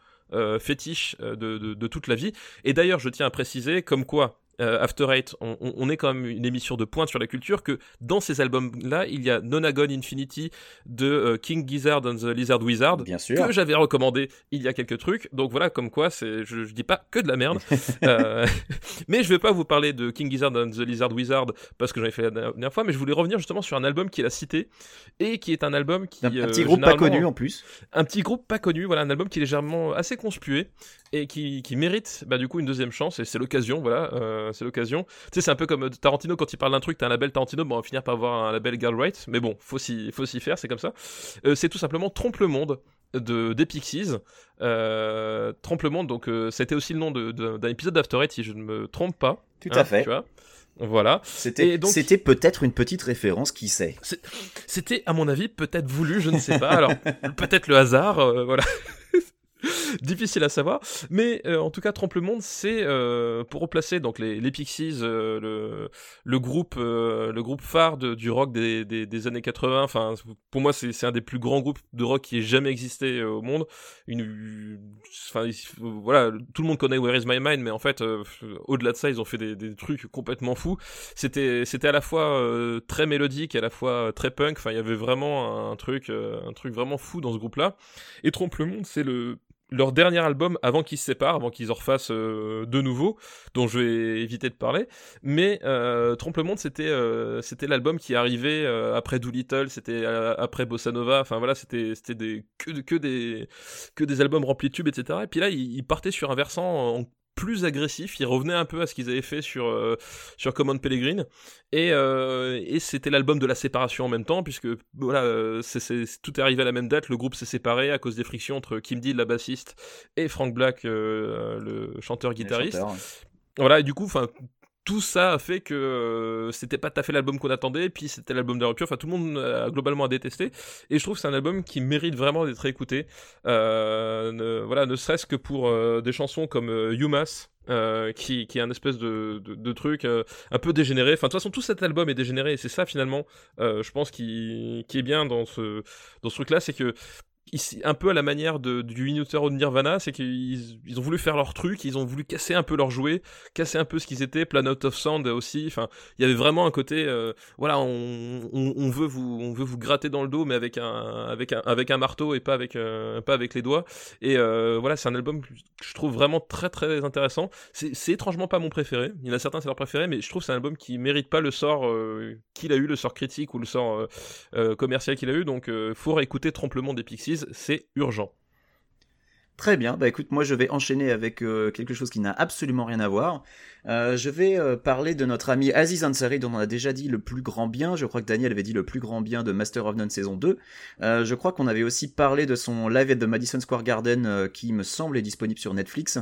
fétiches de, de, de, toute la vie. Et d'ailleurs, je tiens à préciser, comme quoi euh, After Eight, on, on, est quand même une émission de pointe sur la culture, que dans ces albums-là, il y a Nonagon Infinity de euh, King Gizzard and the Lizard Wizard, Bien sûr. que j'avais recommandé il y a quelques trucs. Donc voilà, comme quoi, je, je dis pas que de la merde. euh, mais je vais pas vous parler de King Gizzard and the Lizard Wizard parce que j'en ai fait la dernière fois, mais je voulais revenir justement sur un album qu'il a cité et qui est un album qui Un, un euh, petit groupe pas connu en plus. un petit groupe pas connu, voilà, un album qui est légèrement assez conspué et qui, qui mérite bah, du coup une deuxième chance et c'est l'occasion, voilà, euh, c'est l'occasion. Tu sais, c'est un peu comme Tarantino quand il parle d'un truc, t'as un label Tarantino, bon, on va finir par avoir un label Girl Right, mais bon, faut s'y, faut s'y faire, c'est comme ça. Euh, c'est tout simplement Trompe le Monde de des Pixies. Euh, Trompe le Monde, donc euh, c'était aussi le nom de- de- d'un épisode d'After Eight, si je ne me trompe pas. Tout Hein, à fait. Tu vois voilà. C'était peut-être une petite référence, qui sait. C'était, à mon avis, peut-être voulu, je ne sais pas. Alors, peut-être le hasard, euh, voilà. Difficile à savoir, mais euh, en tout cas, Trompe le Monde, c'est euh, pour replacer donc les, les Pixies, euh, le, le groupe, le groupe phare du rock des, des, années 80. Enfin, pour moi, c'est un des plus grands groupes de rock qui ait jamais existé au monde. Voilà, tout le monde connaît Where Is My Mind, mais en fait, au-delà de ça, ils ont fait des, des trucs complètement fous c'était c'était à la fois très mélodique et à la fois très punk enfin il y avait vraiment un truc un truc vraiment fou dans ce groupe là et Trompe le monde c'est le leur dernier album avant qu'ils se séparent avant qu'ils en refassent euh, de nouveau dont je vais éviter de parler. Mais euh, Trompe le monde c'était euh, c'était l'album qui arrivait après Doolittle c'était après Bossa Nova. Enfin voilà c'était que, que des que des albums remplis de tubes etc et puis là ils, partaient sur un versant plus agressif, ils revenaient un peu à ce qu'ils avaient fait sur euh, sur Common Pellegrine et, euh, et c'était l'album de la séparation en même temps puisque voilà euh, c'est- tout est arrivé à la même date, le groupe s'est séparé à cause des frictions entre Kim Deal la bassiste et Frank Black euh, le chanteur guitariste. Les chanteurs. Voilà, et du coup, enfin, tout ça a fait que euh, c'était pas tout à fait l'album qu'on attendait, puis c'était l'album de rupture. Enfin, tout le monde a globalement a détesté, et je trouve que c'est un album qui mérite vraiment d'être écouté. Euh, ne, voilà, ne serait-ce que pour euh, des chansons comme euh, Yumas. euh, qui, qui est un espèce de, de, truc euh, un peu dégénéré. Enfin, de toute façon, tout cet album est dégénéré, et c'est ça finalement, euh, je pense, qui, qui est bien dans ce, dans ce truc-là, c'est que un peu à la manière de, du Inutero de Nirvana, c'est qu'ils ils ont voulu faire leur truc, ils ont voulu casser un peu leur jouet, casser un peu ce qu'ils étaient, Planet of Sound aussi, enfin, il y avait vraiment un côté, euh, voilà, on, veut vous, on veut vous gratter dans le dos, mais avec un, avec un, avec un marteau et pas avec, euh, pas avec les doigts. Et euh, voilà, c'est un album que je trouve vraiment très très intéressant. C'est étrangement pas mon préféré. Il y en a certains c'est leur préféré, mais je trouve c'est un album qui mérite pas le sort qu'il a eu, le sort critique ou le sort commercial qu'il a eu. Donc, faut réécouter Trompe le monde des Pixies, c'est urgent. Très bien, bah écoute, moi je vais enchaîner avec euh, quelque chose qui n'a absolument rien à voir. Euh, je vais euh, parler de notre ami Aziz Ansari dont on a déjà dit le plus grand bien. Je crois que Daniel avait dit le plus grand bien de Master of None saison 2. Euh, je crois qu'on avait aussi parlé de son live at the Madison Square Garden qui me semble est disponible sur Netflix.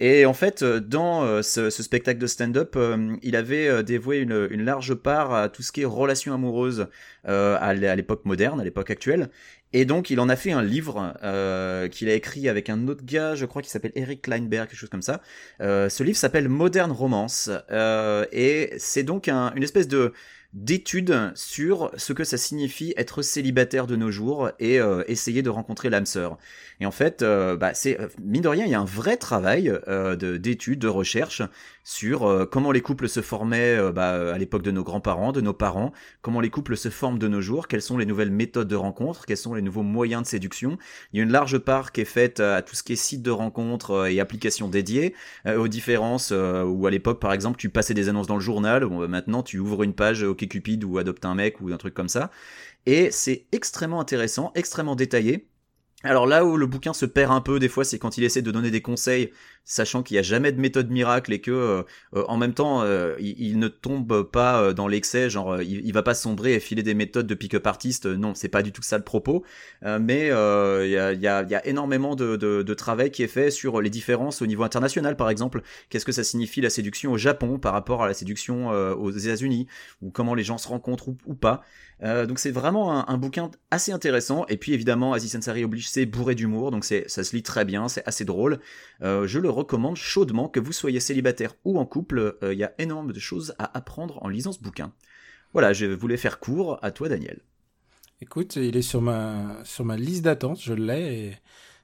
Et en fait, dans ce, spectacle de stand-up, il avait dévoué une, large part à tout ce qui est relations amoureuses à l'époque moderne, à l'époque actuelle. Et donc, il en a fait un livre euh, qu'il a écrit avec un autre gars, je crois, qui s'appelle Eric Kleinberg, quelque chose comme ça. Euh, ce livre s'appelle Modern Romance, euh, et c'est donc un- une espèce de d'étude sur ce que ça signifie être célibataire de nos jours et euh, essayer de rencontrer l'âme sœur. Et en fait, euh, bah, euh, mine de rien, il y a un vrai travail euh, de- d'étude, de, recherche sur comment les couples se formaient bah, à l'époque de nos grands-parents, de nos parents, comment les couples se forment de nos jours, quelles sont les nouvelles méthodes de rencontre, quels sont les nouveaux moyens de séduction. Il y a une large part qui est faite à tout ce qui est sites de rencontres euh, et applications dédiées, aux différences où à l'époque, par exemple, tu passais des annonces dans le journal, bah, maintenant tu ouvres une page OkCupid ou Adopte un mec ou un truc comme ça. Et c'est extrêmement intéressant, extrêmement détaillé. Alors là où le bouquin se perd un peu des fois, c'est quand il essaie de donner des conseils, sachant qu'il n'y a jamais de méthode miracle et que euh, euh, en même temps euh, il, ne tombe pas dans l'excès, genre il, va pas sombrer et filer des méthodes de pick-up artiste. non, c'est pas du tout ça le propos. Mais il y, a, énormément de, travail qui est fait sur les différences au niveau international, par exemple. Qu'est-ce que ça signifie la séduction au Japon par rapport à la séduction aux États-Unis, ou comment les gens se rencontrent ou pas? Euh, donc c'est vraiment un, bouquin assez intéressant. Et puis évidemment, Aziz Ansari oblige, c'est bourré d'humour, donc c'est ça se lit très bien, c'est assez drôle. Euh, je le recommande chaudement, que vous soyez célibataire ou en couple, il y a énormément de choses à apprendre en lisant ce bouquin. Voilà, je voulais faire court. À toi, Daniel. Écoute, il est sur ma, sur ma liste d'attente, je l'ai.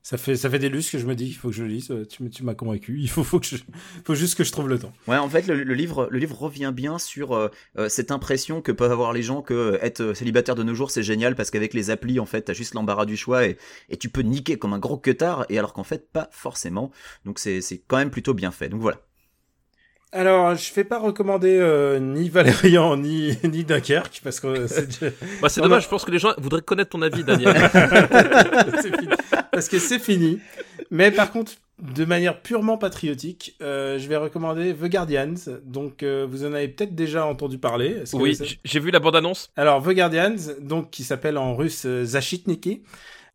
Ça fait, ça fait des lustres que je me dis, il faut que je lise. euh, Tu, tu m'as convaincu. Il faut, faut que je, faut juste que je trouve le temps. Ouais, en fait, le, le livre, le livre revient bien sur euh, euh, cette impression que peuvent avoir les gens que euh, être célibataire de nos jours, c'est génial parce qu'avec les applis, en fait, t'as juste l'embarras du choix et, et tu peux niquer comme un gros queutard, et alors qu'en fait, pas forcément. Donc c'est c'est quand même plutôt bien fait. Donc voilà. Alors, je vais pas recommander euh, ni Valérian ni, ni Dunkerque parce que c'est Bah, c'est dommage, je pense que les gens voudraient connaître ton avis, Daniel. Parce que c'est fini. Mais par contre, de manière purement patriotique, euh, je vais recommander The Guardians. Donc, euh, vous en avez peut-être déjà entendu parler. Que oui, j'ai vu la bande-annonce. Alors, The Guardians, donc qui s'appelle en russe euh, Zashitniki.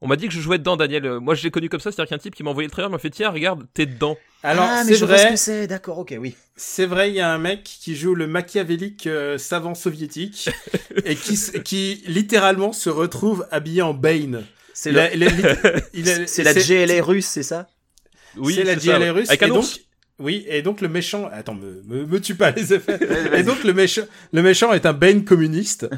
On m'a dit que je jouais dedans, Daniel. Euh, Moi, je l'ai connu comme ça, c'est-à-dire qu'un type qui m'a envoyé le trailer m'a fait tiens, regarde, t'es dedans. Alors, ah, mais c'est vrai, c'est. D'accord, ok, oui. c'est vrai, il y a un mec qui joue le machiavélique euh, savant soviétique et qui, littéralement se retrouve habillé en Bane. C'est Il le- a- il a- il a- c'est la GLA russe, c'est ça? Oui, c'est la ça, GLA russe. Avec et un donc, ours. Oui, et donc le méchant, attends, me, me, me tue pas les effets. et donc le méchant, le méchant est un Bane communiste.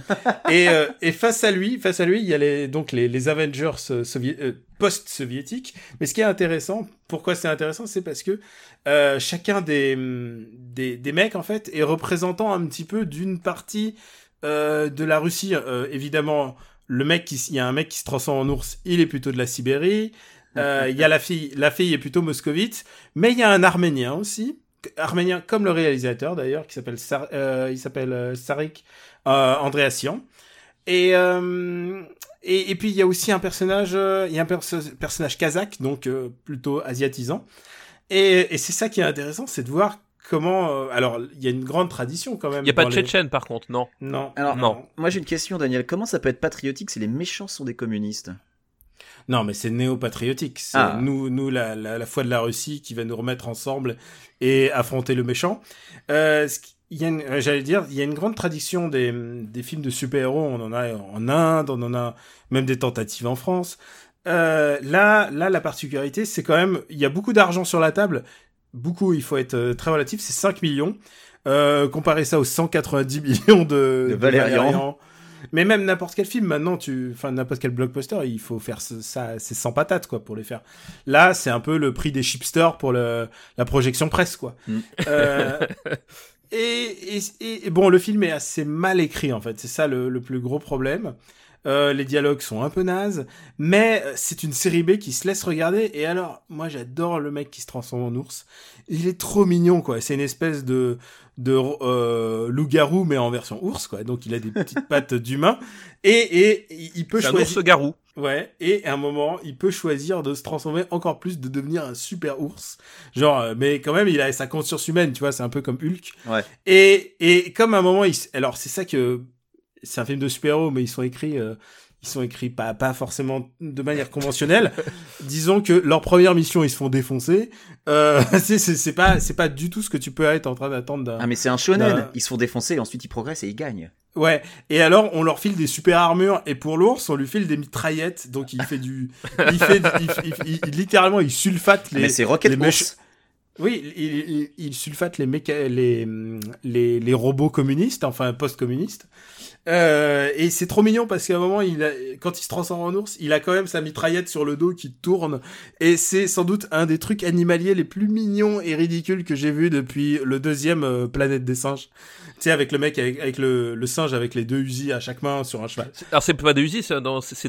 et, euh, et face à lui, face à lui, il y a les, donc les, les Avengers euh, sovié- euh, post-soviétiques. Mais ce qui est intéressant, pourquoi c'est intéressant, c'est parce que euh, chacun des, des, des mecs, en fait, est représentant un petit peu d'une partie euh, de la Russie. Euh, évidemment, le mec qui, il y a un mec qui se transforme en ours, il est plutôt de la Sibérie. Euh, Il y a la fille, la fille est plutôt moscovite, mais il y a un Arménien aussi, Arménien comme le réalisateur d'ailleurs, qui s'appelle Sar- euh, il s'appelle euh, Sarik euh, Andreassian. Et, euh, et et puis il y a aussi un personnage, euh, il y a un perso- personnage kazakh, donc euh, plutôt asiatisant. Et, et c'est ça qui est intéressant, c'est de voir comment. euh, alors il y a une grande tradition quand même. Il y a pas de les- Tchétchène, par contre, non. Non. Alors, Non. Moi j'ai une question, Daniel. Comment ça peut être patriotique si les méchants sont des communistes? Non, mais c'est néo-patriotique. C'est Ah. nous, nous la, la, la foi de la Russie qui va nous remettre ensemble et affronter le méchant. Euh, ce qui- il y a une- euh, J'allais dire, il y a une grande tradition des, des films de super-héros. On en a en Inde, on en a même des tentatives en France. Euh, là, là, la particularité, c'est quand même, il y a beaucoup d'argent sur la table. Beaucoup, il faut être euh, très relatif. C'est 5 millions. Euh, comparez ça aux 190 millions de, De Valérian. Mais même n'importe quel film, maintenant, tu, enfin, n'importe quel blockbuster, il faut faire ça, c'est sans patates, quoi, pour les faire. Là, c'est un peu le prix des chipsters pour le, la projection presse, quoi. Mm. Euh, et, et, et bon, le film est assez mal écrit, en fait. C'est ça le, le plus gros problème. Euh, les dialogues sont un peu nazes, mais euh, c'est une série B qui se laisse regarder. Et alors, moi, j'adore le mec qui se transforme en ours. Il est trop mignon, quoi. C'est une espèce de de euh, loup-garou, mais en version ours, quoi. Donc, il a des petites pattes d'humain et et il- peut choisir. ours garou. Ouais, et à un moment, il peut choisir de se transformer encore plus, de devenir un super ours. Genre, euh, mais quand même, il a sa conscience humaine, tu vois, c'est un peu comme Hulk. Ouais. Et, et comme à un moment, il, alors c'est ça que, c'est un film de super-héros, mais ils sont écrits, euh, ils sont écrits pas, pas forcément de manière conventionnelle. Disons que leur première mission, ils se font défoncer. Euh, c'est, pas, c'est pas du tout ce que tu peux être en train d'attendre Ah mais c'est un shonen. Ils se font défoncer et ensuite ils progressent et ils gagnent. Ouais, et alors on leur file des super armures et pour l'ours on lui file des mitraillettes donc il fait du il fait il, il- il- il- littéralement il sulfate les mais c'est Rocket les Oui, il, il, il sulfate les, méca... les, les, les robots communistes, enfin post-communistes. Euh, et c'est trop mignon parce qu'à un moment, il a, quand il se transforme en ours, il a quand même sa mitraillette sur le dos qui tourne. Et c'est sans doute un des trucs animaliers les plus mignons et ridicules que j'ai vu depuis le deuxième euh, Planète des singes. Tu sais, avec le mec, avec, avec le, le singe avec les deux usines à chaque main sur un cheval. Alors c'est pas des Uzi, c'est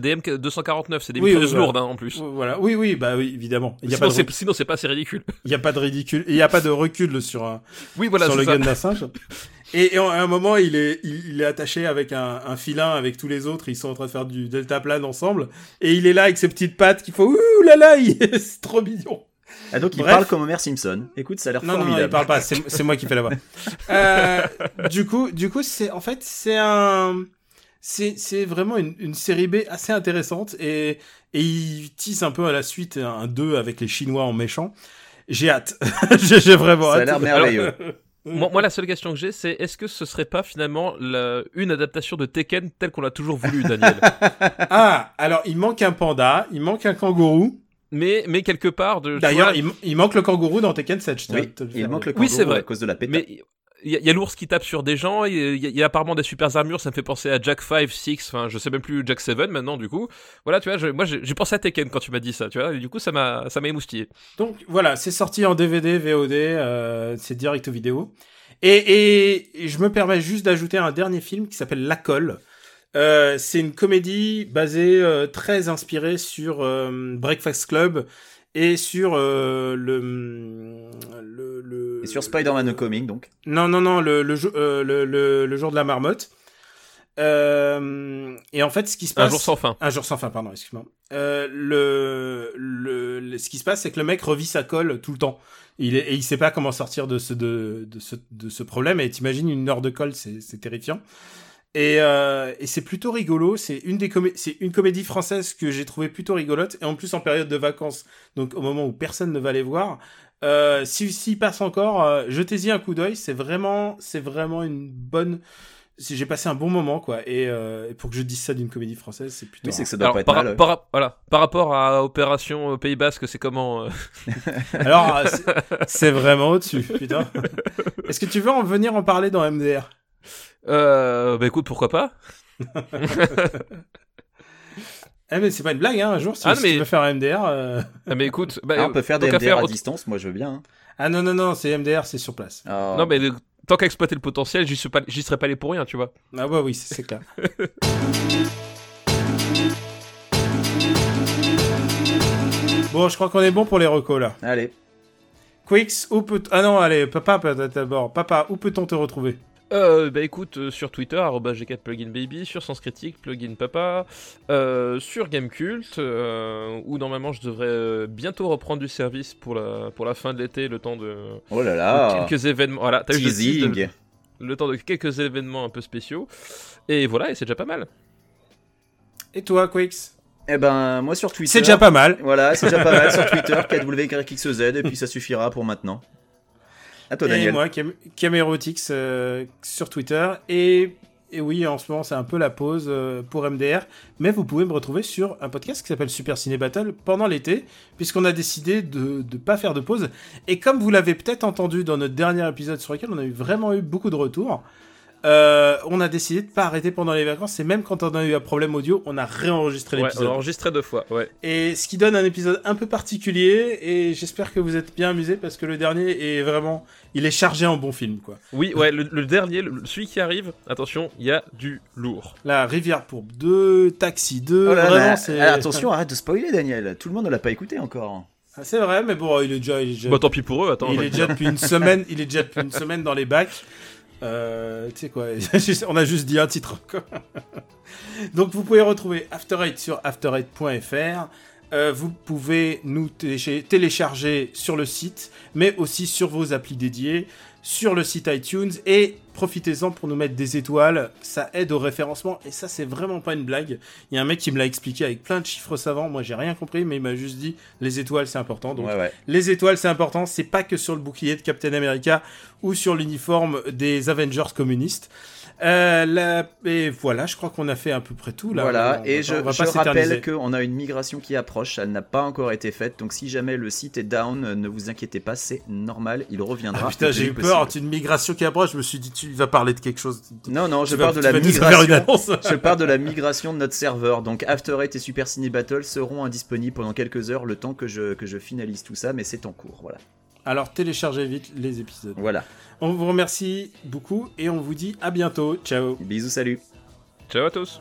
des M249, c'est des Oui, voilà. lourdes hein, en plus. Voilà. Oui, oui, bah oui, évidemment. Il y a Sinon pas c'est sinon c'est pas assez ridicule. il y a pas de ridicule, il y a pas de recul sur un, Oui voilà, sur le gun d'un singe. Et, et à un moment, il est, il, il est attaché avec un, un filin avec tous les autres. Ils sont en train de faire du deltaplane ensemble. Et il est là avec ses petites pattes qui font ouh là là, il- c'est trop mignon. Ah donc il Bref. parle comme Homer Simpson. Écoute, ça a l'air Non, non, non, formidable. il parle pas. C'est moi qui fais la voix. Euh, du coup, du coup, c'est en fait c'est un, c'est c'est vraiment une, une série B assez intéressante et et il tisse un peu à la suite un 2 avec les Chinois en méchant. J'ai hâte. J'ai vraiment Ça a hâte. l'air merveilleux. Moi, moi, la seule question que j'ai, c'est est-ce que ce serait pas finalement la- une adaptation de Tekken telle qu'on l'a toujours voulu, Daniel? Ah, alors il manque un panda, il manque un kangourou. Mais mais quelque part de. D'ailleurs, vois, il, il manque le kangourou dans Tekken 7. je tiens à Oui, il manque le Oui, kangourou c'est vrai. à cause de la péta. Mais il y, a- l'ours qui tape sur des gens, il y, a- apparemment des super armures, ça me fait penser à Jack 5, 6, enfin je sais même plus Jack 7 maintenant du coup. Voilà, tu vois, moi j'ai pensé à Tekken quand tu m'as dit ça, tu vois, et du coup ça m'a émoustillé. Donc voilà, c'est sorti en DVD, VOD, euh, c'est direct aux vidéos. Et, je me permets juste d'ajouter un dernier film qui s'appelle La Colle. Euh, c'est une comédie basée euh, très inspirée sur Breakfast Club et sur le, le, le Et sur Spider-Man Homecoming, donc. non, non, non, le, le, euh, le, le, le jour de la marmotte. Euh, et en fait, ce qui se passe. Un jour sans fin. Un jour sans fin, pardon, excuse-moi. Euh, le, le, le- ce qui se passe, c'est que le mec revit sa colle tout le temps. Il est, et il sait pas comment sortir de ce, de, de ce, de ce problème. Et t'imagines une heure de colle, c'est, c'est terrifiant. Et, euh, et c'est plutôt rigolo. C'est une des comé- c'est une comédie française que j'ai trouvé plutôt rigolote. Et en plus en période de vacances, donc au moment où personne ne va les voir. Euh, si s'il passe encore, euh, jetez-y un coup d'œil. C'est vraiment, c'est vraiment une bonne. J'ai passé un bon moment, quoi. Et, euh, et pour que je dise ça d'une comédie française, c'est plutôt. Oui, c'est que ça doit Alors, pas par, être mal. par- voilà, par rapport à Opération euh, Pays Basque, c'est comment euh, Alors, c'est- c'est vraiment au-dessus, putain. Est-ce que tu veux en venir en parler dans MDR euh, Bah écoute, pourquoi pas? Eh mais c'est pas une blague, hein. Un jour, si, Ah, si mais- tu veux faire un MDR. euh, Ah, Mais écoute, bah, Ah, on peut faire des MDR à distance, moi je veux bien. hein. Ah non non non, c'est MDR, c'est sur place. Ah. Non mais le- tant qu'à exploiter le potentiel, j'y pas- serais pas allé pour rien, tu vois. Ah bah oui, c'est clair. bon, je crois qu'on est bon pour les recos là. Allez. Quicks, où peut Ah non, allez, papa peut-être d'abord. Papa, où peut-on te retrouver? Euh, bah écoute, euh, sur Twitter, arobase G4pluginbaby, sur Sens Critique, plugin papa, euh, sur Gamecult, euh, où normalement je devrais euh, bientôt reprendre du service pour la, pour la fin de l'été, le temps de, Oh là de là. quelques événements. Voilà, de- Teasing. le temps de quelques événements un peu spéciaux. Et voilà, et c'est déjà pas mal. Et toi, Quicks Eh ben, moi sur Twitter. C'est déjà pas mal. Voilà, c'est déjà pas mal sur Twitter, KWYXZ, et puis ça suffira pour maintenant. Et moi, Cam- euh, sur Twitter. Et, et oui, en ce moment, c'est un peu la pause euh, pour MDR. Mais vous pouvez me retrouver sur un podcast qui s'appelle Super Ciné Battle pendant l'été, puisqu'on a décidé de ne pas faire de pause. Et comme vous l'avez peut-être entendu dans notre dernier épisode sur lequel on a eu vraiment eu beaucoup de retours, euh, on a décidé de pas arrêter pendant les vacances. Et même quand on a eu un problème audio, on a réenregistré Ouais, on l'épisode. a enregistré deux fois, ouais. Et ce qui donne un épisode un peu particulier. Et j'espère que vous êtes bien amusés parce que le dernier est vraiment, il est chargé en bons films, quoi. Oui, ouais, le, le dernier, le- celui qui arrive, attention, il y a du lourd. La rivière pourbe 2, Taxi 2, Oh là vraiment c'est... attention, arrête de spoiler, Daniel. Tout le monde ne l'a pas écouté encore. Ah, C'est vrai, mais bon, il est déjà... Il est déjà, Bah tant pis pour eux, attends. il est déjà depuis une semaine, il est déjà depuis une semaine dans les bacs. Euh, tu sais quoi, on a juste dit un titre. Donc vous pouvez retrouver After sur after8.fr. Euh, vous pouvez nous télécha- télécharger sur le site, mais aussi sur vos applis dédiés, sur le site iTunes, et profitez-en pour nous mettre des étoiles, ça aide au référencement, et ça c'est vraiment pas une blague. Il y a un mec qui me l'a expliqué avec plein de chiffres savants, moi j'ai rien compris, mais il m'a juste dit les étoiles c'est important, donc Ouais, ouais. les étoiles, c'est important. C'est pas que sur le bouclier de Captain America ou sur l'uniforme des Avengers communistes. Euh, et voilà, je crois qu'on a fait à peu près tout là. voilà, On et je, on va je pas s'éterniser. rappelle qu'on a une migration qui approche, elle n'a pas encore été faite, donc si jamais le site est down, ne vous inquiétez pas, c'est normal, il reviendra. Ah, putain, j'ai eu peur. une migration qui approche. Je me suis dit, tu vas parler de quelque chose. Non, non, je Tu parle de tu la migration. Je parle de la migration de notre serveur. Donc After Eight et Super Ciné Battle seront indisponibles pendant quelques heures, le temps que je, que je finalise tout ça, mais c'est en cours. Voilà. Alors téléchargez vite les épisodes. Voilà. On vous remercie beaucoup et on vous dit à bientôt. Ciao. Bisous, salut. Ciao à tous.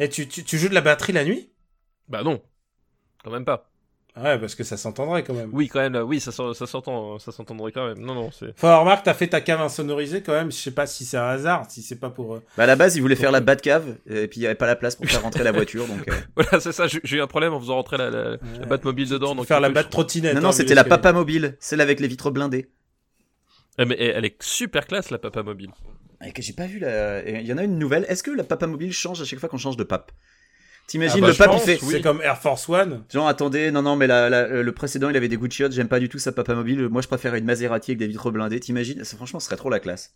Et tu, tu, tu joues de la batterie la nuit? Bah non, quand même pas. Ouais, parce que ça s'entendrait quand même. Oui, quand même, là, oui, ça, ça s'entend, ça s'entendrait quand même. Non, non, c'est. Enfin, remarque, t'as fait ta cave insonorisée quand même. Je sais pas si c'est un hasard, si c'est pas pour. euh, Bah, à la base, il voulait faire la Batcave, et puis il y avait pas la place pour faire rentrer la voiture, donc. euh. Voilà, c'est ça. J'ai eu un problème en faisant rentrer la, la, la Batmobile dedans. Donc faire la batte trottinette. Non, hein, non, vu c'était la. Papa Mobile, celle avec les vitres blindées. Eh, mais elle est super classe la Papa Mobile. Et que j'ai pas vu la. Il y en a une nouvelle. Est-ce que la Papa Mobile change à chaque fois qu'on change de pape? Ah T'imagines bah, le pape, il fait. C'est comme Air Force One. Genre, attendez, non, non, mais la, la- le précédent, il avait des chiottes, j'aime pas du tout sa Papa Mobile. Moi, je préfère une Maserati avec des vitres blindées. T'imagines? Ça, Franchement, ce serait trop la classe.